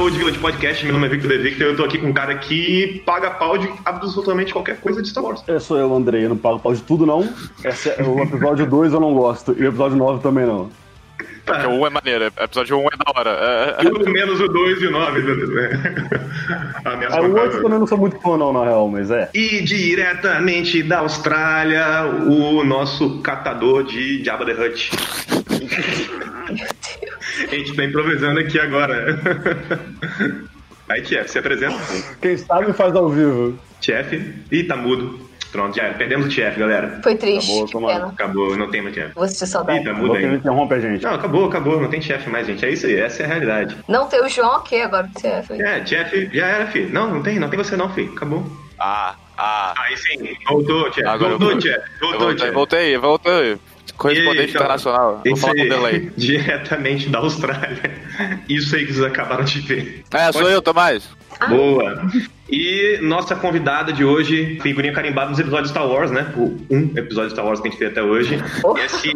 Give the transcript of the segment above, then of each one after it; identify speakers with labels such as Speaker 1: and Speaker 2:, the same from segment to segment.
Speaker 1: Ao Old Village Podcast. Meu nome é Victor De Victor e eu tô aqui com um cara que paga pau de absolutamente qualquer coisa de Star Wars.
Speaker 2: Eu sou eu, Andrei. Eu não pago pau de tudo, não. Esse é o episódio 2 eu não gosto. E o episódio 9 também não.
Speaker 3: Porque o 1 é maneiro, episódio 1 é da hora. É, é.
Speaker 1: Tudo menos o 2 e o 9, beleza. Ameaça
Speaker 2: Aí o
Speaker 1: macabra.
Speaker 2: 8 também não sou muito fã, não, na real, mas é.
Speaker 1: E diretamente da Austrália, o nosso catador de Jabba the Hutt. A gente tá improvisando aqui agora. Aí, Tief, se apresenta.
Speaker 2: Quem sabe faz ao vivo.
Speaker 1: Tief. Ih, tá mudo. Pronto, já. Perdemos o Tief, galera.
Speaker 4: Foi triste,
Speaker 2: Acabou,
Speaker 4: pena.
Speaker 1: Acabou, não tem mais Tief.
Speaker 4: Vou sentir
Speaker 1: Ih,
Speaker 4: saudade.
Speaker 1: tá mudo ainda.
Speaker 2: interrompe a gente.
Speaker 1: Não, acabou, acabou. Não tem Tief mais, gente. É isso aí. Essa é a realidade.
Speaker 4: Não tem o João, ok, agora o é, TF.
Speaker 1: É, Tief já era, filho. Não, não tem. Não tem você não, filho. Acabou.
Speaker 3: Ah, ah.
Speaker 1: Aí sim. Voltou, Tief. Voltou, Tief. Voltou,
Speaker 3: voltei,
Speaker 1: Tief.
Speaker 3: voltei, voltei. Correspondente
Speaker 1: E cara?
Speaker 3: internacional. Vou falar com delay.
Speaker 1: diretamente da Austrália. Isso aí que vocês acabaram de ver.
Speaker 3: É, sou
Speaker 1: Pode-
Speaker 3: eu, Tomás.
Speaker 1: Boa. E nossa convidada de hoje, figurinha carimbada nos episódios de Star Wars, né? O um episódio de Star Wars que a gente fez até hoje. Esse,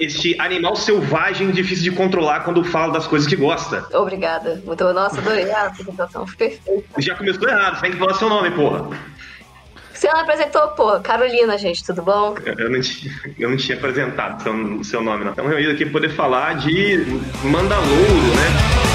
Speaker 1: esse animal selvagem difícil de controlar quando fala das coisas que gosta.
Speaker 4: Obrigada. Muito, nossa, adorei a apresentação. Foi perfeita.
Speaker 1: Já começou errado, você tem que falar seu nome, porra.
Speaker 4: Você não apresentou, pô. Carolina, gente, tudo bom?
Speaker 1: Eu- não tinha, eu não tinha apresentado seu, seu nome, não. Estamos reunidos aqui para poder falar de Mandalouro, né?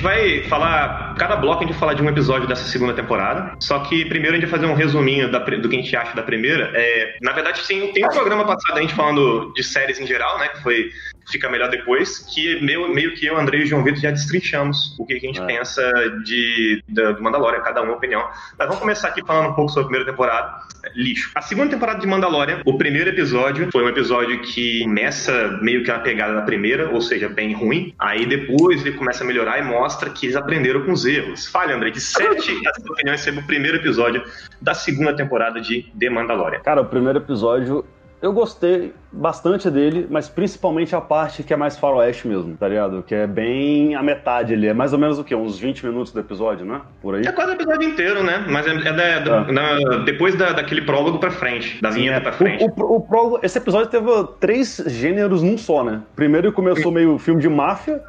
Speaker 1: Gente vai falar, cada bloco a gente vai falar de um episódio dessa segunda temporada. Só que primeiro a gente vai fazer um resuminho da do que a gente acha da primeira. É, na verdade, tem, tem um programa passado a gente falando de séries em geral, né? Que foi Fica Melhor Depois, que meio, meio que eu, André e o João Vitor já destrinchamos o que a gente
Speaker 2: É.
Speaker 1: pensa de, da- do Mandalorian, cada um uma opinião. Mas vamos começar aqui falando um pouco sobre a primeira temporada. Lixo. A segunda temporada de Mandalorian, o primeiro episódio foi um episódio que começa meio que na pegada da primeira, ou seja, bem ruim. Aí depois ele começa a melhorar e mostra que eles aprenderam com os erros. Fale, André, de sete as suas opiniões sobre o primeiro episódio da segunda temporada de The Mandalorian.
Speaker 2: Cara, o primeiro episódio eu gostei bastante dele, mas principalmente a parte que é mais faroeste mesmo, tá ligado? Que é bem a metade ali. É mais ou menos o quê? Uns 20 minutos do episódio, né? Por aí.
Speaker 1: É quase o episódio inteiro, né? Mas é, é da- da-
Speaker 2: Ah.
Speaker 1: na- depois da- daquele prólogo pra frente, da vinheta
Speaker 2: É,
Speaker 1: pra frente.
Speaker 2: O, o, o prólogo- esse episódio teve três gêneros num só, né? Primeiro começou meio filme de máfia,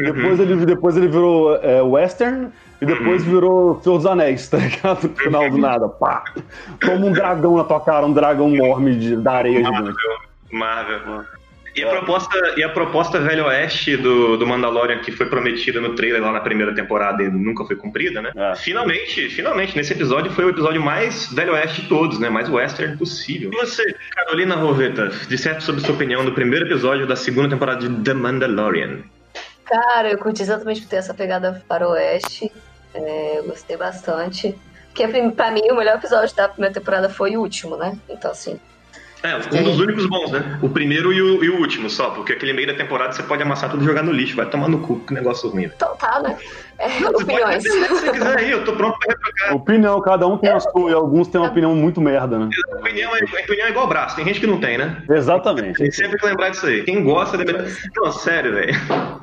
Speaker 1: Uhum.
Speaker 2: depois, ele, depois ele virou é, western, e depois
Speaker 1: Uhum.
Speaker 2: virou Senhor dos Anéis, tá ligado? No final do nada, pá! Toma um dragão na tua cara, um dragão enorme de, da areia gigante.
Speaker 1: Marvel. E a,
Speaker 2: É.
Speaker 1: proposta, e a proposta Velho Oeste do, do Mandalorian, que foi prometida no trailer lá na primeira temporada e nunca foi cumprida, né?
Speaker 2: É.
Speaker 1: Finalmente, finalmente, nesse episódio foi o episódio mais Velho Oeste de todos, né? Mais western possível. E você, Carolina Roveta, disserte sobre sua opinião do primeiro episódio da segunda temporada de The Mandalorian.
Speaker 4: Cara, eu curti exatamente por ter essa pegada faroeste. É, eu gostei bastante. Porque prim- pra mim o melhor episódio da primeira temporada foi o último, né? Então, assim.
Speaker 1: É, um dos únicos bons, né? O primeiro e o, e o último só, porque aquele meio da temporada você pode amassar tudo e jogar no lixo, vai tomar no cu, que negócio ruim.
Speaker 4: Então tá, né? É, opiniões.
Speaker 1: se você quiser aí, eu tô pronto pra retrocar.
Speaker 2: Opinião, cada um tem a sua, e alguns têm uma opinião muito merda, né?
Speaker 1: A opinião, é, a opinião é igual braço, tem gente que não tem, né?
Speaker 2: Exatamente.
Speaker 1: Tem sempre que lembrar disso aí. Quem gosta deve. Não, sério, velho.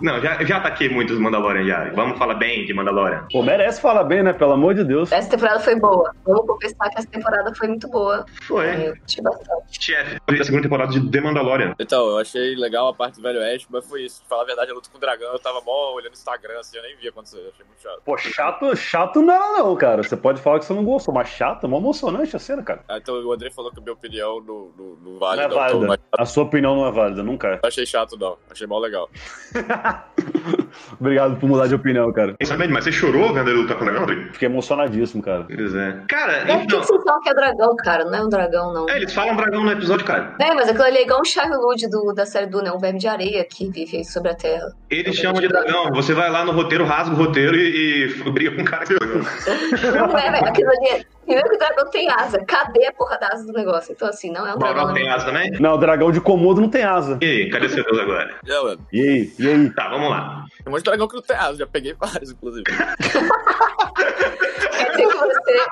Speaker 1: Não, já, já ataquei muitos Mandalorian já. Vamos falar bem de Mandalorian.
Speaker 2: Pô, merece falar bem, né? Pelo amor de Deus.
Speaker 4: Essa temporada foi boa. Vamos confessar que essa temporada foi muito boa.
Speaker 1: Foi.
Speaker 4: Eu curti bastante.
Speaker 1: Chefe, a segunda temporada de The Mandalorian.
Speaker 5: Então, eu achei legal a parte do Velho Oeste, mas foi isso. Falar a verdade, a luta com o dragão, eu tava mó olhando no Instagram, assim, eu nem via acontecer, eu achei muito chato.
Speaker 2: Pô, chato, chato não era não, cara. Você pode falar que você não gostou, mas chato, é mó emocionante a cena, cara.
Speaker 5: Ah, Então, o André falou que a minha opinião não, não, não
Speaker 2: Não
Speaker 5: vale,
Speaker 2: é
Speaker 5: não, então,
Speaker 2: válida.
Speaker 5: mas
Speaker 2: A sua opinião não é válida, nunca é.
Speaker 5: não achei chato, não. Achei mó legal.
Speaker 2: Obrigado por mudar de opinião, cara.
Speaker 1: Sabe, mas você chorou vendo ele lutar com o dragão, Rodrigo?
Speaker 2: Fiquei emocionadíssimo, cara.
Speaker 1: Pois é. Cara,
Speaker 4: É porque
Speaker 1: então.
Speaker 4: vocês falam que é dragão, cara. Não é um dragão, não.
Speaker 1: É, eles falam dragão no episódio, cara.
Speaker 4: É, mas aquilo ali é igual um Charlotte do da série do né? Um verme de areia que vive aí sobre a Terra.
Speaker 1: Eles chamam de dragão. Você vai lá no roteiro, rasga o roteiro e, e briga com o cara que é dragão.
Speaker 4: Não é, velho. Aquilo ali é. Primeiro que o dragão tem asa. Cadê a porra da asa do negócio? Então, assim, não é um
Speaker 1: O
Speaker 4: dragão.
Speaker 1: Balrog tem asa também?
Speaker 2: Não, o dragão de Komodo não tem asa.
Speaker 1: E aí, cadê seu Deus agora?
Speaker 5: Mano.
Speaker 2: E aí? E aí?
Speaker 1: Tá, vamos lá.
Speaker 5: Tem um monte de dragão que não tem asa, já peguei vários, inclusive.
Speaker 4: Quer dizer que você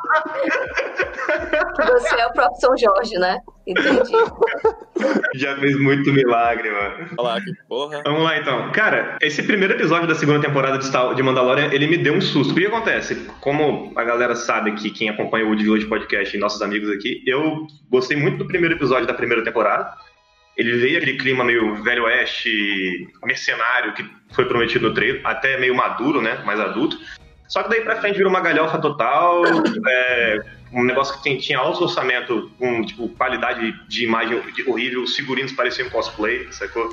Speaker 4: Você é o próprio São Jorge, né? Entendi.
Speaker 1: Já fez muito milagre, mano.
Speaker 5: Olha lá, que porra.
Speaker 1: Vamos lá então. Cara, esse primeiro episódio da segunda temporada de Mandalorian, ele me deu um susto. O que acontece? Como a galera sabe aqui, quem acompanha o Wood Village Podcast e nossos amigos aqui, eu gostei muito do primeiro episódio da primeira temporada. Ele veio aquele clima meio velho oeste, mercenário, que foi prometido no trailer, até meio maduro, né? Mais adulto. Só que daí pra frente virou uma galhofa total, é, um negócio que tinha alto orçamento, com tipo, qualidade de imagem horrível, os figurinos pareciam cosplay, sacou?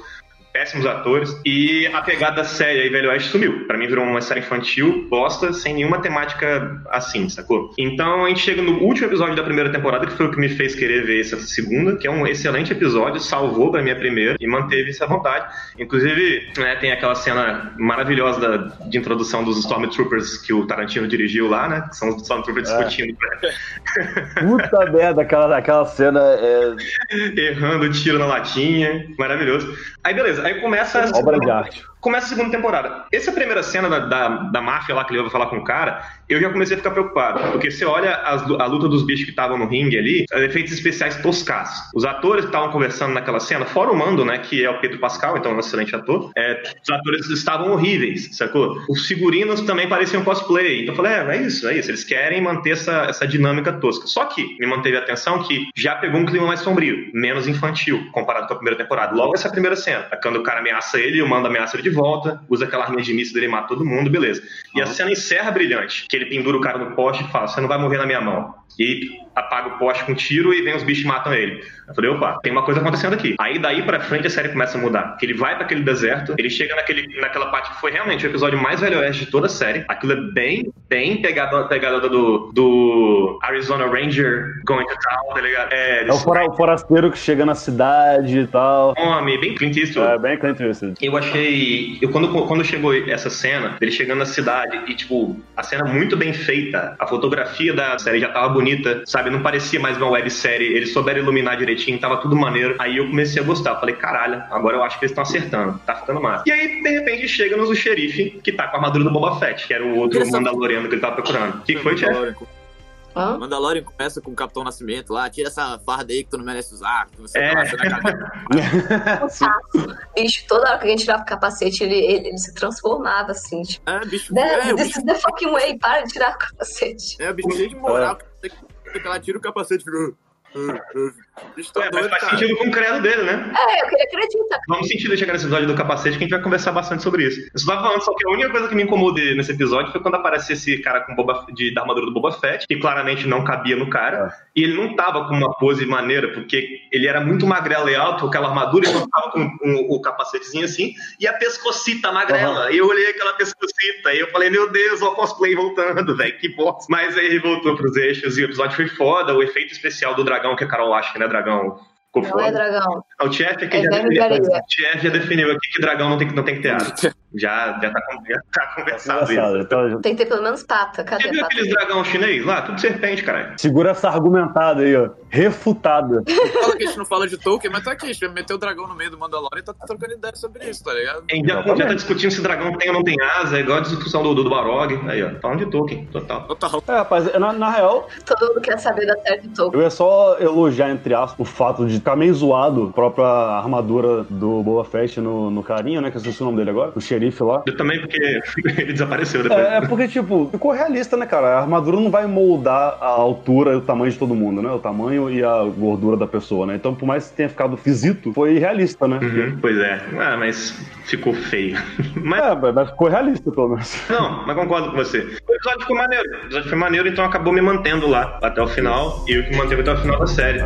Speaker 1: Péssimos atores. E a pegada séria aí, Velho Oeste, sumiu. Pra mim virou uma série infantil, bosta, sem nenhuma temática assim, sacou? Então a gente chega no último episódio da primeira temporada, que foi o que me fez querer ver essa segunda, que é um excelente episódio, salvou pra minha primeira e manteve essa vontade. Inclusive, né, tem aquela cena maravilhosa da- de introdução dos Stormtroopers que o Tarantino dirigiu lá, né? Que são os Stormtroopers
Speaker 2: É.
Speaker 1: discutindo,
Speaker 2: Puta merda, aquela, aquela cena é
Speaker 1: errando tiro na latinha. Maravilhoso. Aí beleza, aí começa
Speaker 2: obra de arte.
Speaker 1: Começa a segunda temporada. Essa primeira cena da, da, da máfia lá que ele vai falar com o cara, eu já comecei a ficar preocupado. Porque você olha as a luta dos bichos que estavam no ringue ali, os efeitos especiais toscaços. Os atores que estavam conversando naquela cena, fora o Mando, né, que é o Pedro Pascal, então é um excelente ator, é, os atores estavam horríveis, sacou? Os figurinos também pareciam cosplay. Então eu falei, é, é isso, é isso. Eles querem manter essa, essa dinâmica tosca. Só que me manteve a atenção que já pegou um clima mais sombrio, menos infantil, comparado com a primeira temporada. Logo essa primeira cena, quando o cara ameaça ele, o Mando ameaça ele de volta, usa aquela arminha de míssil dele mata todo mundo, beleza. E a cena encerra brilhante, que ele pendura o cara no poste e fala, você não vai morrer na minha mão. E apaga o poste com um tiro e vem os bichos e matam ele. Eu falei, opa, tem uma coisa acontecendo aqui. Aí daí pra frente a série começa a mudar. Que ele vai pra aquele deserto, ele chega naquele, naquela parte que foi realmente o episódio mais velho oeste de toda a série. Aquilo é bem, bem pegada, pegada do, do Arizona Ranger going to town, tá ligado? É,
Speaker 2: É o, o forasteiro que chega na cidade e tal.
Speaker 1: homem, bem Clint Eastwood.
Speaker 2: É bem Clint Eastwood.
Speaker 1: Eu achei. Eu, quando, quando chegou essa cena, ele chegando na cidade e, tipo, a cena muito bem feita, a fotografia da série já tava bonita, sabe? Não parecia mais uma websérie, eles souberam iluminar direitinho, tava tudo maneiro. Aí eu comecei a gostar. Falei, caralho, agora eu acho que eles estão acertando, tá ficando massa. E aí, de repente, chega-nos o xerife que tá com a armadura do Boba Fett, que era o outro Mandaloriano que ele tava procurando. O que que foi, Jeff?
Speaker 5: Mandalorian,
Speaker 4: Hã?
Speaker 5: Mandalorian começa com o Capitão Nascimento lá, tira essa farda aí que tu não merece usar, que você
Speaker 1: É.
Speaker 5: tá.
Speaker 4: Um saco. Bicho, toda hora que a gente tirava o capacete, ele, ele, ele se transformava assim. Tipo,
Speaker 5: É, bicho.
Speaker 4: "Né,
Speaker 5: É,
Speaker 4: this
Speaker 5: bicho,
Speaker 4: is the fucking way, para de tirar o capacete.
Speaker 5: é, o bicho cheio de moral. que Ela tira o capacete e fica.
Speaker 1: Ué, mas faz
Speaker 5: cara.
Speaker 1: sentido com o credo dele, né?
Speaker 4: É, eu queria acreditar.
Speaker 1: Vamos sentir de chegar nesse episódio do capacete que a gente vai conversar bastante sobre isso. Eu só tava falando, só que a única coisa que me incomodou nesse episódio foi quando aparece esse cara com Boba, de, da armadura do Boba Fett, que claramente não cabia no cara, e ele não tava com uma pose maneira, porque ele era muito magrelo e alto, aquela armadura, e não tava com um- o capacetezinho assim, e a pescocita magrela. E eu olhei aquela pescocita, e eu falei, meu Deus, o cosplay voltando, velho, que bosta. Mas aí ele voltou pros eixos, e o episódio foi foda, o efeito especial do dragão, que a Carol acha que não é dragão, ficou
Speaker 4: Não é dragão.
Speaker 1: O Chef aqui
Speaker 4: É
Speaker 1: já definiu, o Chef já definiu aqui que dragão não tem, não tem que ter asa. Já, já, tá, já tá conversado
Speaker 2: Engraçado,
Speaker 1: isso.
Speaker 2: então,
Speaker 4: Tem que ter pelo menos pata. Cadê
Speaker 1: Você viu aqueles dragão chinês lá? Tudo serpente, caralho.
Speaker 2: segura essa argumentada aí, ó. Refutada.
Speaker 5: Fala que a gente não fala de Tolkien, mas tá aqui, a gente vai meter o dragão no meio do Mandalorian e tá trocando ideia sobre isso, tá ligado?
Speaker 1: A gente já, já tá discutindo se dragão tem ou não tem asa, é igual a discussão do, do, do Balrog. Aí, ó, falando de Tolkien, total.
Speaker 5: Total.
Speaker 2: É, rapaz, na, na real,
Speaker 4: Todo mundo quer saber da série do Tolkien.
Speaker 2: eu ia só elogiar, entre aspas, o fato de ficar meio zoado a própria armadura do Boba Fett no, no carinho, né? Que eu esqueci o nome dele agora, o xerife lá.
Speaker 1: Eu também, porque ele desapareceu depois.
Speaker 2: É, é porque, tipo, ficou realista, né, cara? A armadura não vai moldar a altura e o tamanho de todo mundo, né? O tamanho e a gordura da pessoa, né? Então, por mais que tenha ficado fisito, foi realista, né?
Speaker 1: Uhum, pois é. Ah, mas ficou feio. Mas
Speaker 2: É, mas ficou realista, pelo menos.
Speaker 1: Não, mas concordo com você. O episódio ficou maneiro. O episódio foi maneiro, então acabou me mantendo lá até o final. E o que manteve até o final da série.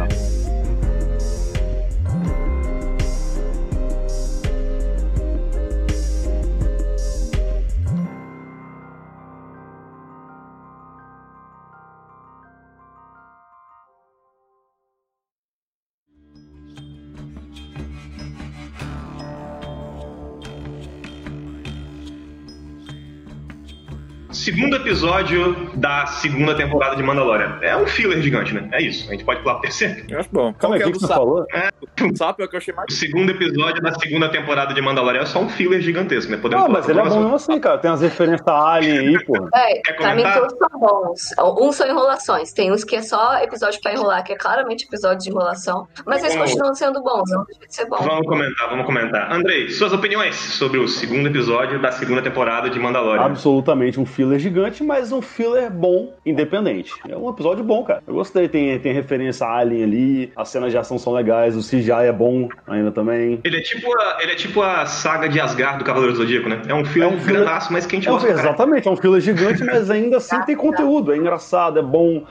Speaker 1: Segundo episódio da segunda temporada de Mandalorian. É um filler gigante, né? É isso. A gente pode pular pro terceiro.
Speaker 5: Eu acho bom.
Speaker 2: Calma aí, o
Speaker 5: que é
Speaker 2: você falou?
Speaker 5: sapo? O sapo é o que eu achei mais.
Speaker 1: O segundo episódio da segunda temporada de Mandalorian é só um filler gigantesco, né? Podemos
Speaker 2: Ah, mas ele é bom mesmo assim, cara. Tem as referências a Alien aí, pô.
Speaker 4: É,
Speaker 1: Quer
Speaker 4: pra mim
Speaker 1: comentar?
Speaker 4: todos são bons. Uns são enrolações. Tem uns que é só episódio pra enrolar, que é claramente episódio de enrolação. Mas eles
Speaker 1: Vamos.
Speaker 4: continuam sendo bons, não deixa de ser bom.
Speaker 1: Vamos comentar, vamos comentar. Andrei, suas opiniões sobre o segundo episódio da segunda temporada de Mandalorian.
Speaker 2: Absolutamente um filler gigante, mas um filler bom, independente. É um episódio bom, cara. Eu gostei. Tem, tem referência a Alien ali, as cenas de ação são legais, o CGI é bom ainda também.
Speaker 1: Ele é, tipo a, ele é tipo a saga de Asgard do Cavaleiro do Zodíaco, né? É um filme
Speaker 2: É um filler-
Speaker 1: grandaço, mas que a gente
Speaker 2: É
Speaker 1: gosta.
Speaker 2: exatamente, é um filler gigante, mas ainda assim tem conteúdo. É engraçado, é bom.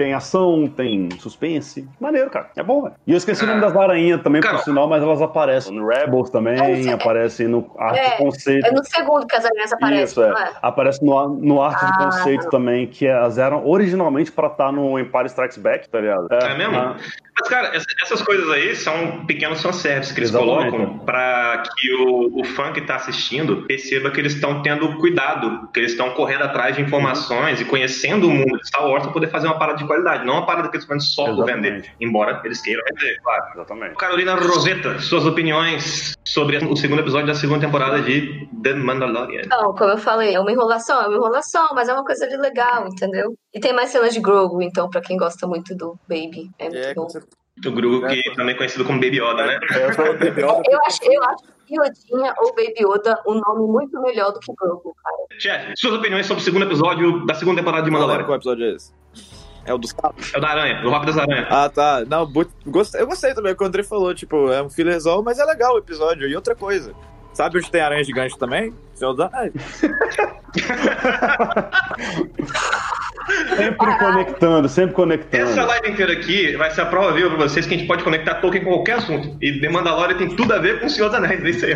Speaker 2: Tem ação, tem suspense. Maneiro, cara. É bom, velho. E eu esqueci o nome das aranhas também,
Speaker 1: Cara,
Speaker 2: por sinal, mas elas aparecem no Rebels também,
Speaker 4: É,
Speaker 2: aparecem no Arte
Speaker 4: é,
Speaker 2: Conceito.
Speaker 4: É no segundo que as aranhas aparecem,
Speaker 2: Isso, é.
Speaker 4: não é?
Speaker 2: Aparece no, no Arte de
Speaker 4: Ah,
Speaker 2: Conceito também, que elas eram originalmente pra estar no Empire Strikes Back, tá ligado?
Speaker 1: É mesmo?
Speaker 2: ah,
Speaker 1: Mas, cara, essa- essas coisas aí são pequenos fanservices que eles
Speaker 2: Exatamente,
Speaker 1: colocam pra que o, o fã que tá assistindo perceba que eles estão tendo cuidado, que eles estão correndo atrás de informações e conhecendo o mundo de Star Wars pra poder fazer uma parada de qualidade, não uma parada que eles fazem só
Speaker 2: Exatamente.
Speaker 1: vender, embora eles queiram vender, claro.
Speaker 2: Exatamente.
Speaker 1: Carolina Rosetta, suas opiniões sobre o segundo episódio da segunda temporada de The Mandalorian.
Speaker 4: Não, como eu falei, é uma enrolação, é uma enrolação, mas é uma coisa de legal, entendeu? E tem mais cenas de Grogu, então, pra quem gosta muito do Baby. É muito
Speaker 5: É,
Speaker 4: bom.
Speaker 5: com certeza.
Speaker 1: O Gru, que também é conhecido como Baby Yoda, né?
Speaker 2: É, foi-
Speaker 4: Eu acho, eu acho que Yodinha ou Baby Yoda um nome muito melhor do que Grogu, cara.
Speaker 1: Chefe, suas opiniões sobre o segundo episódio da segunda temporada de Mandalorian.
Speaker 5: Qual episódio é esse? É o dos sapos?
Speaker 1: É o da aranha, o Rock das Aranhas.
Speaker 5: Ah, tá. Não, gostei, eu gostei também, o que o André falou, tipo, é um fillerzão, mas é legal o episódio. E outra coisa, sabe onde tem aranha gigante também? Senhor dos
Speaker 2: Sempre conectando, sempre conectando.
Speaker 1: Essa live inteira aqui vai ser a prova viva pra vocês que a gente pode conectar Tolkien com qualquer assunto. E The Mandalorian tem tudo a ver com o Senhor dos Anéis, é isso aí.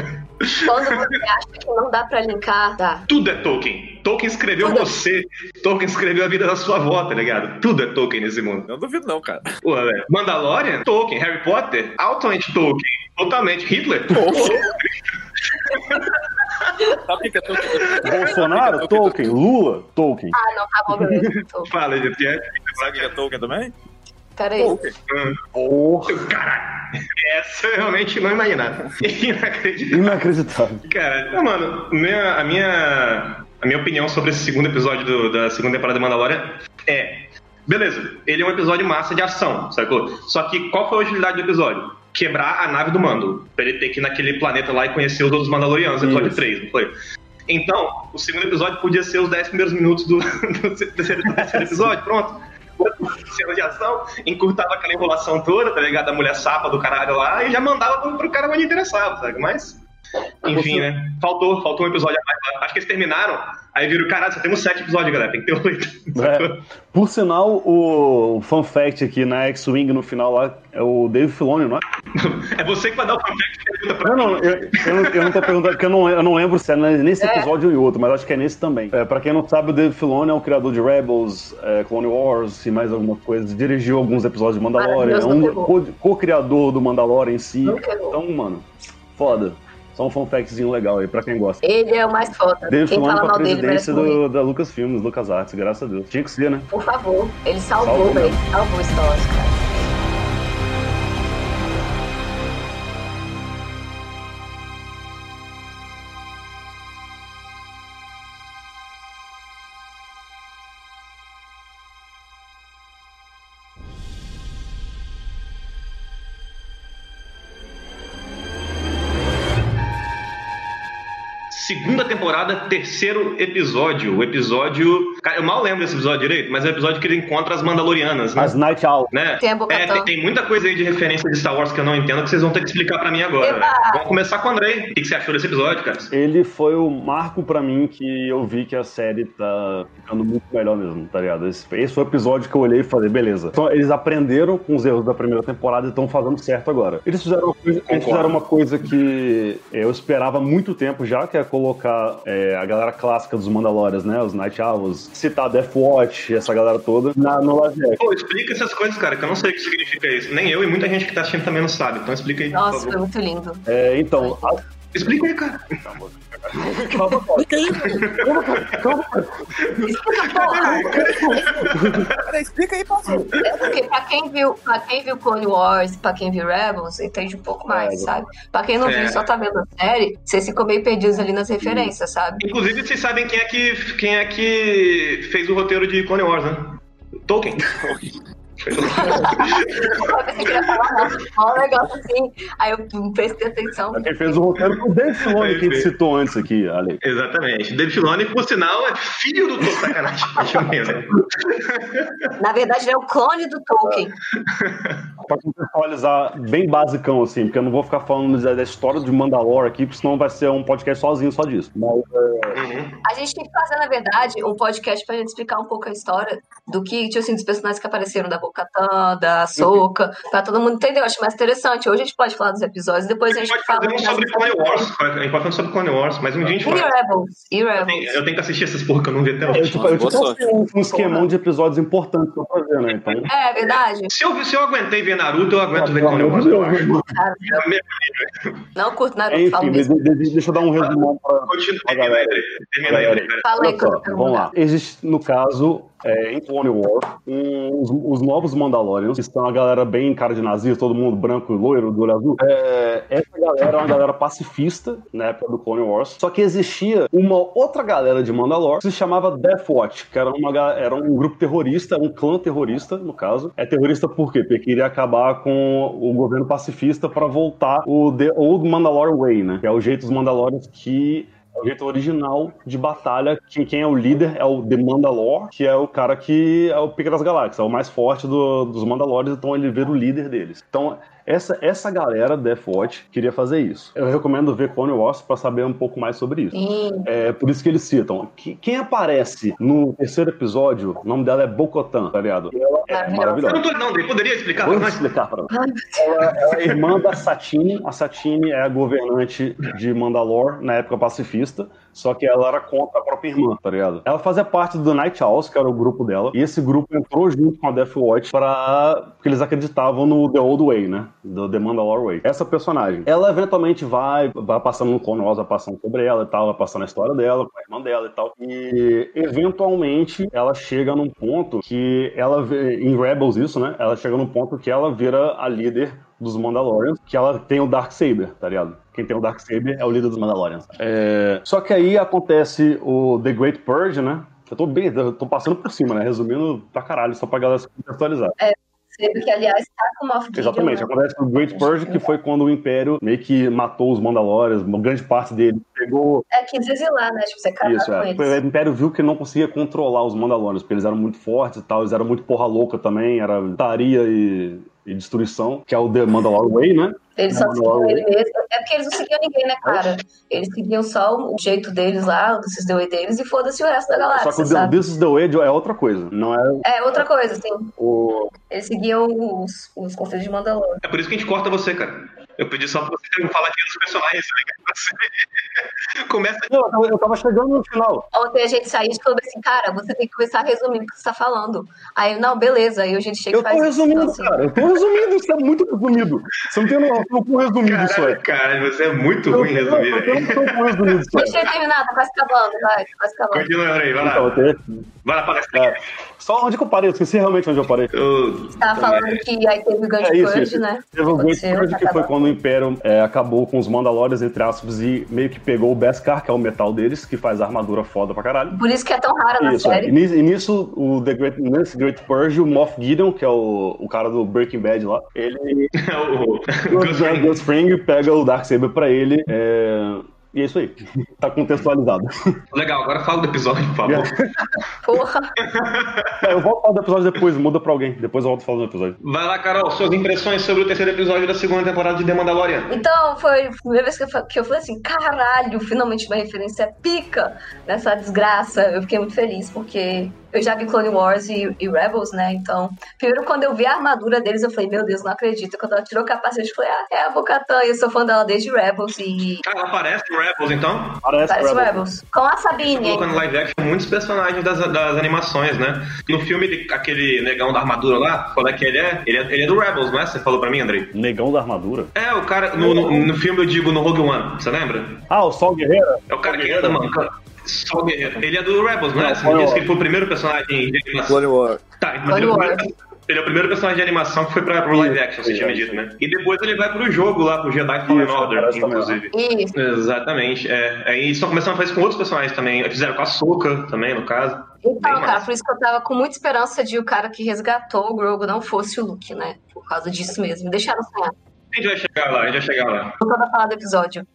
Speaker 4: Quando você acha que não dá pra linkar, dá.
Speaker 1: Tudo é Tolkien. Tolkien escreveu
Speaker 4: Tudo é-
Speaker 1: você. Tolkien escreveu a vida da sua avó, tá ligado? Tudo é Tolkien nesse mundo.
Speaker 5: Não duvido não, cara.
Speaker 1: Pô, velho. Mandalorian, Tolkien. Harry Potter, altamente Tolkien. Totalmente. Hitler,
Speaker 5: Sabe que é Tolkien?
Speaker 2: Bolsonaro, Tolkien. Lula, Tolkien.
Speaker 4: Ah, não, tá bom. Tô-
Speaker 1: Fala, gente. É,
Speaker 5: Sabe que é Tolkien também?
Speaker 4: Pera aí.
Speaker 5: Tolkien.
Speaker 2: Porra,
Speaker 1: Caralho. Essa eu realmente não imaginava. Inacreditável.
Speaker 2: inacreditável.
Speaker 1: Cara, não, mano, minha- a, minha, a minha opinião sobre esse segundo episódio do- da segunda temporada de Mandalorian é. Beleza, ele é um episódio massa de ação, sacou? Só que qual foi a utilidade do episódio? Quebrar a nave do mando. Pra ele ter que ir naquele planeta lá e conhecer os outros Mandalorianos, episódio
Speaker 2: Isso.
Speaker 1: 3, não foi? Então, o segundo episódio podia ser os 10 primeiros minutos do, do terceiro, do terceiro episódio, pronto. Cena de ação, encurtava aquela enrolação toda, tá ligado? Da mulher sapa do caralho lá e já mandava pro, pro cara onde interessava, sabe? Mas, enfim, né? Faltou, faltou um episódio a mais. Acho que eles terminaram, aí viram, caralho, só temos sete episódios, galera, tem que ter oito.
Speaker 2: É. Por sinal, o fun fact aqui na X-Wing no final lá é o Dave Filoni, não é?
Speaker 1: É você que vai dar o fanfact e pergunta pra
Speaker 2: Não, não, eu, eu, não- eu não tô perguntando, porque eu não, eu não lembro se é nesse
Speaker 4: É.
Speaker 2: episódio ou em outro, mas acho que é nesse também. É, pra quem não sabe, o Dave Filoni é o criador de Rebels, é, Clone Wars e mais algumas coisas. Dirigiu alguns episódios de Mandalorian, é um co-criador do Mandalorian em si. Então, mano, foda. Só um fun factzinho legal aí pra quem gosta.
Speaker 4: Ele é o mais foda.
Speaker 2: Dave
Speaker 4: Quem
Speaker 2: Filoni
Speaker 4: fala
Speaker 2: pra
Speaker 4: mal dele
Speaker 2: presidência
Speaker 4: morrer.
Speaker 2: do, da Lucasfilmes, Lucasarts, graças a Deus. Tinha que ser, né?
Speaker 4: Por favor. Ele salvou, velho. Salvou Star Wars, cara.
Speaker 1: Temporada, terceiro episódio. O episódio. Cara, eu mal lembro desse episódio direito, mas é o episódio que ele encontra as Mandalorianas, né?
Speaker 2: As Night Owl.
Speaker 1: né?
Speaker 4: Tem.
Speaker 1: É, tem, tem muita coisa aí de referência de Star Wars que eu não entendo que vocês vão ter que explicar pra mim agora. Vamos começar com o Andrei. O que você achou desse episódio, cara?
Speaker 2: Ele foi o marco pra mim que eu vi que a série tá ficando muito melhor mesmo, tá ligado? Esse, esse foi o episódio que eu olhei e falei, beleza. Então, eles aprenderam com os erros da primeira temporada e estão fazendo certo agora. Eles fizeram, uma coisa, eles fizeram uma coisa que eu esperava há muito tempo já, que é colocar é, a galera clássica dos Mandalorians, né? Os Night Owls, citar Death Watch, essa galera toda, na, no live action.
Speaker 1: Pô, explica essas coisas, cara, que eu não sei o que significa isso. Nem eu e muita gente que tá assistindo também não sabe. Então explica aí, por
Speaker 4: Nossa, foi muito lindo.
Speaker 2: É, então, a-
Speaker 1: Explica aí, cara.
Speaker 2: Calma, cara.
Speaker 5: Fica aí,
Speaker 2: Calma. Calma,
Speaker 5: explica aí, parceiro.
Speaker 4: É porque pra quem viu, pra quem viu Clone Wars, pra quem viu Rebels, entende um pouco mais,
Speaker 2: É,
Speaker 4: sabe? Pra quem não
Speaker 1: É.
Speaker 4: viu, só tá vendo a série, vocês ficam meio perdidos ali nas referências, sabe?
Speaker 1: Inclusive, vocês sabem quem é que, quem é que fez o roteiro de Clone Wars, né? Tolkien.
Speaker 4: Falar um negócio assim, aí eu não prestei atenção.
Speaker 2: Quem fez o roteiro foi o Dave Filoni, que a gente citou antes aqui, Ale.
Speaker 1: Exatamente. Dave Filoni, por sinal, é filho do Tolkien. Sacanagem. Ver.
Speaker 4: Na verdade, ele é o clone do Tolkien.
Speaker 2: Pra contextualizar bem basicão, assim, porque eu não vou ficar falando da da história de Mandalore aqui, porque senão vai ser um podcast sozinho só disso. Mas
Speaker 1: Uhum.
Speaker 4: A gente tem que fazer, na verdade, um podcast pra gente explicar um pouco a história do que, tipo assim, dos personagens que apareceram, da Bocatã, da Soca, pra todo mundo entender. Eu acho mais interessante. Hoje a gente pode falar dos episódios, depois a
Speaker 1: A
Speaker 4: gente
Speaker 1: pode
Speaker 4: fala.
Speaker 1: fazer um sobre Clone Wars. A gente pode fazer um sobre Clone Wars, mas um dia a gente
Speaker 4: E
Speaker 1: fala.
Speaker 4: Rebels. E
Speaker 1: Eu
Speaker 4: Rebels.
Speaker 1: tenho, eu tenho que assistir essas porra que eu não vi até
Speaker 2: eu,
Speaker 1: hoje.
Speaker 2: tipo, eu tipo,
Speaker 5: sorte.
Speaker 2: um, um esquemão de episódios importantes pra fazer, né? Então.
Speaker 4: É verdade.
Speaker 1: Se eu, se eu aguentei ver Naruto, eu aguento ver
Speaker 2: Pelo
Speaker 1: Clone Wars, eu É
Speaker 4: não curto Naruto,
Speaker 2: Enfim,
Speaker 4: falo mesmo.
Speaker 2: de- de- deixa eu dar um resumão pra,
Speaker 1: Continua. Termina aí,
Speaker 2: vamos lá. Existe, no caso, é, em Clone Wars, um- os, os novos Mandalorians, que são a galera bem cara de nazista, todo mundo branco e loiro, do olho azul. É, essa galera é uma galera pacifista, na época do Clone Wars. Só que existia uma outra galera de Mandalore que se chamava Death Watch, que era, uma, era um grupo terrorista, um clã terrorista, no caso. É terrorista por quê? Porque queria acabar com o governo pacifista para voltar o The Old Mandalore Way, né? Que é o jeito dos Mandalorians que é o jeito original de batalha. Quem, quem é o líder é o The Mandalore, que é o cara que é o pica das galáxias, é o mais forte do- dos Mandalores, então ele vira o líder deles. Então, essa, essa galera, Death Watch, queria fazer isso. Eu recomendo ver Clone Wars pra saber um pouco mais sobre isso.
Speaker 4: Sim.
Speaker 2: É por isso que eles citam. Que- Quem aparece no terceiro episódio, o nome dela é Bo-Katan, tá ligado? E ela é
Speaker 1: Eu não
Speaker 2: maravilhosa.
Speaker 1: tô, não, André, poderia explicar
Speaker 2: Vou explicar pra você. Ela, ela é irmã da Satine. A Satine é a governante de Mandalore na época pacifista, só que ela era contra a própria irmã, tá ligado? Ela fazia parte do Night Owls, que era o grupo dela, e esse grupo entrou junto com a Death Watch para porque eles acreditavam no The Old Way, né? Do The Mandalore Way. Essa personagem, ela eventualmente vai, vai passando no Wars, vai passando sobre ela e tal, vai passando a história dela, com a irmã dela e tal. E eventualmente ela chega num ponto que ela vê, em Rebels isso, né? Ela chega num ponto que ela vira a líder dos Mandalorians, que ela tem o Darksaber, tá ligado? Quem tem o Darksaber é o líder dos Mandalorians. É, Só que aí acontece o The Great Purge, né? Eu tô bem, eu tô passando por cima, né? Resumindo pra caralho, só pra galera se contextualizar.
Speaker 4: Sendo que, aliás, tá com Gideon,
Speaker 2: Exatamente,
Speaker 4: né?
Speaker 2: acontece o Great Purge, que foi quando o Império meio que matou os Mandalorians, uma grande parte dele pegou.
Speaker 4: É, quis exilar, né? Tipo, você casar
Speaker 2: Isso, é. O Império viu que não conseguia controlar os Mandalorians, porque eles eram muito fortes e tal, eles eram muito porra louca também, era taria e, e destruição, que é o The Mandalorian Way, né?
Speaker 4: Eles só seguiam ele mesmo. É porque eles não seguiam ninguém, né, cara? Eles seguiam só o jeito deles lá, o This Way deles, e foda-se o resto da galáxia,
Speaker 2: Só que o The-? This is the Way é outra coisa, não é
Speaker 4: É, outra coisa, assim.
Speaker 2: o...
Speaker 4: Eles seguiam os, os conselhos de Mandalor.
Speaker 1: É por isso que a gente corta você, cara. Eu pedi só pra você falar aqui dos personagens? Você começa
Speaker 2: Não, eu tava- eu chegando no final.
Speaker 4: Ontem a gente saiu e falou assim, cara, você tem que começar resumindo o que você tá falando. Aí, não, beleza. Aí a gente chega
Speaker 2: Eu
Speaker 4: e
Speaker 2: tô
Speaker 4: faz isso.
Speaker 2: resumindo,
Speaker 4: Então, assim,
Speaker 2: cara. Eu tô resumindo, isso é muito resumido. Você não tem noção do quão resumido isso é.
Speaker 1: Caralho, cara, você é muito
Speaker 2: Eu
Speaker 1: ruim
Speaker 2: eu tenho
Speaker 1: velho.
Speaker 2: noção do quão resumido isso é.
Speaker 4: Deixa ele terminar, tá quase acabando, vai, tá quase acabando.
Speaker 1: Continua aí, vai
Speaker 2: Então,
Speaker 1: lá.
Speaker 2: eu tenho-
Speaker 1: Vai lá, palestra.
Speaker 2: é, só onde que eu parei? Eu esqueci realmente onde eu parei.
Speaker 1: Eu...
Speaker 4: Você tava falando que aí teve o Gunge
Speaker 2: É isso, isso.
Speaker 4: né?
Speaker 2: Teve o
Speaker 4: Aconteceu,
Speaker 2: Purge,
Speaker 4: tá
Speaker 2: que foi
Speaker 4: acabando.
Speaker 2: Quando o Império é, acabou com os Mandalorians, entre aspas, e meio que pegou o Beskar, que é o metal deles, que faz armadura foda pra caralho.
Speaker 4: Por isso que é tão rara na
Speaker 2: Isso, é.
Speaker 4: série.
Speaker 2: E nisso, e nisso, o The Great, nesse Great Purge, o Moff Gideon, que é o, o cara do Breaking Bad lá, ele
Speaker 1: o
Speaker 2: Gus Gus Fring pega o Darksaber pra ele. é, E é isso aí. Tá contextualizado.
Speaker 1: Legal, agora fala do episódio, por favor.
Speaker 4: Porra.
Speaker 2: É, eu volto a falar do episódio depois, muda pra alguém. Depois eu volto a falar do episódio.
Speaker 1: Vai lá, Carol, suas impressões sobre o terceiro episódio da segunda temporada de The Mandalorian.
Speaker 4: Então, foi a primeira vez que eu, que eu falei assim, caralho, finalmente uma referência pica nessa desgraça. Eu fiquei muito feliz, porque eu já vi Clone Wars e, e Rebels, né? Então, primeiro quando eu vi a armadura deles, eu falei, meu Deus, não acredito. Quando ela tirou o capacete, eu falei, ah, é a Bocatan, eu sou fã dela desde Rebels e.
Speaker 1: Ah, ela aparece no Rebels, então?
Speaker 2: Parece,
Speaker 4: Parece
Speaker 2: Rebels.
Speaker 4: Rebels. Com a Sabine.
Speaker 1: Colocando live action muitos personagens das, das animações, né? No filme, ele- aquele negão da armadura lá, qual é que ele é? Ele é, ele é do Rebels, não é? Você falou pra mim, Andrei?
Speaker 2: Negão da armadura.
Speaker 1: É, o cara, no, no, no filme eu digo no Rogue One, você lembra?
Speaker 2: Ah, o Sol Guerreira?
Speaker 1: É o cara que
Speaker 2: Guerreiro.
Speaker 1: anda, mano. Só Guerreiro. Ele é do Rebels, não é?
Speaker 2: Não,
Speaker 1: Você me disse que ele foi o primeiro personagem de animação.
Speaker 5: Clone War.
Speaker 1: Tá, mas
Speaker 4: Clone
Speaker 1: ele, é o primeiro, ele é o primeiro personagem de animação que foi pra, pro live action, você tinha me dito, né? E depois ele vai pro jogo lá, pro Jedi Fallen Order, inclusive.
Speaker 4: Isso.
Speaker 1: Exatamente, é. Aí estão começando a fazer isso com outros personagens também. Fizeram com a Soca também, no caso.
Speaker 4: Então,
Speaker 1: Bem
Speaker 4: cara, por isso que eu tava com muita esperança de o cara que resgatou o Grogu não fosse o Luke, né? Por causa disso mesmo. Me deixaram sonhar.
Speaker 1: A gente vai chegar lá, a gente vai chegar lá.
Speaker 4: Voltando a falar do episódio.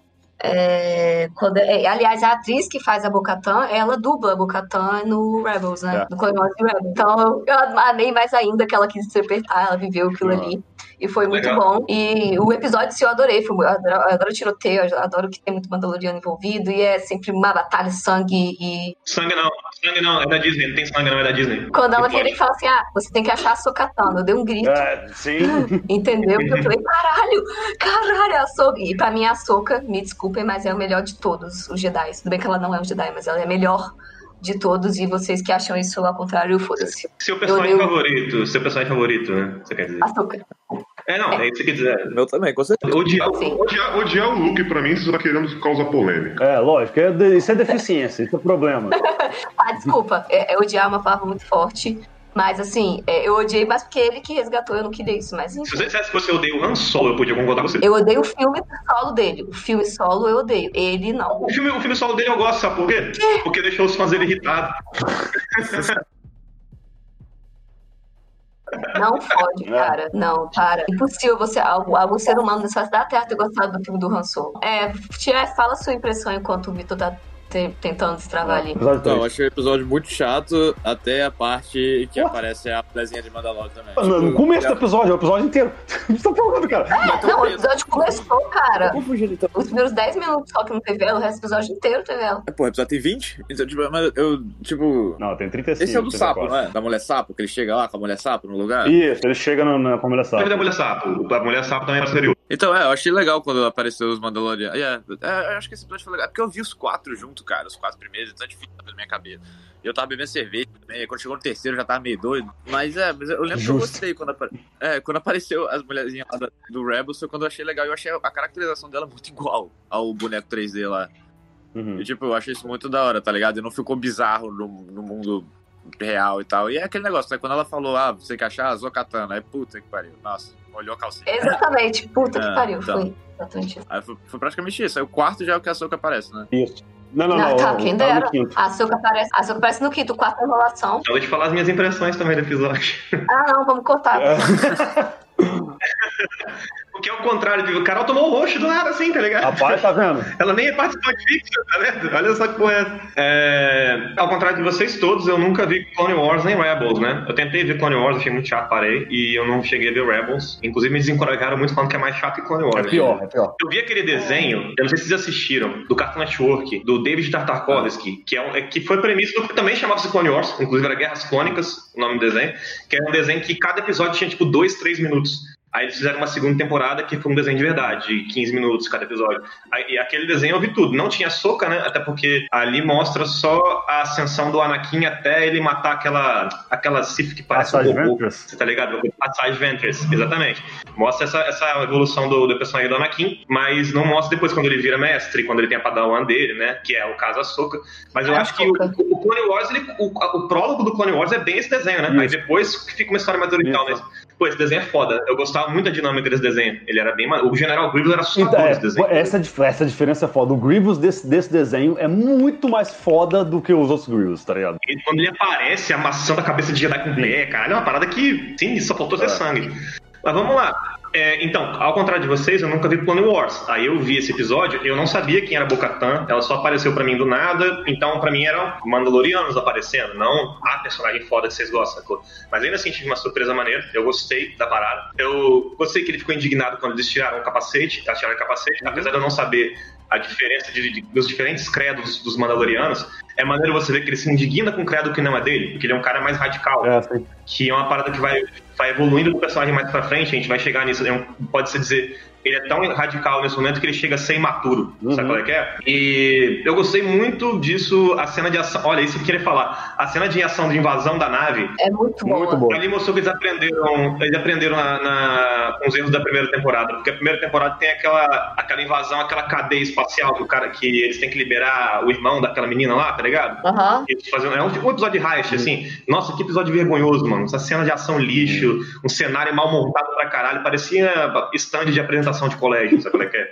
Speaker 4: É, quando- é, aliás, a atriz que faz a Bocatan, ela dubla a Bocatan no Rebels, né?
Speaker 2: É.
Speaker 4: No Clone Wars Rebels. Então, eu amei mais ainda que ela quis interpretar, ela viveu aquilo ali. E foi muito
Speaker 1: Legal.
Speaker 4: bom. E o episódio, sim, eu adorei. Foi, eu, adoro, eu adoro tiroteio, eu adoro que tem muito Mandaloriano envolvido. E é sempre uma batalha, sangue e
Speaker 1: Sangue não, sangue não, é da Disney, não tem sangue não, é da Disney.
Speaker 4: Quando ela e fala assim, ah, você tem que achar a Sokatana. Eu dei um grito,
Speaker 2: É, sim.
Speaker 4: entendeu? Porque eu falei, caralho, caralho, a Soka. E pra mim a Soka, me desculpem, mas é o melhor de todos os Jedi. Tudo bem que ela não é um Jedi, mas ela é a melhor de todos. E vocês que acham isso ao contrário, foda-se.
Speaker 1: Seu personagem
Speaker 4: Eu- eu-
Speaker 1: favorito, seu personagem favorito, né? Você quer dizer?
Speaker 4: A Soka.
Speaker 1: É, não, é isso que você quer dizer.
Speaker 5: Meu também, com certeza.
Speaker 1: Odiar.
Speaker 6: Odiar, odiar o Luke, pra mim, você tá querendo causar polêmica.
Speaker 2: É, lógico. é Isso é deficiência, isso é problema.
Speaker 4: Ah, desculpa, é, é odiar uma palavra muito forte. Mas assim, é, eu odiei mais porque ele que resgatou, eu não queria isso. Mas
Speaker 1: Se
Speaker 4: enfim.
Speaker 1: você dissesse que você odeia o Han Solo, eu podia concordar com você.
Speaker 4: Eu odeio o filme solo dele. O filme solo eu odeio. Ele não.
Speaker 1: O filme, o filme solo dele eu gosto, sabe por quê? Porque deixou os fãs irritados.
Speaker 4: Não fode,
Speaker 2: É.
Speaker 4: cara. Não, para. Impossível você, algum, algum ser humano nessa da Terra ter gostado do filme do Han Solo. É, Tia, fala sua impressão enquanto o Vitor tá tentando destravar ali.
Speaker 5: Então, eu achei o episódio muito chato até a parte que aparece a desenha de Mandalorian também.
Speaker 2: No no
Speaker 5: Tipo,
Speaker 2: começo
Speaker 5: já-
Speaker 2: do episódio, é o episódio inteiro. Você tá falando, cara?
Speaker 4: Não, o episódio começou, cara.
Speaker 5: Como fugir então?
Speaker 4: Os primeiros 10 minutos só que não teve ela, o resto do episódio inteiro teve ela.
Speaker 5: É, Pô, o episódio tem 20? Então, tipo, mas eu, tipo.
Speaker 2: Não, tem 35.
Speaker 5: Esse é o do sapo,
Speaker 2: 34.
Speaker 5: não é? Da mulher sapo, que ele chega lá com a mulher sapo no lugar.
Speaker 2: Isso, ele chega na, na como ele
Speaker 1: Teve da. Mulher Sapo. A Mulher Sapo também era superior.
Speaker 5: Então, é, eu achei legal quando apareceu os Mandalorian. É, é, eu acho que esse episódio foi legal. É porque eu vi os quatro junto, cara, os quatro primeiros, então é difícil na minha cabeça. E eu tava bebendo cerveja também, aí quando chegou no terceiro eu já tava meio doido. Mas é, mas eu lembro que eu
Speaker 2: Justo.
Speaker 5: gostei quando, apa- é, quando apareceu as mulherzinhas lá do Rebels, foi quando eu achei legal. Eu achei a caracterização dela muito igual ao boneco 3D lá.
Speaker 2: Uhum.
Speaker 5: E, tipo, eu achei isso muito da hora, tá ligado? E não ficou bizarro no, no mundo real e tal. E é aquele negócio, né? Quando ela falou, ah, você quer achar a Zokatana, aí puta que pariu. Nossa, olhou a calcinha.
Speaker 4: Exatamente. Puta que
Speaker 5: Ah,
Speaker 4: pariu.
Speaker 5: então.
Speaker 4: Foi exatamente isso.
Speaker 5: Aí foi, foi praticamente isso. Aí o quarto já é o que a Soca aparece, né?
Speaker 2: Isso. Não, não,
Speaker 4: Não,
Speaker 2: não.
Speaker 4: tá, quem
Speaker 2: tá
Speaker 4: dera.
Speaker 2: quinto.
Speaker 4: A Soca aparece, a Soca aparece no quinto, quarta enrolação.
Speaker 1: Eu vou te falar as minhas impressões também do episódio.
Speaker 4: Ah, não, vamos cortar.
Speaker 2: É.
Speaker 1: Porque é o contrário, o Carol tomou roxo do nada, assim, tá ligado?
Speaker 2: Rapaz, tá vendo?
Speaker 1: Ela nem é participante fixa, tá vendo? Olha só que porra é essa. É, Ao contrário de vocês todos, eu nunca vi Clone Wars nem Rebels, né? Eu tentei ver Clone Wars, achei muito chato, parei. E eu não cheguei a ver Rebels. Inclusive, me desencorajaram muito falando que é mais chato que Clone
Speaker 2: É
Speaker 1: Wars.
Speaker 2: pior, é pior.
Speaker 1: Eu vi aquele desenho, eu não sei se vocês assistiram, do Cartoon Network, do David Tartakovsky, que, é um, é- que foi premissa do que também chamava-se Clone Wars, inclusive era Guerras Clônicas, o nome do desenho, que era um desenho que cada episódio tinha tipo dois, três minutos. Aí eles fizeram uma segunda temporada que foi um desenho de verdade, de 15 minutos cada episódio. Aí, e aquele desenho eu vi tudo. Não tinha soca, né? Até porque ali mostra só a ascensão do Anakin até ele matar aquela, aquela Sith que parece um
Speaker 2: Passage
Speaker 1: robô.
Speaker 2: Ventress.
Speaker 1: Você tá ligado? Passage Ventress, exatamente. Mostra essa, essa evolução do, do personagem do Anakin, mas não mostra depois quando ele vira mestre, quando ele tem a Padawan dele, né? Que é o caso Ahsoka. Mas eu
Speaker 4: É a
Speaker 1: acho que o, o Clone Wars, ele, o, o prólogo do Clone Wars é bem esse desenho, né? Aí
Speaker 2: Isso.
Speaker 1: depois que fica uma história mais oriental,
Speaker 2: Isso.
Speaker 1: Pô, esse desenho é foda. Eu gostava muito da dinâmica desse desenho. Ele era bem... O General Grievous era
Speaker 2: Então,
Speaker 1: assustador
Speaker 2: é,
Speaker 1: esse desenho.
Speaker 2: essa, essa diferença é foda. O Grievous desse, desse desenho é muito mais foda do que os outros Grievous, tá ligado?
Speaker 1: E quando ele aparece, amassando a cabeça de Jedi com o pé, caralho, é uma parada que, sim, só faltou ter
Speaker 2: É.
Speaker 1: sangue. Mas vamos lá. É, então, ao contrário de vocês, eu nunca vi Clone Wars. Aí eu vi esse episódio, eu não sabia quem era Bo-Katan, ela só apareceu pra mim do nada, então pra mim eram Mandalorianos aparecendo, não a personagem foda que vocês gostam. sacou? Mas ainda assim tive uma surpresa maneira, eu gostei da parada. Eu gostei que ele ficou indignado quando eles tiraram o capacete, tiraram o capacete, apesar de eu não saber a diferença de- de- dos diferentes credos dos Mandalorianos, é maneiro você ver que ele se indigna com o credo que não é dele, porque ele é um cara mais radical.
Speaker 2: É.
Speaker 1: Que é uma parada que vai, vai evoluindo do personagem mais pra frente, a gente vai chegar nisso. É Pode-se dizer, ele é tão radical nesse momento que ele chega a ser imaturo.
Speaker 2: Uhum.
Speaker 1: Sabe qual é que é? E eu gostei muito disso, a cena de ação. Olha, isso que eu queria falar. A cena de ação de invasão da nave
Speaker 4: É muito boa.
Speaker 2: Muito boa.
Speaker 1: Ali mostrou que eles aprenderam, eles aprenderam na, na- com os erros da primeira temporada, porque a primeira temporada tem aquela, aquela invasão, aquela cadeia espacial que o cara que eles têm que liberar o irmão daquela menina lá, tá ligado?
Speaker 4: Aham.
Speaker 1: Eles fazendo, é um, um episódio de heist, assim. Nossa, que episódio vergonhoso, mano. Essa cena de ação lixo, um cenário mal montado pra caralho, parecia stand de apresentação de colégio, sabe qual é que é?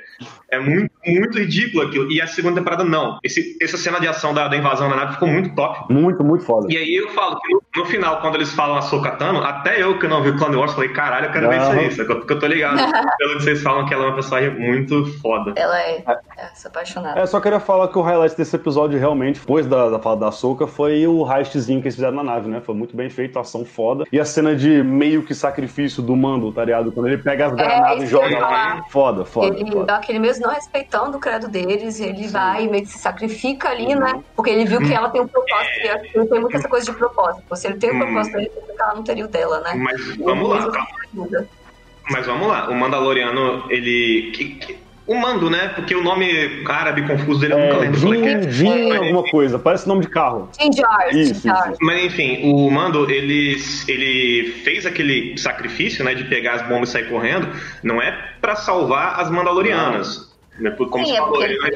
Speaker 1: É muito, muito ridículo aquilo. E a segunda temporada, não. Esse, essa cena de ação da, da invasão da nave ficou muito top.
Speaker 2: Muito, muito foda.
Speaker 1: E aí eu falo que no, no final, quando eles falam a Sokatano, até eu que não vi o Clone Wars, falei, caralho, eu quero ver isso aí, sacou? porque eu tô ligado. Pelo que vocês falam que ela é uma personagem muito foda.
Speaker 4: Ela é, é sou apaixonada.
Speaker 2: É, só queria falar que o highlight desse episódio realmente, depois da, da fala da Soca, foi o heistzinho que eles fizeram na nave, né? Foi muito bem feito, ação foda. E a cena de meio que sacrifício do mando, tá ligado? Quando ele pega as granadas e joga lá. Foda, foda,
Speaker 4: ele
Speaker 2: foda.
Speaker 4: dá aquele mesmo não respeitando o credo deles, ele vai meio que se sacrifica ali, né? Porque ele viu que ela tem um propósito, ele tem muita essa coisa de propósito. Se ele tem
Speaker 1: Hum.
Speaker 4: propósito, ele ela não teria o dela, né?
Speaker 1: Mas vamos lá, calma. Mas vamos lá. O Mandaloriano, ele. que- que- o Mando, né? Porque o nome árabe confuso dele eu nunca
Speaker 2: É,
Speaker 1: lembro. qual é que é.
Speaker 2: Alguma coisa, parece nome de carro. Isso, isso.
Speaker 1: Mas enfim, o Mando, ele, ele fez aquele sacrifício, né, de pegar as bombas e sair correndo, não é pra salvar as Mandalorianas. né, Como
Speaker 4: Sim,
Speaker 1: se
Speaker 4: é
Speaker 1: falou,
Speaker 4: ele
Speaker 1: ele,
Speaker 4: tem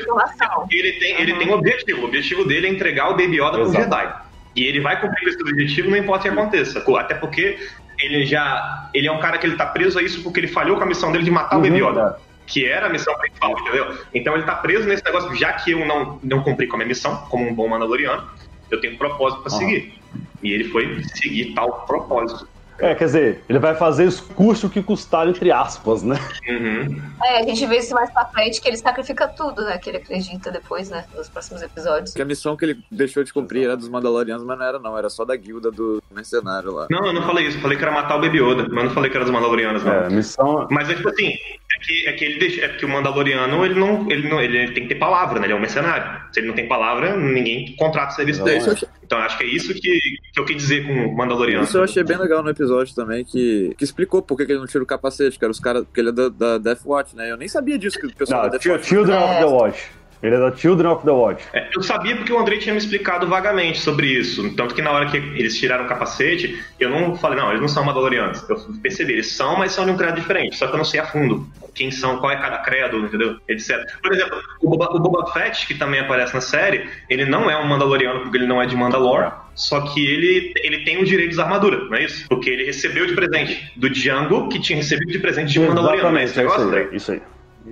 Speaker 1: ele tem, ele
Speaker 4: Uhum.
Speaker 1: tem um objetivo. O objetivo dele é entregar o Baby Yoda pro. Jedi. E ele vai cumprir esse objetivo, não importa o que aconteça. Até porque ele já. Ele é um cara que ele tá preso a isso porque ele falhou com a missão dele de matar o Baby
Speaker 2: Uhum,
Speaker 1: Yoda. Que era a missão principal, entendeu? Então ele tá preso nesse negócio, já que eu não, não cumpri com a minha missão, como um bom Mandaloriano, eu tenho um propósito pra
Speaker 2: Aham.
Speaker 1: seguir. E ele foi seguir tal propósito.
Speaker 2: É, quer dizer, ele vai fazer isso custe o que custar, entre aspas, né?
Speaker 1: Uhum.
Speaker 4: É, a gente vê isso mais pra frente, que ele sacrifica tudo, né? Que ele acredita depois, né? Nos próximos episódios.
Speaker 5: Que a missão que ele deixou de cumprir era dos Mandalorianos, mas não era não, era só da guilda do mercenário lá.
Speaker 1: Não, eu não falei isso, eu falei que era matar o Baby Yoda, mas não falei que era dos Mandalorianos, não.
Speaker 2: É, missão.
Speaker 1: Mas é tipo assim, é que, é que ele deixa, é porque o Mandaloriano, ele não, ele não, ele tem que ter palavra, né? Ele é um mercenário. Se ele não tem palavra, ninguém contrata o serviço
Speaker 2: Não,
Speaker 1: dele.
Speaker 5: Achei,
Speaker 1: Então acho que é isso que, que eu quis dizer com o Mandaloriano.
Speaker 5: isso eu achei bem legal no episódio também, que, que explicou por que que ele não tira o capacete, que era os caras, porque ele é da, da Death Watch, né? Eu nem sabia disso, que o pessoal
Speaker 2: Não,
Speaker 5: da Death Watch...
Speaker 2: Children of the Watch. Ele é da Children of the Watch.
Speaker 1: É, eu sabia porque o Andrei tinha me explicado vagamente sobre isso. Tanto que na hora que eles tiraram o capacete, eu não falei, não, eles não são Mandalorianos. Eu percebi, eles são, mas são de um credo diferente. Só que eu não sei a fundo quem são, qual é cada credo, entendeu? Etc. Por exemplo, o Boba, o Boba Fett, que também aparece na série, ele não é um Mandaloriano porque ele não é de Mandalore. Só que ele, ele tem o direito de armadura, não é isso? Porque ele recebeu de presente do Django, que tinha recebido de presente de Mandaloriano.
Speaker 2: Exatamente, é isso aí.
Speaker 1: Andrei?
Speaker 2: Isso aí.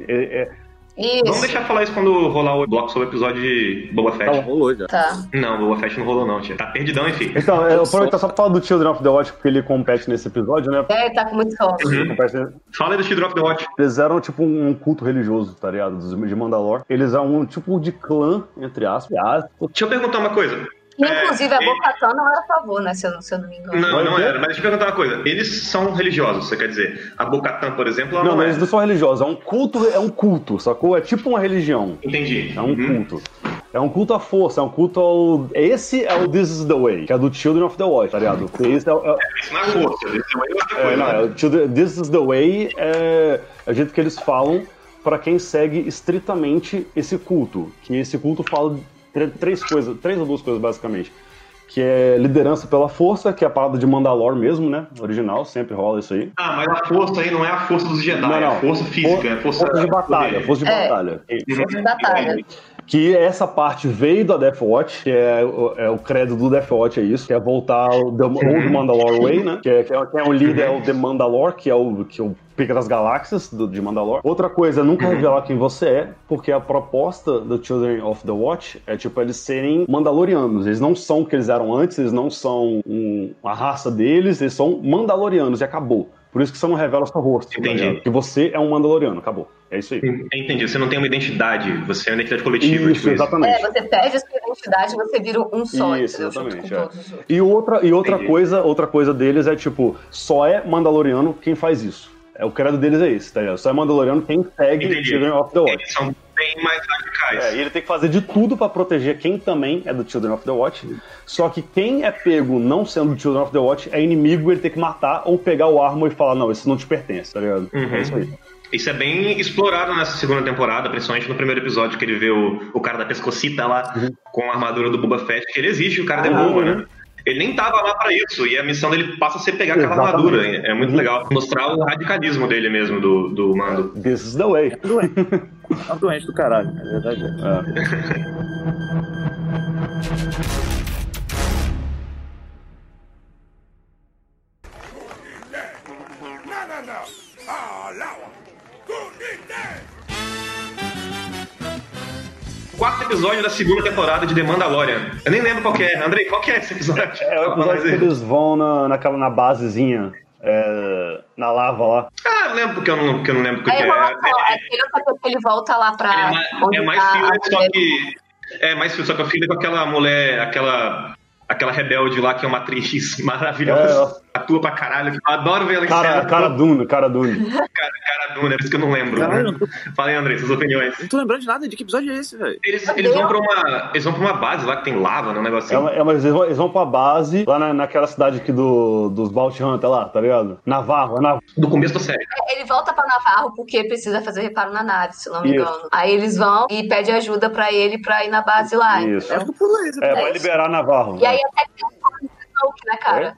Speaker 2: É, é,
Speaker 1: Vamos
Speaker 4: Isso.
Speaker 1: deixar falar isso quando rolar o bloco sobre o episódio de Boba Fett.
Speaker 5: Tá, rolou já.
Speaker 4: Tá.
Speaker 1: Não, o Boba Fett não rolou não, tia. Tá perdidão, enfim.
Speaker 2: Então, eu vou aproveitar só pra falar do Children of the Watch, porque ele compete nesse episódio, né?
Speaker 4: É, tá com muito sono.
Speaker 1: Uhum.
Speaker 2: Nesse-
Speaker 1: Fala aí do Children of the Watch.
Speaker 2: Eles eram tipo um culto religioso, tá ligado? De Mandalor. Eles eram um tipo de clã, entre aspas.
Speaker 1: Deixa eu perguntar uma coisa.
Speaker 4: Inclusive, a
Speaker 1: É,
Speaker 4: Bocatã não era a favor, né? Se eu, não- se eu não me engano.
Speaker 1: Não, não era, mas deixa eu perguntar uma coisa. Eles são religiosos, você quer dizer? A Bocatã, por exemplo, ela
Speaker 2: Não,
Speaker 1: não,
Speaker 2: mas
Speaker 1: é.
Speaker 2: eles não são religiosos, é um culto, é um culto, sacou? É tipo uma religião.
Speaker 1: Entendi.
Speaker 2: É um
Speaker 1: Uhum.
Speaker 2: culto. É um culto à força, é um culto ao. Esse é o This is the Way, que é do Children of the Watch, tá ligado? Esse é, o- é,
Speaker 1: Isso não é força, isso é
Speaker 2: é,
Speaker 1: coisa.
Speaker 2: não, é o Children- This is the Way é, é o jeito que eles falam pra quem segue estritamente esse culto. Que esse culto fala três coisas, três ou duas coisas basicamente. Que é liderança pela força, que é a parada de Mandalor mesmo, né? Original, sempre rola isso aí.
Speaker 1: Ah, mas a força aí não é a força dos Jedi,
Speaker 2: Não,
Speaker 1: é
Speaker 2: não.
Speaker 1: a força física, é a força,
Speaker 2: Força de batalha, força de
Speaker 4: É.
Speaker 2: batalha.
Speaker 4: Força de batalha.
Speaker 2: Que essa parte veio da Death Watch, que é, o- é o credo do Death Watch, é isso, que é voltar ao The Old Mandalore Way, né? Que é, que é, que é o líder, é o The Mandalore, que é o, que é o pica das galáxias do, de Mandalore. Outra coisa, nunca revelar quem você é, porque a proposta do Children of the Watch é, tipo, eles serem mandalorianos. Eles não são o que eles eram antes, eles não são um- a raça deles, eles são mandalorianos e acabou. Por isso que você não revela seu rosto. tá
Speaker 1: Entendi.
Speaker 2: ligado? Que você é um mandaloriano, acabou. É isso aí.
Speaker 1: Entendi, você não tem uma identidade, você é uma identidade coletiva,
Speaker 2: Isso,
Speaker 1: tipo isso.
Speaker 2: exatamente.
Speaker 4: É, você perde a sua identidade, você vira um só,
Speaker 2: Isso, exatamente,
Speaker 4: com
Speaker 2: é.
Speaker 4: todos os outros.
Speaker 2: E outra, e outra
Speaker 1: Entendi.
Speaker 2: coisa, outra coisa deles é tipo, só é Mandaloriano quem faz isso. É, o credo deles é esse, tá ligado? Só é Mandaloriano quem segue
Speaker 1: Entendi.
Speaker 2: Children of the Watch.
Speaker 1: Eles são, bem mais radicais.
Speaker 2: É, e ele tem que fazer de tudo pra proteger quem também é do Children of the Watch. Só que quem é pego não sendo do Children of the Watch é inimigo, ele tem que matar ou pegar o arma e falar, não, isso não te pertence, tá ligado?
Speaker 1: Uhum.
Speaker 2: É isso aí.
Speaker 1: Isso é bem explorado nessa segunda temporada, principalmente no primeiro episódio que ele vê o, o cara da pescocita lá com a armadura do Boba Fett, que ele existe, o cara derruba, né? Ele nem tava lá pra isso, e a missão dele passa a ser pegar aquela
Speaker 2: Exatamente.
Speaker 1: armadura. É muito legal mostrar o radicalismo dele mesmo, do, do mando.
Speaker 2: This is the way.
Speaker 5: É um doente do caralho, na verdade. é.
Speaker 1: Episódio da segunda temporada de The Mandalorian. Eu nem lembro qual que é. Andrei, qual que é esse episódio?
Speaker 2: É o episódio que eles vão na, naquela, na basezinha, é, na lava lá.
Speaker 1: Ah, eu lembro porque eu não, que eu não lembro o que,
Speaker 4: É
Speaker 1: que é.
Speaker 4: enrolação, é aquele que ele volta lá pra.
Speaker 1: É, mais-
Speaker 4: onde
Speaker 1: é mais
Speaker 4: tá a
Speaker 1: só que. É mais filha, só que a filha com aquela mulher, aquela. Aquela rebelde lá que é uma atriz maravilhosa. Atua pra caralho. Eu adoro ver ela em
Speaker 2: Cara,
Speaker 1: cena.
Speaker 2: cara Dune, cara Dune.
Speaker 1: cara, cara Duna, é por isso que eu não lembro.
Speaker 5: Caralho,
Speaker 1: Né? Fala aí, André, suas opiniões.
Speaker 5: Não tô lembrando de nada. De que episódio é esse, velho?
Speaker 1: Eles, eles, vão pra uma, eles vão pra uma base lá que tem lava, né? Um negócio
Speaker 2: É,
Speaker 1: assim.
Speaker 2: uma- é, mas eles vão, eles vão pra base, lá na, naquela cidade aqui do, dos Bounty Hunter lá, tá ligado? Navarro, é Navarro.
Speaker 1: Do começo da série.
Speaker 4: Ele volta pra Navarro porque precisa fazer reparo na nave, se não me
Speaker 2: Isso.
Speaker 4: engano. Aí eles vão e pedem ajuda pra ele pra ir na base lá.
Speaker 2: Isso.
Speaker 5: É que.
Speaker 2: É, pra liberar Navarro.
Speaker 4: E aí até Snoke, né, cara?